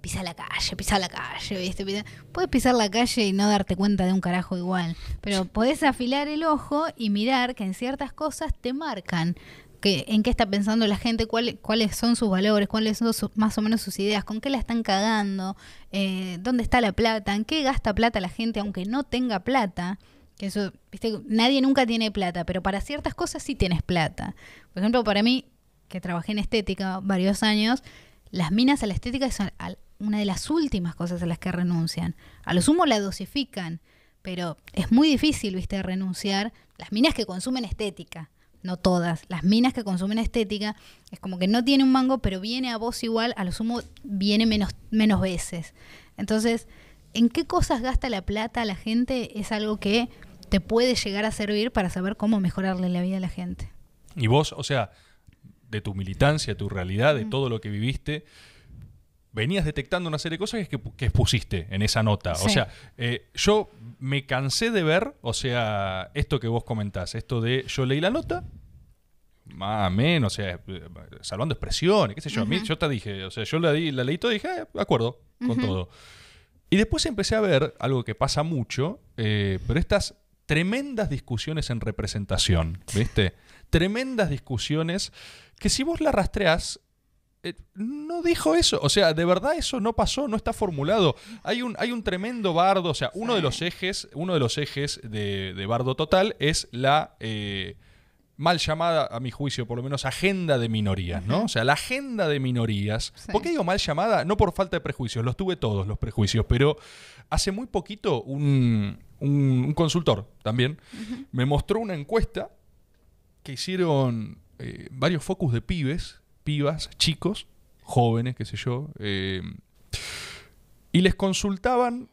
pisa la calle, pisa la calle, ¿viste? Pisa- Puedes pisar la calle y no darte cuenta de un carajo igual, pero podés afilar el ojo y mirar que en ciertas cosas te marcan que, en qué está pensando la gente, cuál- cuáles son sus valores, cuáles son sus- más o menos sus ideas, con qué la están cagando, eh, dónde está la plata, en qué gasta plata la gente aunque no tenga plata. Eso, viste, nadie nunca tiene plata, pero para ciertas cosas sí tienes plata. Por ejemplo, para mí, que trabajé en estética varios años, las minas a la estética son al- una de las últimas cosas a las que renuncian. A lo sumo la dosifican, pero es muy difícil, viste, renunciar. Las minas que consumen estética, no todas, las minas que consumen estética, es como que no tiene un mango, pero viene a vos igual, a lo sumo viene menos, menos veces. Entonces, ¿en qué cosas gasta la plata la gente? Es algo que te puede llegar a servir para saber cómo mejorarle la vida a la gente. y vos, o sea, de tu militancia, tu realidad, de todo lo que viviste, venías detectando una serie de cosas que, que expusiste en esa nota. O sea, eh, yo me cansé de ver, o sea, esto que vos comentás, esto de yo leí la nota, más o menos, o sea, eh, salvando expresiones, qué sé yo. A mí, yo te dije, o sea, yo la, di- la leí todo y dije, "Ah, de acuerdo con todo. Y después empecé a ver algo que pasa mucho, eh, pero estas tremendas discusiones en representación, ¿viste? Tremendas discusiones que si vos la rastreás, eh, no dijo eso. O sea, de verdad eso no pasó, no está formulado. Hay un, hay un tremendo bardo, o sea, uno de los ejes, uno de los ejes de, de bardo total es la eh, mal llamada, a mi juicio, por lo menos, agenda de minorías, ¿no? O sea, la agenda de minorías. Sí. ¿Por qué digo mal llamada? No por falta de prejuicios, los tuve todos los prejuicios, pero hace muy poquito un, un- un consultor también me mostró una encuesta que hicieron eh, varios focus de pibes, pibas, chicos, jóvenes, qué sé yo, eh, y les consultaban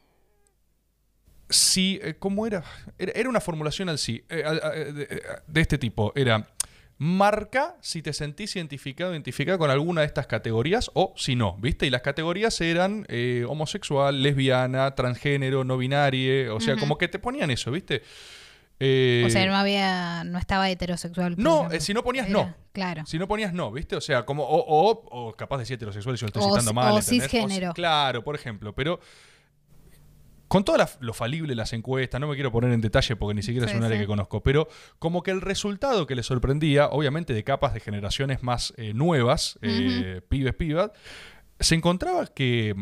si, eh, ¿cómo era? era? era una formulación al sí, de, de este tipo, era, marca si te sentís identificado, identificada con alguna de estas categorías o si no, ¿viste? Y las categorías eran eh, homosexual, lesbiana, transgénero, no binario, o sea, como que te ponían eso, ¿viste? Eh, o sea, no había, no estaba heterosexual. no, eh, si no ponías Era- no. Claro. Si no ponías no, ¿viste? O sea, como, o, o, o capaz de heterosexual yo lo estoy O citando mal. o cisgénero. claro, por ejemplo, pero con todo la- lo falible las encuestas, no me quiero poner en detalle porque ni siquiera es un área sí. que conozco, pero como que el resultado que le sorprendía, obviamente de capas de generaciones más eh, nuevas, eh, pibes, pibas, se encontraba que,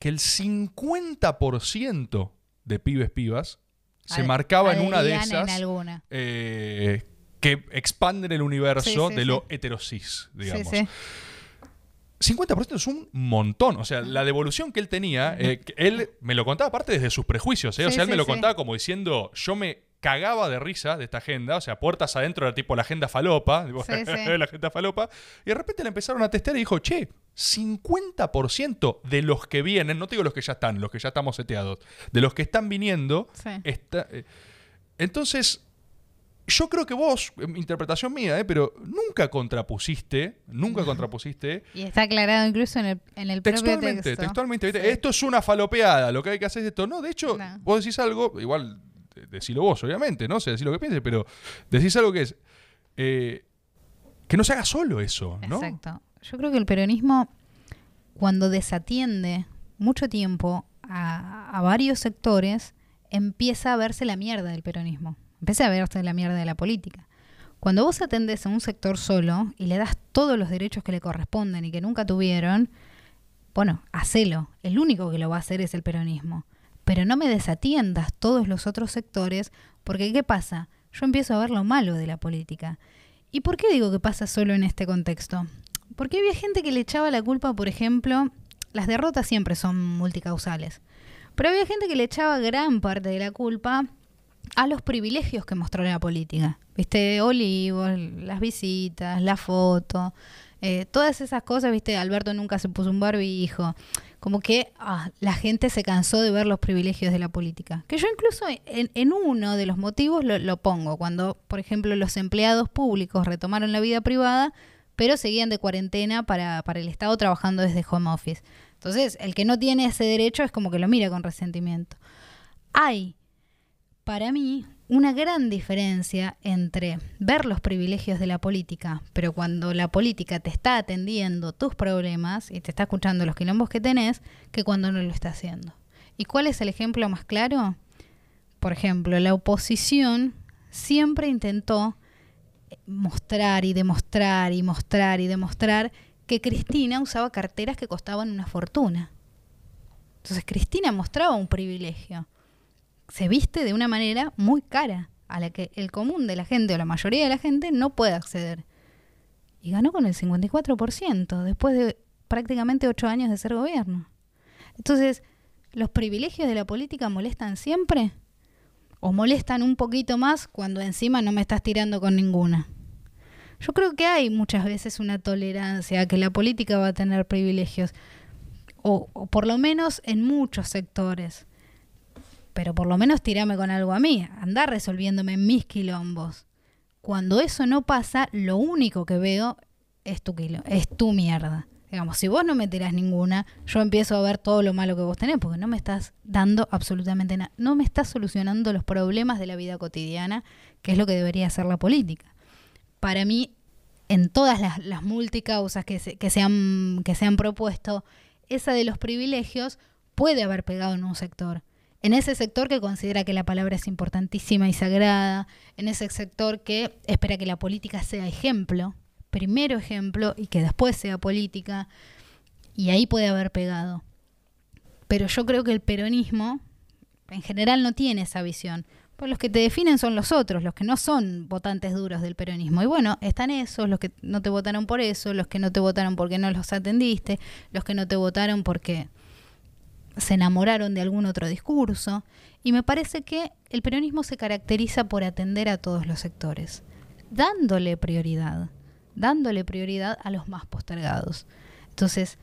que el 50% de pibes, pibas se Ad- marcaba en una de esas en alguna. eh, que expanden el universo Sí, de lo heterosis, digamos. Sí, sí. 50% es un montón. O sea, la devolución que él tenía, eh, que él me lo contaba aparte desde sus prejuicios. ¿eh? o Sí, sea, él me sí, lo sí. contaba como diciendo, yo me cagaba de risa de esta agenda, o sea, puertas adentro era tipo la agenda falopa, la agenda falopa, y de repente la empezaron a testear y dijo, che, 50% de los que vienen, no te digo los que ya están, los que ya estamos seteados, de los que están viniendo, está, eh, entonces, yo creo que vos, eh, interpretación mía, eh, pero nunca contrapusiste, nunca contrapusiste Y está aclarado incluso en el, en el propio Textualmente, texto. textualmente. ¿viste? Sí. Esto es una falopeada, lo que hay que hacer es esto. No, de hecho, No. vos decís algo, igual de- decilo vos, obviamente, no sé, decís lo que pienses, pero decís algo que es eh, que no se haga solo eso, ¿no? Exacto. Yo creo que el peronismo, cuando desatiende mucho tiempo a, a varios sectores, empieza a verse la mierda del peronismo. Empieza a verse la mierda de la política. Cuando vos atendés a un sector solo y le das todos los derechos que le corresponden y que nunca tuvieron, bueno, hacelo. El único que lo va a hacer es el peronismo. Pero no me desatiendas todos los otros sectores, porque ¿qué pasa? Yo empiezo a ver lo malo de la política. ¿Y por qué digo que pasa solo en este contexto? Porque había gente que le echaba la culpa, por ejemplo, las derrotas siempre son multicausales, pero había gente que le echaba gran parte de la culpa a los privilegios que mostró la política. Viste, olivos, las visitas, la foto, eh, todas esas cosas, viste, Alberto nunca se puso un barbijo. Como que ah, la gente se cansó de ver los privilegios de la política. Que yo incluso en, uno de los motivos lo, lo pongo, cuando, por ejemplo, los empleados públicos retomaron la vida privada, pero seguían de cuarentena para, para el Estado trabajando desde home office. Entonces, el que no tiene ese derecho es como que lo mira con resentimiento. Hay para mí una gran diferencia entre ver los privilegios de la política, pero cuando la política te está atendiendo tus problemas y te está escuchando los quilombos que tenés, que cuando no lo está haciendo. ¿Y cuál es el ejemplo más claro? Por ejemplo, la oposición siempre intentó mostrar y demostrar y mostrar y demostrar que Cristina usaba carteras que costaban una fortuna. Entonces Cristina mostraba un privilegio se viste de una manera muy cara, a la que el común de la gente o la mayoría de la gente no puede acceder. Y ganó con el 54%, después de prácticamente ocho años de ser gobierno. Entonces, ¿los privilegios de la política molestan siempre? ¿O molestan un poquito más cuando encima no me estás tirando con ninguna? Yo creo que hay muchas veces una tolerancia a que la política va a tener privilegios, o, o por lo menos en muchos sectores pero por lo menos tirame con algo a mí, andar resolviéndome mis quilombos. Cuando eso no pasa, lo único que veo es tu quilo, es tu mierda. Digamos, si vos no me tirás ninguna, yo empiezo a ver todo lo malo que vos tenés, porque no me estás dando absolutamente nada. No me estás solucionando los problemas de la vida cotidiana, que es lo que debería hacer la política. Para mí, en todas las, las multicausas que que se han propuesto, esa de los privilegios puede haber pegado en un sector en ese sector que considera que la palabra es importantísima y sagrada, en ese sector que espera que la política sea ejemplo, primero ejemplo y que después sea política, y ahí puede haber pegado. Pero yo creo que el peronismo en general no tiene esa visión. Pues los que te definen son los otros, los que no son votantes duros del peronismo. Y bueno, están esos, los que no te votaron por eso, los que no te votaron porque no los atendiste, los que no te votaron porque se enamoraron de algún otro discurso, y me parece que el peronismo se caracteriza por atender a todos los sectores, dándole prioridad, dándole prioridad a los más postergados. Entonces,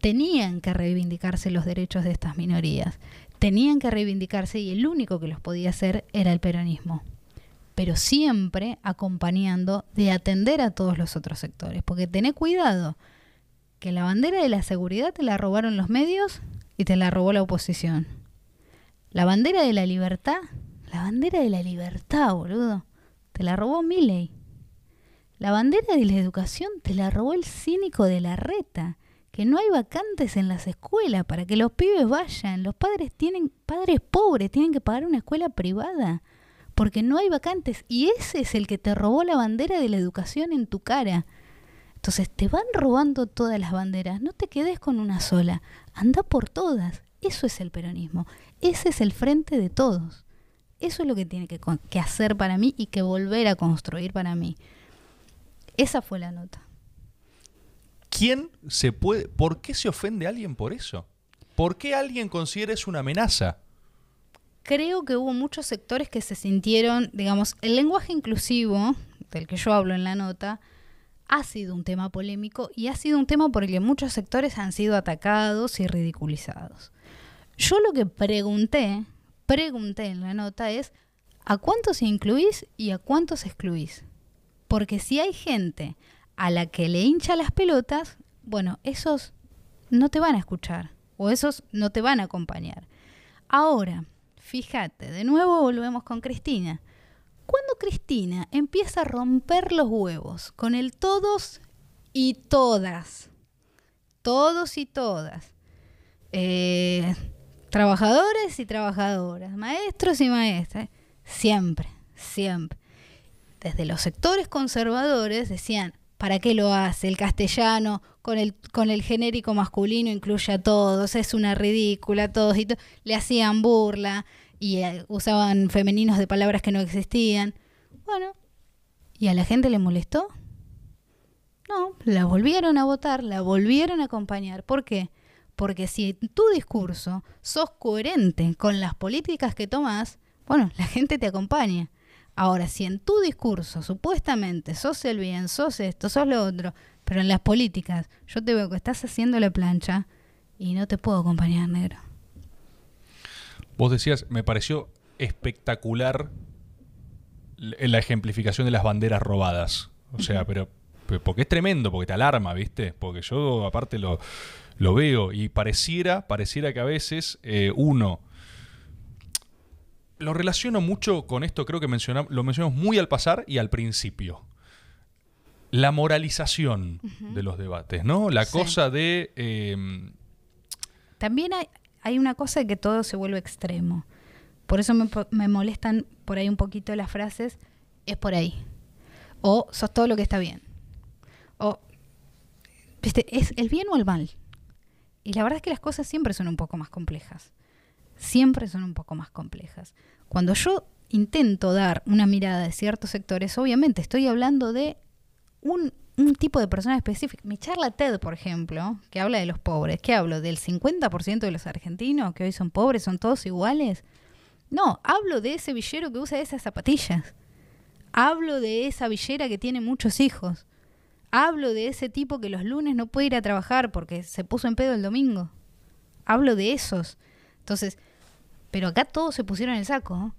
tenían que reivindicarse los derechos de estas minorías, tenían que reivindicarse y el único que los podía hacer era el peronismo, pero siempre acompañando de atender a todos los otros sectores, porque tené cuidado, que la bandera de la seguridad te la robaron los medios y te la robó la oposición. La bandera de la libertad, la bandera de la libertad, boludo, te la robó Milley. La bandera de la educación te la robó el cínico de la reta, que no hay vacantes en las escuelas para que los pibes vayan. Los padres tienen, padres pobres, tienen que pagar una escuela privada, porque no hay vacantes. Y ese es el que te robó la bandera de la educación en tu cara. Entonces te van robando todas las banderas, no te quedes con una sola, anda por todas. Eso es el peronismo, ese es el frente de todos. Eso es lo que tiene que, que, hacer para mí y que volver a construir para mí. Esa fue la nota. ¿Quién se puede, por qué se ofende a alguien por eso? ¿Por qué alguien considera eso una amenaza? creo que hubo muchos sectores que se sintieron, digamos, el lenguaje inclusivo, del que yo hablo en la nota, ha sido un tema polémico y ha sido un tema por el que muchos sectores han sido atacados y ridiculizados. Yo lo que pregunté, pregunté en la nota es, ¿a cuántos incluís y a cuántos excluís? Porque si hay gente a la que le hincha las pelotas, bueno, esos no te van a escuchar o esos no te van a acompañar. Ahora, fíjate, de nuevo volvemos con Cristina. Cuando Cristina empieza a romper los huevos con el todos y todas, todos y todas, eh, trabajadores y trabajadoras, maestros y maestras, siempre, siempre, desde los sectores conservadores decían, ¿para qué lo hace? El castellano con el, con el genérico masculino incluye a todos, es una ridícula, todos y le hacían burla y eh, usaban femeninos de palabras que no existían. Bueno, ¿y a la gente le molestó? No, la volvieron a votar, la volvieron a acompañar. ¿Por qué? Porque si en tu discurso sos coherente con las políticas que tomas, bueno, la gente te acompaña. Ahora, si en tu discurso supuestamente sos el bien, sos esto, sos lo otro, pero en las políticas yo te veo que estás haciendo la plancha y no te puedo acompañar, negro. Vos decías, me pareció espectacular la ejemplificación de las banderas robadas. O sea, pero, porque es tremendo, porque te alarma, ¿viste? Porque yo aparte lo, lo veo y pareciera, pareciera que a veces eh, uno lo relaciono mucho con esto, creo que mencionamos, lo mencionamos muy al pasar y al principio. La moralización de los debates, ¿no? La cosa de... Em, También hay, hay, una cosa de que todo se vuelve extremo. Por eso me, me, molestan por ahí un poquito las frases, es por ahí. O sos todo lo que está bien. O, ¿viste? ¿Es el bien o el mal? Y la verdad es que las cosas siempre son un poco más complejas siempre son un poco más complejas. Cuando yo intento dar una mirada de ciertos sectores, obviamente estoy hablando de un, tipo de persona específica. Mi charla TED, por ejemplo, que habla de los pobres, ¿qué hablo? ¿Del 50% de los argentinos que hoy son pobres, son todos iguales? No, hablo de ese villero que usa esas zapatillas. Hablo de esa villera que tiene muchos hijos. Hablo de ese tipo que los lunes no puede ir a trabajar porque se puso en pedo el domingo. Hablo de esos. Entonces, pero acá todos se pusieron el saco.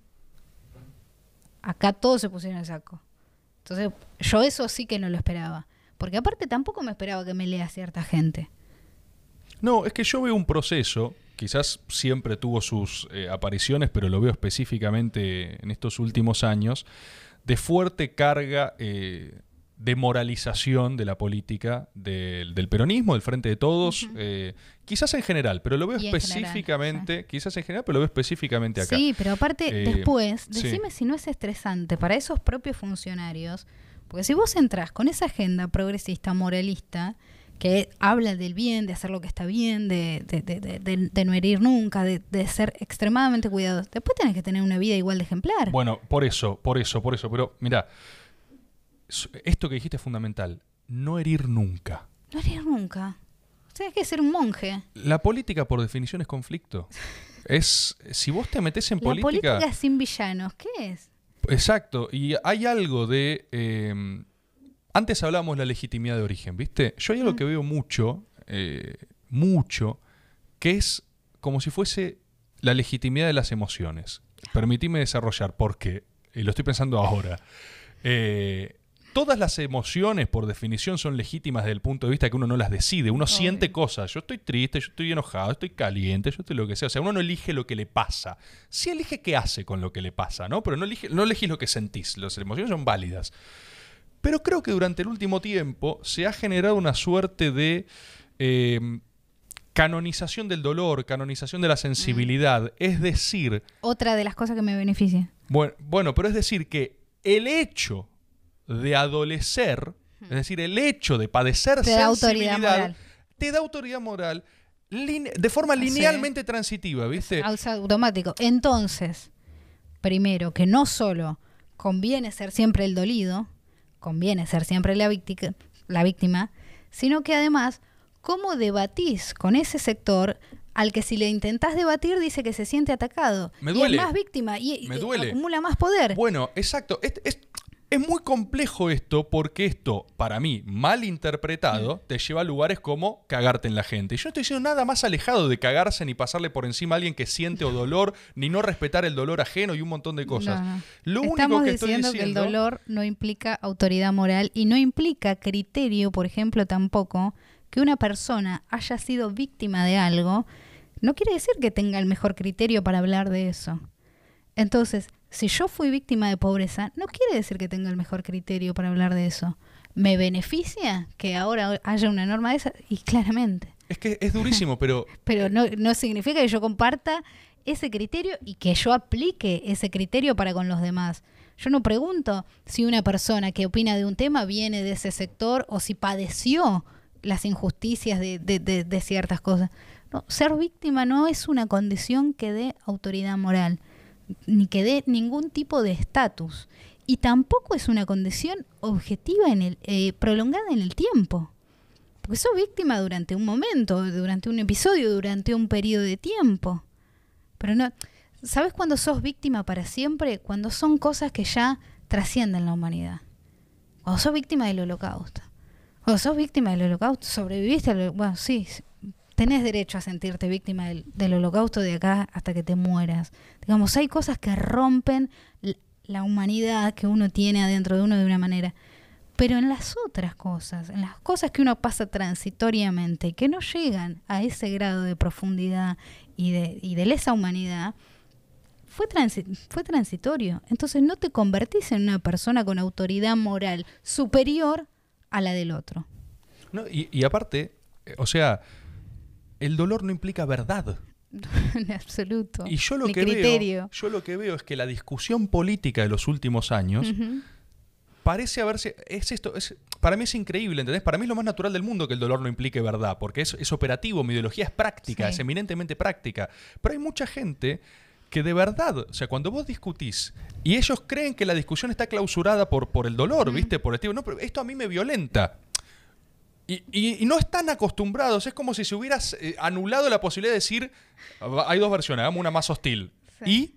Acá todos se pusieron el saco. Entonces, yo eso sí que no lo esperaba. Porque aparte tampoco me esperaba que me lea cierta gente. No, es que yo veo un proceso, quizás siempre tuvo sus eh, apariciones, pero lo veo específicamente en estos últimos años, de fuerte carga eh, de moralización de la política del, peronismo, del Frente de Todos, eh, quizás en general, pero lo veo específicamente, quizás en general, pero lo veo específicamente acá. Sí, pero aparte, después, decime si no es estresante para esos propios funcionarios, porque si vos entras con esa agenda progresista, moralista, que habla del bien, de hacer lo que está bien, de, de, no herir nunca, de, ser extremadamente cuidadosos, después tenés que tener una vida igual de ejemplar. Bueno, por eso, por eso, por eso, pero mira esto que dijiste es fundamental. No herir nunca. No herir nunca. Tienes que ser un monje. La política, por definición, es conflicto. Es. Si vos te metes en política. La política sin villanos, ¿qué es? Exacto. Y hay algo de. Eh, antes hablábamos de la legitimidad de origen, ¿viste? Yo hay algo que veo mucho, eh, mucho, que es como si fuese la legitimidad de las emociones. Permitime desarrollar, porque, y lo estoy pensando ahora, eh, todas las emociones, por definición, son legítimas desde el punto de vista que uno no las decide. Uno siente cosas. Yo estoy triste, yo estoy enojado, estoy caliente, yo estoy lo que sea. O sea, uno no elige lo que le pasa. Sí elige qué hace con lo que le pasa, ¿no? Pero no, elige, no elegís lo que sentís. Las emociones son válidas. Pero creo que durante el último tiempo se ha generado una suerte de em, canonización del dolor, canonización de la sensibilidad. Mm. Es decir... Otra de las cosas que me beneficia. Bueno, bueno, pero es decir que el hecho de adolecer, es decir, el hecho de padecer te sensibilidad, da autoridad moral. te da autoridad moral de forma linealmente transitiva, ¿viste? automático. Entonces, primero, que no solo conviene ser siempre el dolido, conviene ser siempre la víctima, la víctima sino que además, ¿cómo debatís con ese sector al que si le intentás debatir dice que se siente atacado. Me Y duele. es más víctima y, Me y duele. acumula más poder. Bueno, exacto. Es, es- es muy complejo esto porque esto, para mí, mal interpretado, te lleva a lugares como cagarte en la gente. Y yo no estoy diciendo nada más alejado de cagarse ni pasarle por encima a alguien que siente o dolor, ni no respetar el dolor ajeno y un montón de cosas. No. Lo Estamos único que estoy diciendo, diciendo... que el dolor no implica autoridad moral y no implica criterio, por ejemplo, tampoco que una persona haya sido víctima de algo, no quiere decir que tenga el mejor criterio para hablar de eso. Entonces, si yo fui víctima de pobreza, no quiere decir que tenga el mejor criterio para hablar de eso. ¿Me beneficia que ahora haya una norma de esa? Y claramente. Es que es durísimo, pero Pero no, no significa que yo comparta ese criterio y que yo aplique ese criterio para con los demás. Yo no pregunto si una persona que opina de un tema viene de ese sector o si padeció las injusticias de, de- de- de ciertas cosas. No, ser víctima no es una condición que dé autoridad moral, ni que dé ningún tipo de estatus. Y tampoco es una condición objetiva, en el, eh, prolongada en el tiempo. Porque sos víctima durante un momento, durante un episodio, durante un periodo de tiempo. Pero no. ¿Sabes cuándo sos víctima para siempre? Cuando son cosas que ya trascienden la humanidad. Cuando sos víctima del holocausto. Cuando sos víctima del holocausto, sobreviviste al Bueno, sí, tenés derecho a sentirte víctima del, del holocausto de acá hasta que te mueras. Digamos, hay cosas que rompen la humanidad que uno tiene adentro de uno de una manera. Pero en las otras cosas, en las cosas que uno pasa transitoriamente que no llegan a ese grado de profundidad y de, y de lesa humanidad, fue, transi- fue transitorio. Entonces no te convertís en una persona con autoridad moral superior a la del otro. No, y, y aparte, eh, o sea, el dolor no implica verdad. en absoluto. Y yo lo que criterio. veo, yo lo que veo es que la discusión política de los últimos años parece haberse es esto, es para mí es increíble, ¿entendés? Para mí es lo más natural del mundo que el dolor no implique verdad, porque es, es operativo, mi ideología es práctica, Sí. es eminentemente práctica. Pero hay mucha gente que de verdad, o sea, cuando vos discutís y ellos creen que la discusión está clausurada por, por el dolor, ¿viste? Por el tipo, no, pero esto a mí me violenta. Y, y- y no están acostumbrados, es como si se hubieras eh, anulado la posibilidad de decir, "Ah, hay dos versiones, hagamos una más hostil. Sí.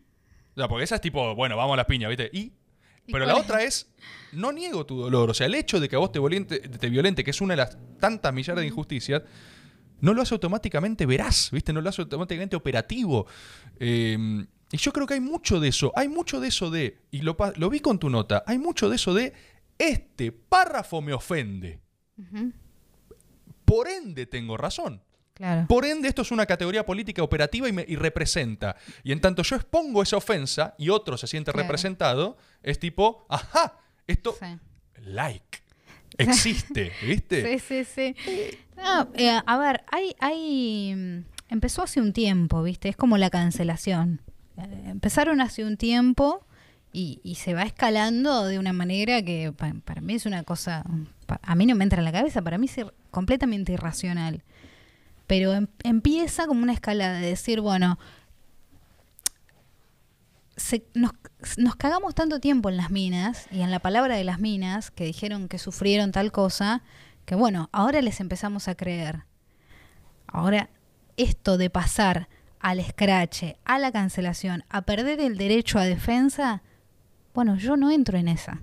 Y, o porque esa es tipo, bueno, vamos a las piñas, ¿viste? Y, ¿Y pero la otra es, no niego tu dolor, o sea, el hecho de que a vos te, violente, te violente, que es una de las tantas millares de injusticias, no lo hace automáticamente veraz, ¿viste? No lo hace automáticamente operativo. Eh, y yo creo que hay mucho de eso, hay mucho de eso de, y lo, vi con tu nota, hay mucho de eso de, este párrafo me ofende. Ujú. Por ende tengo razón. Claro. Por ende, esto es una categoría política operativa y, me- y representa. Y en tanto yo expongo esa ofensa y otro se siente Claro. representado, es tipo, ajá, esto, Sí. like, existe, ¿viste? Sí, sí, sí. No, eh, a ver, hay, hay, mm, empezó hace un tiempo, ¿viste? Es como la cancelación. Eh, empezaron hace un tiempo y, y se va escalando de una manera que pa- para mí es una cosa, a mí no me entra en la cabeza, para mí ir- completamente irracional. Pero em- empieza como una escalada de decir, bueno, nos, nos cagamos tanto tiempo en las minas y en la palabra de las minas que dijeron que sufrieron tal cosa, que bueno, ahora les empezamos a creer. Ahora, esto de pasar al escrache, a la cancelación, a perder el derecho a defensa, bueno, yo no entro en esa.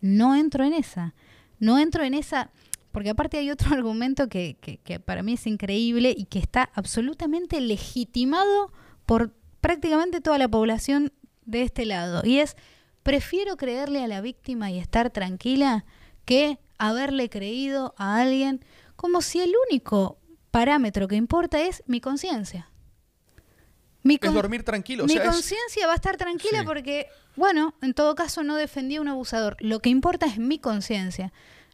No entro en esa. No entro en esa, porque aparte hay otro argumento que, que- que para mí es increíble y que está absolutamente legitimado por prácticamente toda la población de este lado. Y es, prefiero creerle a la víctima y estar tranquila que haberle creído a alguien como si el único parámetro que importa es mi conciencia. Mi Es dormir tranquilo. o mi es- conciencia va a estar tranquila Sí. porque, bueno, en todo caso no defendí a un abusador. Lo que importa es mi conciencia.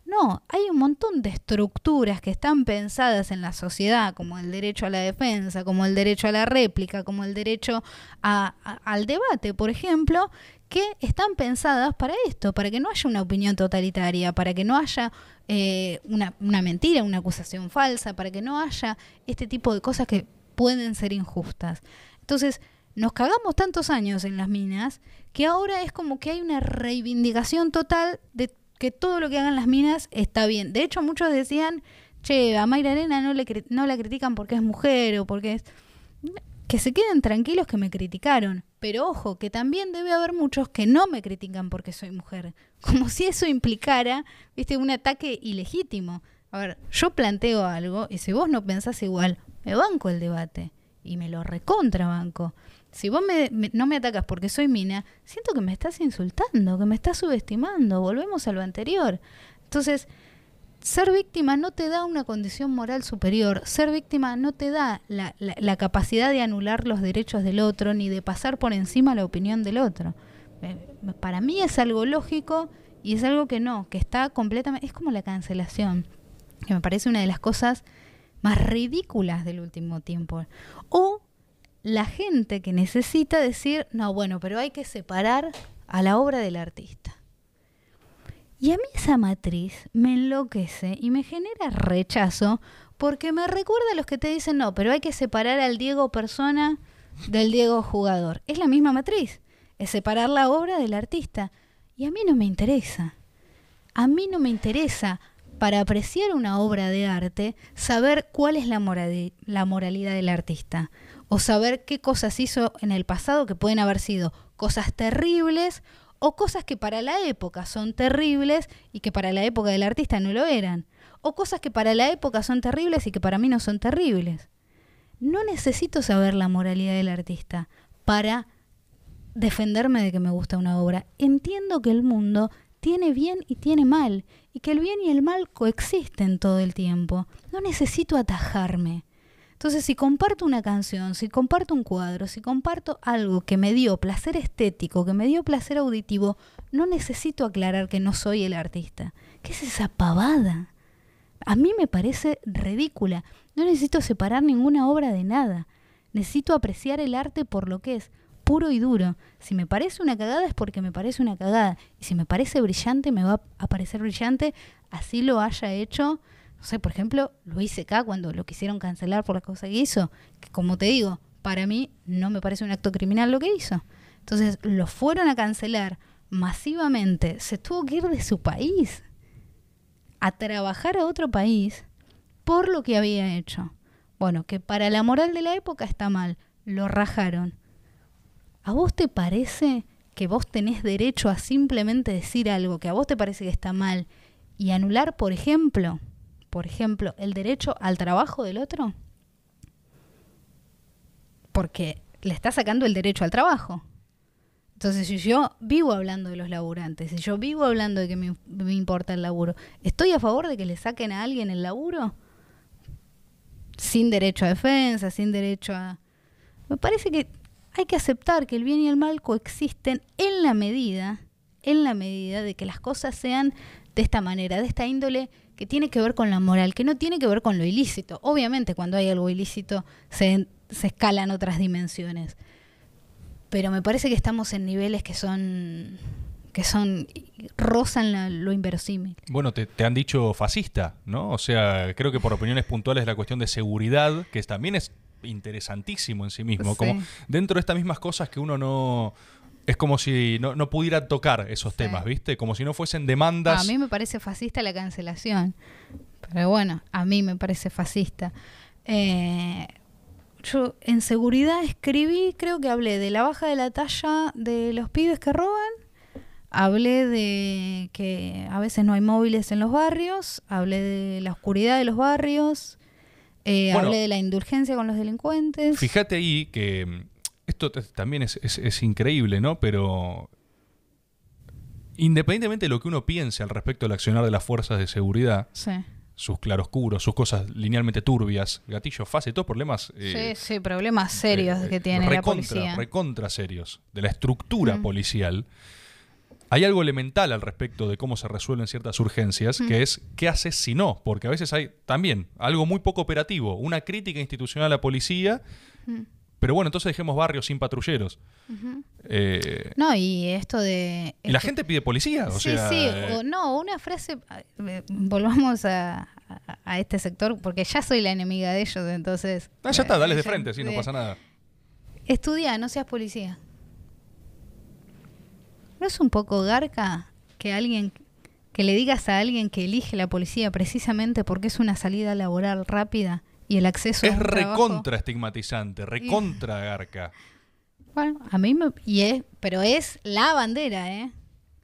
No, hay un montón de estructuras que están pensadas en la sociedad, como el derecho a la defensa, como el derecho a la réplica, como el derecho al debate, por ejemplo, que están pensadas para esto, para que no haya una opinión totalitaria, para que no haya eh, una, una mentira, una acusación falsa, para que no haya este tipo de cosas que pueden ser injustas. Entonces, nos cagamos tantos años en las minas que ahora es como que hay una reivindicación total de que todo lo que hagan las minas está bien. De hecho, muchos decían, che, a Mayra Arena no, le, no la critican porque es mujer o porque es... que se queden tranquilos que me criticaron. Pero ojo, que también debe haber muchos que no me critican porque soy mujer. Como si eso implicara, viste, un ataque ilegítimo. A ver, yo planteo algo y si vos no pensás igual, me banco el debate y me lo recontrabanco. Si vos me, no me atacas porque soy mina, siento que me estás insultando, que me estás subestimando. Volvemos a lo anterior. Entonces, ser víctima no te da una condición moral superior. Ser víctima no te da la, la- la capacidad de anular los derechos del otro ni de pasar por encima la opinión del otro. Eh, Para mí es algo lógico y es algo que no, que está completamente... Es como la cancelación, que me parece una de las cosas más ridículas del último tiempo. O la gente que necesita decir, no, bueno, pero hay que separar a la obra del artista. Y a mí esa matriz me enloquece y me genera rechazo porque me recuerda a los que te dicen, no, pero hay que separar al Diego persona del Diego jugador. Es la misma matriz, es separar la obra del artista. Y a mí no me interesa. A mí no me interesa para apreciar una obra de arte saber cuál es la, morali- la moralidad del artista o saber qué cosas hizo en el pasado que pueden haber sido cosas terribles o cosas que para la época son terribles y que para la época del artista no lo eran o cosas que para la época son terribles y que para mí no son terribles. No necesito saber la moralidad del artista para defenderme de que me gusta una obra. Entiendo que el mundo tiene bien y tiene mal, y que el bien y el mal coexisten todo el tiempo. No necesito atajarme. Entonces, si comparto una canción, si comparto un cuadro, si comparto algo que me dio placer estético, que me dio placer auditivo, no necesito aclarar que no soy el artista. ¿Qué es esa pavada? A mí me parece ridícula. No necesito separar ninguna obra de nada. Necesito apreciar el arte por lo que es, puro y duro. Si me parece una cagada es porque me parece una cagada. Y si me parece brillante, me va a parecer brillante, así lo haya hecho. No sé, por ejemplo, Luis C.K. cuando lo quisieron cancelar por la cosa que hizo. Que como te digo, para mí no me parece un acto criminal lo que hizo. Entonces, lo fueron a cancelar masivamente. Se tuvo que ir de su país a trabajar a otro país por lo que había hecho. Bueno, que para la moral de la época está mal, lo rajaron. ¿A vos te parece que vos tenés derecho a simplemente decir algo que a vos te parece que está mal y anular, por ejemplo, por ejemplo, el derecho al trabajo del otro? Porque le está sacando el derecho al trabajo. Entonces, si yo vivo hablando de los laburantes, si yo vivo hablando de que me, importa el laburo, ¿estoy a favor de que le saquen a alguien el laburo? Sin derecho a defensa, sin derecho a... Me parece que hay que aceptar que el bien y el mal coexisten en la medida, en la medida de que las cosas sean de esta manera, de esta índole que tiene que ver con la moral, que no tiene que ver con lo ilícito. Obviamente, cuando hay algo ilícito se, se escalan otras dimensiones pero me parece que estamos en niveles que son que son rozan la- lo inverosímil. Bueno, te, te han dicho fascista, ¿no? O sea, creo que por opiniones puntuales la cuestión de seguridad, que también es interesantísimo en sí mismo. Sí. Como dentro de estas mismas cosas que uno no... Es como si no, no pudiera tocar esos Sí. temas, ¿viste? Como si no fuesen demandas... A mí me parece fascista la cancelación, pero bueno, a mí me parece fascista. Eh, yo en seguridad escribí, creo que hablé de la baja de la talla de los pibes que roban, hablé de que a veces no hay móviles en los barrios, hablé de la oscuridad de los barrios, eh, Bueno. hablé de la indulgencia con los delincuentes. Fíjate ahí que esto también es, es- es increíble, ¿no? Pero independientemente de lo que uno piense al respecto del accionar de las fuerzas de seguridad, Sí. sus claroscuros, sus cosas linealmente turbias, gatillo fácil, todos problemas... eh, sí, sí, problemas serios eh, que tiene la recontra, policía. Recontra serios, de la estructura Mm. policial. Hay algo elemental al respecto de cómo se resuelven ciertas urgencias, Mm. que es qué haces si no, porque a veces hay también algo muy poco operativo, una crítica institucional a la policía, Mm. Pero bueno, entonces dejemos barrios sin patrulleros. Eh, No, y esto de... y la gente pide policía, o sí, sea, sí, eh, o no, una frase, eh, volvamos a, a- a este sector, porque ya soy la enemiga de ellos, entonces... ah, ya está, dale de ya- frente, sí, no eh, pasa nada. Estudia, no seas policía. ¿No es un poco garca que alguien que le digas a alguien que elige la policía precisamente porque es una salida laboral rápida y el acceso a Es trabajo- recontra estigmatizante, recontra garca. Bueno, a mí me... Y es, pero es la bandera, ¿eh?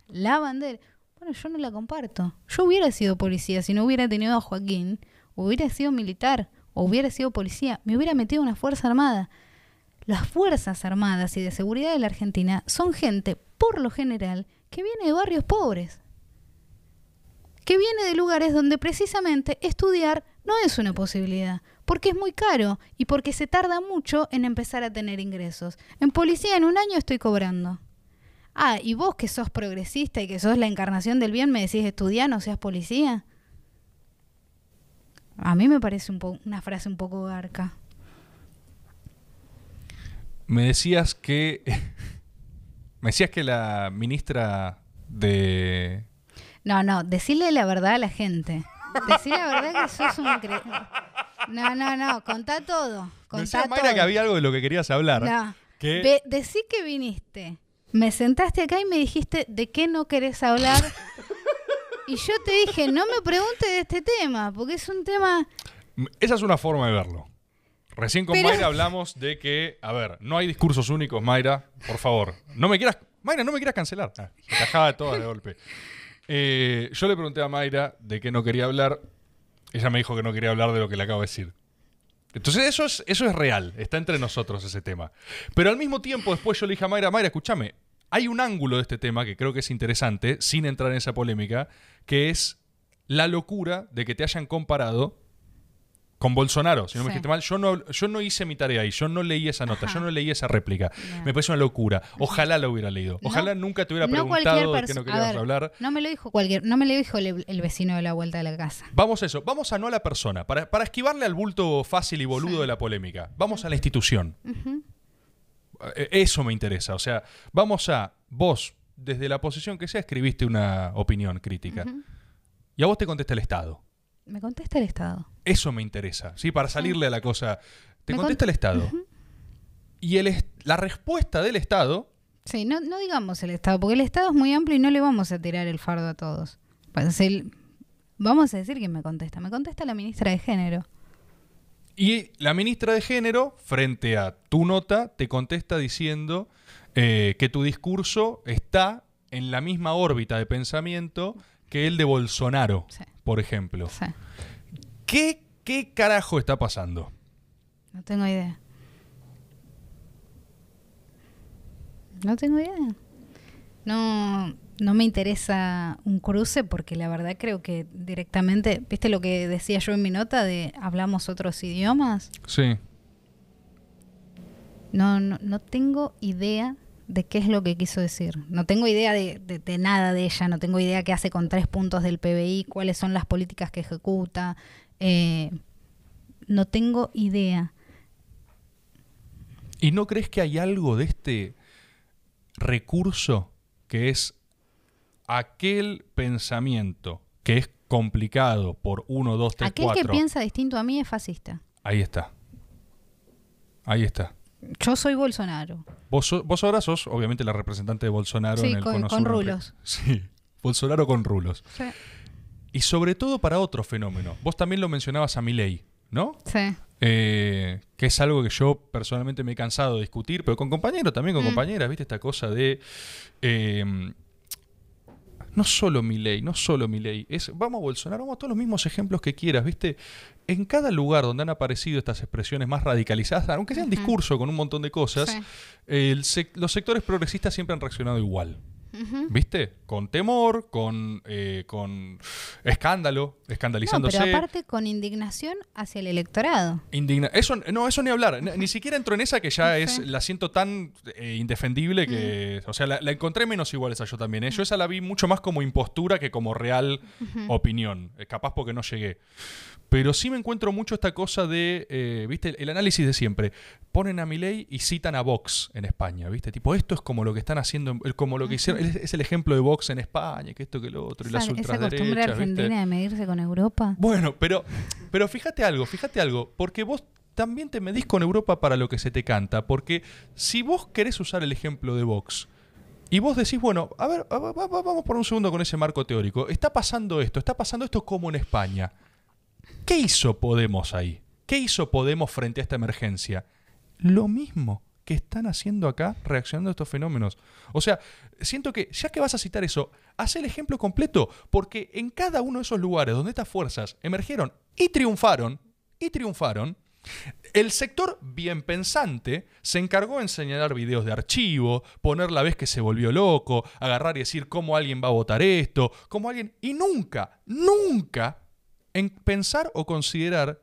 La bandera. Bueno, yo no la comparto. Yo hubiera sido policía si no hubiera tenido a Joaquín. Hubiera sido militar. O hubiera sido policía. Me hubiera metido en una fuerza armada. Las fuerzas armadas y de seguridad de la Argentina son gente, por lo general, que viene de barrios pobres. Que viene de lugares donde precisamente estudiar no es una posibilidad. Porque es muy caro y porque se tarda mucho en empezar a tener ingresos. En policía en un año estoy cobrando. Ah, y vos que sos progresista y que sos la encarnación del bien, me decís estudiar, no seas policía. A mí me parece un una frase un poco garca. Me decías que. me decías que la ministra de. No, no, decirle la verdad a la gente. Decirle la verdad que sos un... cre- No, no, no, contá todo. Me Contá decía Mayra todo. que había algo de lo que querías hablar. No. Que- Ve- decí que viniste. Me sentaste acá y me dijiste de qué no querés hablar. y yo te dije, no me preguntes de este tema, porque es un tema... Esa es una forma de verlo. Recién con Pero- Mayra hablamos de que, a ver, no hay discursos únicos, Mayra, por favor. No me quieras, Mayra, no me quieras cancelar. Ah, de todo de golpe. Eh, yo le pregunté a Mayra de qué no quería hablar. Ella me dijo que no quería hablar de lo que le acabo de decir. Entonces eso es, eso es real, está entre nosotros ese tema. Pero al mismo tiempo después yo le dije a Mayra, Mayra, escúchame, hay un ángulo de este tema que creo que es interesante, sin entrar en esa polémica, que es la locura de que te hayan comparado con Bolsonaro, si no me dijiste mal, yo no, yo no hice mi tarea ahí, yo no leí esa nota, Ajá. yo no leí esa réplica. No. Me parece una locura. Ojalá la hubiera leído. No- Ojalá nunca te hubiera no preguntado de qué perso- no querías ver, hablar. No me lo dijo cualquier, no me lo dijo el, el vecino de la vuelta de la casa. Vamos a eso, vamos a no a la persona, para, para esquivarle al bulto fácil y boludo de la polémica. Vamos a la institución. Eh, Eso me interesa, o sea, vamos a, vos, desde la posición que sea, escribiste una opinión crítica. Y a vos te contesta el Estado. Me contesta el Estado. Eso me interesa, ¿sí? Para salirle a la cosa. Te Me contesta cont- el Estado. Y el est- la respuesta del Estado, Sí, no, no digamos el Estado, porque el Estado es muy amplio y no le vamos a tirar el fardo a todos. Pues el- vamos a decir quién me contesta. Me contesta la ministra de Género. y la ministra de Género, frente a tu nota, te contesta diciendo eh, que tu discurso está en la misma órbita de pensamiento que el de Bolsonaro, Sí. por ejemplo. Sí, ¿Qué, ¿Qué carajo está pasando? no tengo idea. No tengo idea. No, no me interesa un cruce porque la verdad creo que directamente, ¿viste lo que decía yo en mi nota de hablamos otros idiomas? Sí. No, no, no tengo idea de qué es lo que quiso decir. No tengo idea de, de- de nada de ella. No tengo idea qué hace con tres puntos del PBI, cuáles son las políticas que ejecuta. Eh, no tengo idea. ¿Y no crees que hay algo de este recurso que es aquel pensamiento que es complicado por uno, dos, tres, Aquel cuatro? que piensa distinto a mí es fascista. Ahí está. Ahí está. Yo soy Bolsonaro. Vos, so- vos ahora sos, obviamente, la representante de Bolsonaro Sí, en el con- Cono con rulos. Sí, Bolsonaro con rulos. Sí. Y sobre todo para otro fenómeno. Vos también lo mencionabas a Milei, ¿no? Sí. Eh, que es algo que yo personalmente me he cansado de discutir, pero con compañeros también, con Mm. compañeras, ¿viste? Esta cosa de... eh, no solo Milei, no solo Milei, es vamos a Bolsonaro, vamos a todos los mismos ejemplos que quieras, ¿viste? En cada lugar donde han aparecido estas expresiones más radicalizadas, aunque sea en Ujú. discurso con un montón de cosas, Sí. el sec- los sectores progresistas siempre han reaccionado igual. ¿Viste? Con temor, con, eh, con escándalo, No, escandalizándose. pero aparte con indignación hacia el electorado. Indigna eso, no, eso ni hablar. Ni, ni siquiera entro en esa que ya No es, la siento tan eh, indefendible que. Mm. O sea, la, la encontré menos igual esa yo también. ¿eh? Yo esa la vi mucho más como impostura que como real opinión. Eh, capaz porque no llegué. Pero sí me encuentro mucho esta cosa de, eh, ¿viste? El, análisis de siempre. Ponen a Milei y citan a Vox en España, ¿viste? Tipo, esto es como lo que están haciendo, como lo que hicieron, es, es el ejemplo de Vox en España, que esto, que lo otro, y las esa, esa costumbre ultraderechas, ¿viste? argentina de medirse con Europa. Bueno, pero, pero fíjate algo, fíjate algo, porque vos también te medís con Europa para lo que se te canta, porque si vos querés usar el ejemplo de Vox y vos decís, bueno, a ver, a- va- va- vamos por un segundo con ese marco teórico, está pasando esto, está pasando esto como en España. ¿Qué hizo Podemos ahí? ¿Qué hizo Podemos frente a esta emergencia? Lo mismo que están haciendo acá reaccionando a estos fenómenos. O sea, siento que ya que vas a citar eso, haz el ejemplo completo, porque en cada uno de esos lugares donde estas fuerzas emergieron y triunfaron, y triunfaron, el sector bien pensante se encargó en señalar videos de archivo, poner la vez que se volvió loco, agarrar y decir cómo alguien va a votar esto, cómo alguien... Y nunca, nunca en pensar o considerar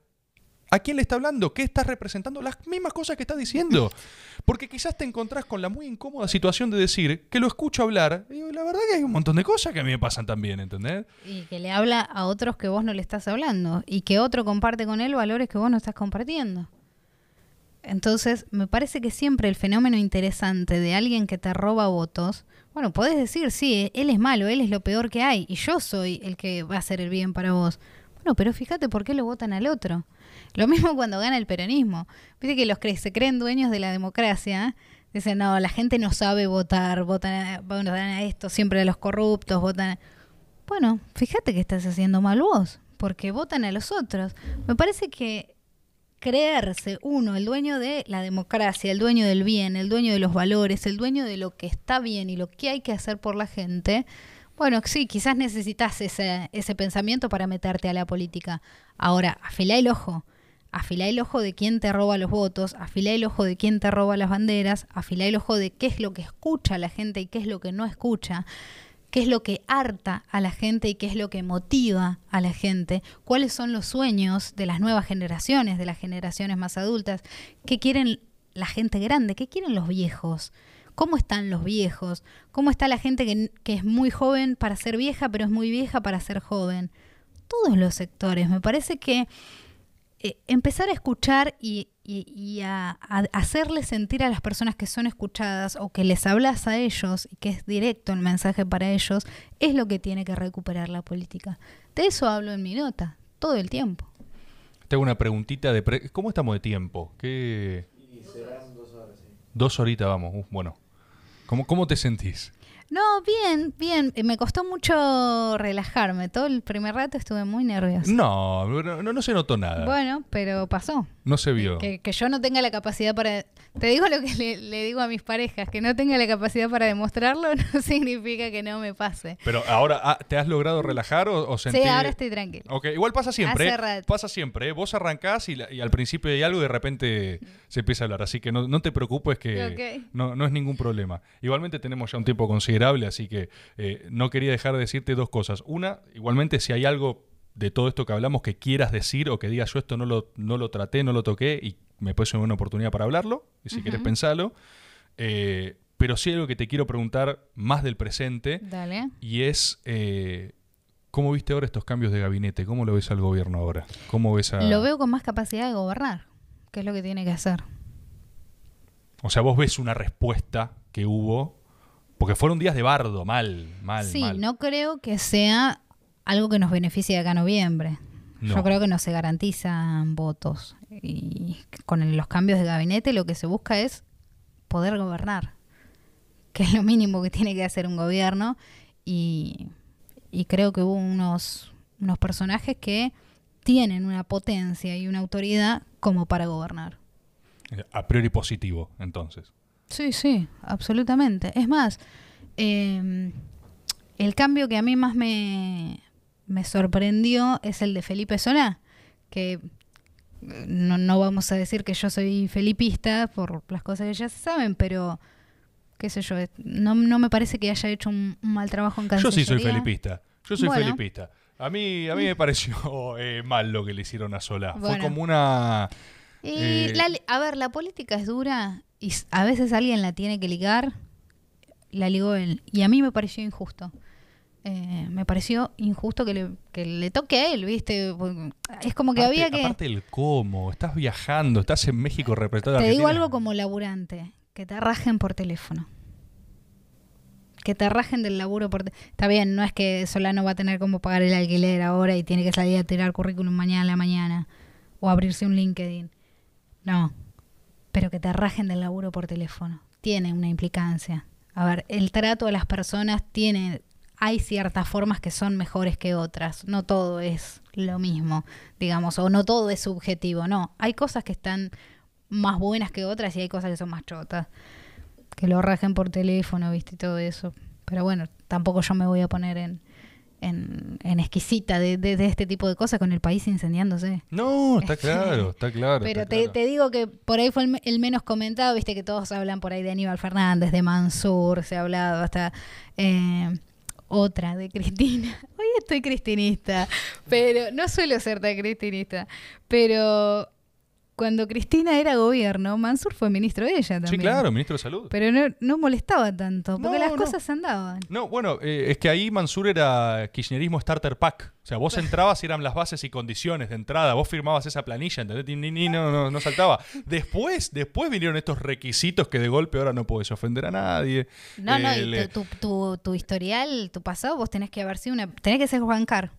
a quién le está hablando, qué está representando, las mismas cosas que está diciendo. Porque quizás te encontrás con la muy incómoda situación de decir que lo escucho hablar. Y digo, la verdad que hay un montón de cosas que a mí me pasan también, ¿entendés? Y que le habla a otros que vos no le estás hablando. Y que otro comparte con él valores que vos no estás compartiendo. Entonces, me parece que siempre el fenómeno interesante de alguien que te roba votos, bueno, podés decir, sí, él es malo, él es lo peor que hay, y yo soy el que va a hacer el bien para vos. Bueno, pero fíjate por qué lo votan al otro. Lo mismo cuando gana el peronismo. Viste que los que se creen dueños de la democracia dicen, no, la gente no sabe votar, votan a, votan a esto, siempre a los corruptos, votan... a-". Bueno, fíjate que estás haciendo mal vos, porque votan a los otros. Me parece que creerse uno, el dueño de la democracia, el dueño del bien, el dueño de los valores, el dueño de lo que está bien y lo que hay que hacer por la gente, bueno, sí, quizás necesitas ese, ese pensamiento para meterte a la política. Ahora, afilá el ojo. Afilá el ojo de quién te roba los votos, afilá el ojo de quién te roba las banderas, afilá el ojo de qué es lo que escucha la gente y qué es lo que no escucha, qué es lo que harta a la gente y qué es lo que motiva a la gente, cuáles son los sueños de las nuevas generaciones, de las generaciones más adultas, qué quieren la gente grande, qué quieren los viejos, cómo están los viejos, cómo está la gente que, que es muy joven para ser vieja, pero es muy vieja para ser joven. Todos los sectores. Me parece que eh, empezar a escuchar y, y- y a, a hacerle sentir a las personas que son escuchadas o que les hablas a ellos y que es directo el mensaje para ellos, es lo que tiene que recuperar la política. De eso hablo en mi nota, todo el tiempo. Te hago una preguntita de... pre- ¿Cómo estamos de tiempo? ¿Qué... Y serán dos horitas, vamos. Uf, bueno. ¿Cómo, ¿Cómo te sentís? No, bien, bien. Eh, Me costó mucho relajarme. Todo el primer rato estuve muy nerviosa. No, no, no se notó nada. Bueno, pero pasó. No se vio. Que, que yo no tenga la capacidad para... Te digo lo que le, le digo a mis parejas, que no tenga la capacidad para demostrarlo no significa que no me pase. Pero ahora, ah, ¿te has logrado relajar o, o Sí, sentí- ahora estoy tranquila. Ok, igual pasa siempre. Hace rato. Pasa siempre. ¿eh? Vos arrancás y, la- y al principio hay algo y de repente se empieza a hablar. Así que no, no te preocupes que no, no es ningún problema. Igualmente tenemos ya un tiempo considerable, así que eh, no quería dejar de decirte dos cosas. Una, igualmente si hay algo de todo esto que hablamos que quieras decir o que digas yo esto no lo, no lo traté, no lo toqué y me puede ser una oportunidad para hablarlo, y si quieres pensarlo. Eh, pero sí algo que te quiero preguntar más del presente. Dale. Y es, eh, ¿cómo viste ahora estos cambios de gabinete? ¿Cómo lo ves al gobierno ahora? ¿Cómo ves a... Lo veo con más capacidad de gobernar, que es lo que tiene que hacer. O sea, vos ves una respuesta que hubo, porque fueron días de bardo, mal, mal, sí, mal. no creo que sea algo que nos beneficie de acá a noviembre. No. Yo creo que no se garantizan votos. Y con los cambios de gabinete lo que se busca es poder gobernar, que es lo mínimo que tiene que hacer un gobierno. Y, y creo que hubo unos, unos personajes que tienen una potencia y una autoridad como para gobernar. A priori positivo, entonces. Sí, sí, absolutamente. Es más, eh, el cambio que a mí más me, me sorprendió es el de Felipe Solá, que eh, no, no vamos a decir que yo soy felipista por las cosas que ya se saben, pero qué sé yo, no, no me parece que haya hecho un, un mal trabajo en Yo sí soy Cancillería. felipista. Yo soy Bueno. felipista. A mí, a mí me pareció eh, mal lo que le hicieron a Solá. Fue como una... Y Eh, la- a ver, la política es dura y a veces alguien la tiene que ligar, la ligó él. Y a mí me pareció injusto. Eh, me pareció injusto que le, que le toque a él, ¿viste? Es como que aparte, había que... Aparte el cómo, estás viajando, estás en México representando Te digo algo como laburante, que te rajen por teléfono. Que te rajen del laburo por... te- Está bien, no es que Solano va a tener como pagar el alquiler ahora y tiene que salir a tirar currículum mañana a la mañana o abrirse un LinkedIn. No, pero que te rajen del laburo por teléfono. Tiene una implicancia. A ver, el trato a las personas tiene hay ciertas formas que son mejores que otras. No todo es lo mismo, digamos, o no todo es subjetivo, no. Hay cosas que están más buenas que otras y hay cosas que son más chotas. Que lo rajen por teléfono, viste, y todo eso. Pero bueno, tampoco yo me voy a poner en, en, en exquisita de, de- de este tipo de cosas con el país incendiándose. No, está claro, está claro. Pero está te, claro. te digo que por ahí fue el menos comentado, viste que todos hablan por ahí de Aníbal Fernández, de Mansur, se ha hablado hasta eh, otra de Cristina. Hoy estoy cristinista, pero no suelo ser tan cristinista, pero cuando Cristina era gobierno, Mansur fue ministro de ella también. Sí, claro, ministro de Salud. Pero no, no molestaba tanto, porque No, las no. cosas andaban. No, bueno, eh, es que ahí Mansur era kirchnerismo starter pack. O sea, vos entrabas y eran las bases y condiciones de entrada. Vos firmabas esa planilla, ¿entendés? Ni, ni- ni- no, no, no saltaba. Después, después vinieron estos requisitos que de golpe ahora no podés ofender a nadie. No, no, Eh, y le- tu, tu, tu- tu historial, tu pasado, vos tenés que haber sido una. Tenés que ser Juan Car.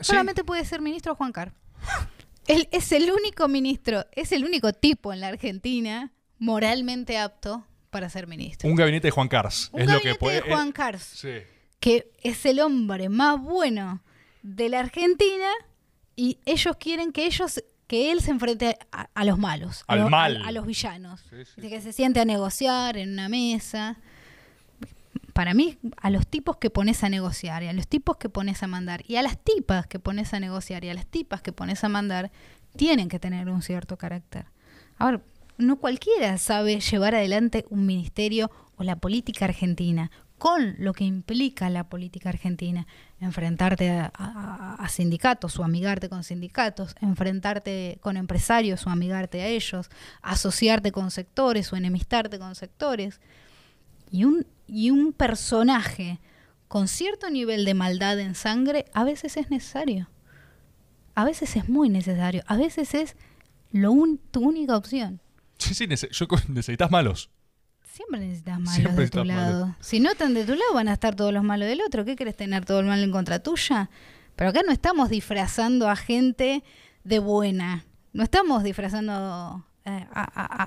Sí. Solamente puede ser ministro Juan Car. Él es el único ministro, es el único tipo en la Argentina moralmente apto para ser ministro. Un gabinete de Juan Cars. Un es lo que gabinete puede. de Juan eh, Cars, sí. que es el hombre más bueno de la Argentina y ellos quieren que ellos que él se enfrente a, a los malos, a, Al lo- a- mal. a los villanos, Sí, sí, de que se siente a negociar en una mesa. Para mí, a los tipos que pones a negociar y a los tipos que pones a mandar y a las tipas que pones a negociar y a las tipas que pones a mandar, tienen que tener un cierto carácter. Ahora, no cualquiera sabe llevar adelante un ministerio o la política argentina, con lo que implica la política argentina. Enfrentarte a, a- a sindicatos o amigarte con sindicatos, enfrentarte con empresarios o amigarte a ellos, asociarte con sectores o enemistarte con sectores. Y un, y un personaje con cierto nivel de maldad en sangre a veces es necesario. A veces es muy necesario. A veces es lo un- tu única opción. Sí, sí, yo necesitas malos. Siempre necesitas malos Siempre de tu lado. Si no están de tu lado, van a estar todos los malos del otro. ¿Qué querés tener todo el mal en contra tuya? Pero acá no estamos disfrazando a gente de buena. No estamos disfrazando a,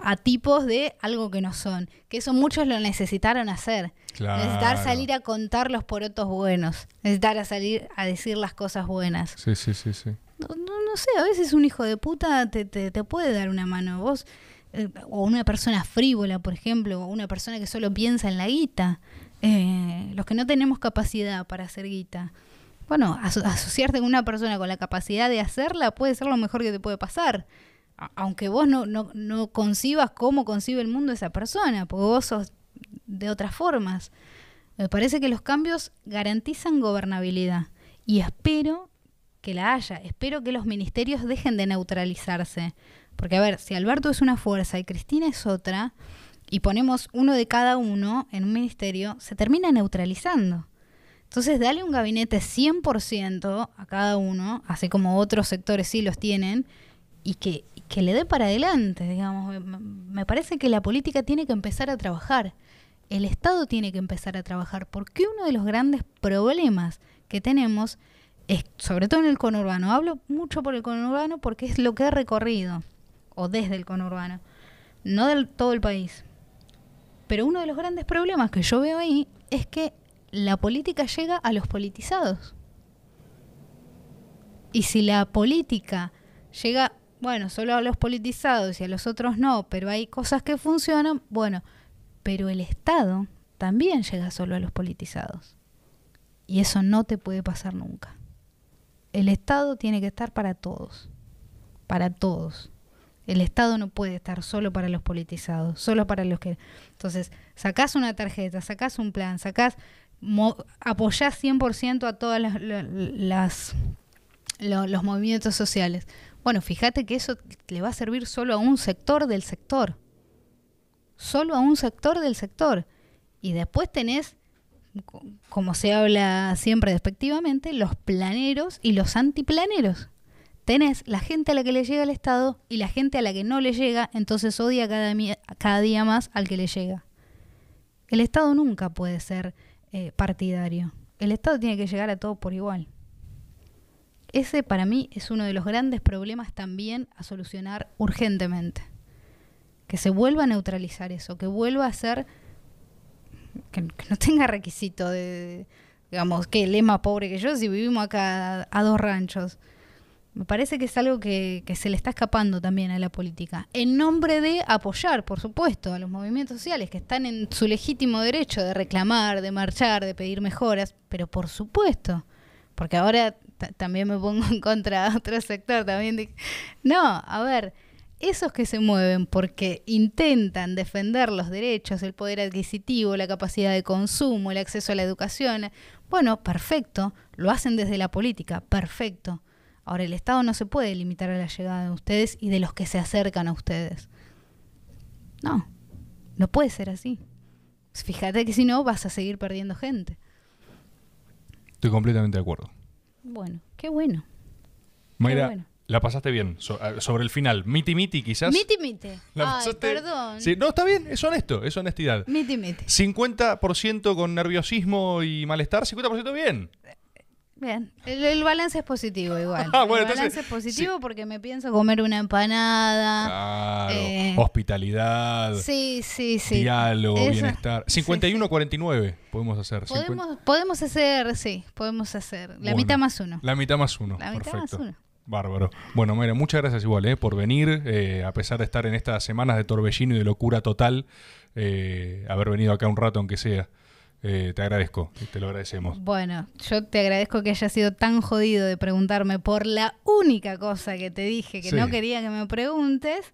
a- a tipos de algo que no son. Que eso muchos lo necesitaron hacer. Claro. Necesitar salir a contar los porotos buenos. Necesitar a salir a decir las cosas buenas. Sí, sí, sí, sí. No, no, no sé, a veces un hijo de puta te, te, te puede dar una mano. Vos, eh, o una persona frívola, por ejemplo, o una persona que solo piensa en la guita. Eh, los que no tenemos capacidad para hacer guita. Bueno, aso- asociarte con una persona con la capacidad de hacerla puede ser lo mejor que te puede pasar. Aunque vos no, no, no concibas cómo concibe el mundo esa persona, porque vos sos de otras formas. Me parece que los cambios garantizan gobernabilidad y espero que la haya. Espero que los ministerios dejen de neutralizarse. Porque, a ver, si Alberto es una fuerza y Cristina es otra, y ponemos uno de cada uno en un ministerio, se termina neutralizando. Entonces, dale un gabinete 100% a cada uno, así como otros sectores sí los tienen, y que, que le dé para adelante, digamos. Me- parece que la política tiene que empezar a trabajar. El Estado tiene que empezar a trabajar, porque uno de los grandes problemas que tenemos es, sobre todo en el conurbano, hablo mucho por el conurbano porque es lo que he recorrido, o desde el conurbano, no del todo el país. Pero uno de los grandes problemas que yo veo ahí es que la política llega a los politizados. Y si la política llega, bueno, solo a los politizados y a los otros no, pero hay cosas que funcionan, bueno, pero el Estado también llega solo a los politizados. Y eso no te puede pasar nunca. El Estado tiene que estar para todos, para todos. El Estado no puede estar solo para los politizados, solo para los que... Entonces, sacás una tarjeta, sacás un plan, sacás, mo- apoyás 100% a todas las, la- las lo- los movimientos sociales. Bueno, fíjate que eso le va a servir solo a un sector del sector. Solo a un sector del sector. Y después tenés, co- como se habla siempre despectivamente, los planeros y los antiplaneros. Tenés la gente a la que le llega el Estado y la gente a la que no le llega, entonces odia cada, cada día más al que le llega. El Estado nunca puede ser eh, partidario. El Estado tiene que llegar a todo por igual. Ese para mí es uno de los grandes problemas también a solucionar urgentemente. Que se vuelva a neutralizar eso, que vuelva a ser, que, no tenga requisito de, digamos, que más pobre que yo si vivimos acá a, dos ranchos. Me parece que es algo que, que se le está escapando también a la política. En nombre de apoyar, por supuesto, a los movimientos sociales que están en su legítimo derecho de reclamar, de marchar, de pedir mejoras, pero por supuesto, porque ahora también me pongo en contra de otro sector también. no, a ver, esos que se mueven porque intentan defender los derechos, el poder adquisitivo, la capacidad de consumo, el acceso a la educación, bueno, perfecto, lo hacen desde la política, perfecto. Ahora, el Estado no se puede limitar a la llegada de ustedes y de los que se acercan a ustedes. No, no puede ser así. Fíjate que si no vas a seguir perdiendo gente. Estoy completamente de acuerdo. Bueno, qué bueno. Mayra, bueno. la pasaste bien so- sobre el final. Miti miti quizás. Miti mite. La Ay, perdón. Sí, no, está bien, es honesto, es honestidad. Miti mite. 50% con nerviosismo y malestar, 50% bien. Bien, el, el balance es positivo igual. Ah, bueno, el balance entonces, es positivo porque me pienso comer una empanada. Claro. eh, Hospitalidad, Sí, sí, sí. diálogo, bienestar. sí, 51-49 podemos hacer. 50 Podemos, podemos hacer, sí, podemos hacer. La Bueno, mitad más uno. La mitad más uno. La mitad más Perfecto. uno. Bárbaro. Bueno, Mayra, muchas gracias igual eh, por venir, eh, a pesar de estar en estas semanas de torbellino y de locura total, eh, haber venido acá un rato aunque sea. Eh, te agradezco, te lo agradecemos. Bueno, yo te agradezco que hayas sido tan jodido de preguntarme por la única cosa que te dije que Sí. no quería que me preguntes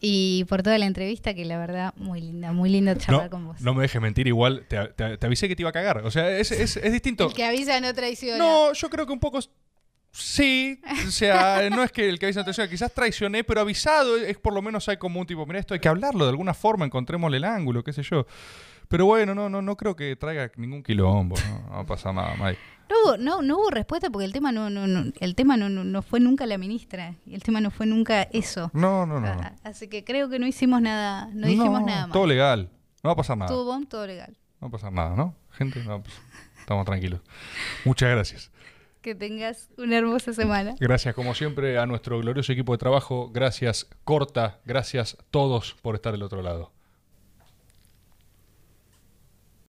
y por toda la entrevista que la verdad muy linda, muy linda charlar No, con vos. no me dejes mentir, igual te, te- te avisé que te iba a cagar. O sea, es, es- es distinto. El que avisa no traiciona. No, yo creo que un poco. Sí, o sea, no es que el que avisa no traiciona, quizás traicioné, pero avisado es por lo menos hay como un tipo, mira, esto hay que hablarlo de alguna forma, encontrémosle el ángulo, qué sé yo. Pero bueno, no, no, no creo que traiga ningún quilombo, no, no va a pasar nada, Mike. No hubo, no, no hubo respuesta porque el tema no, no, no- el tema no, no, no fue nunca la ministra y el tema no fue nunca eso. No, no, no. Así que creo que no hicimos nada, no dijimos nada más. Todo legal, no va a pasar nada. Todo bon, todo legal. No va a pasar nada, ¿no? Gente, no, pues, estamos tranquilos. Muchas gracias. Que tengas una hermosa semana. Gracias, como siempre, a nuestro glorioso equipo de trabajo. Gracias, Corta. Gracias, todos, por estar del otro lado.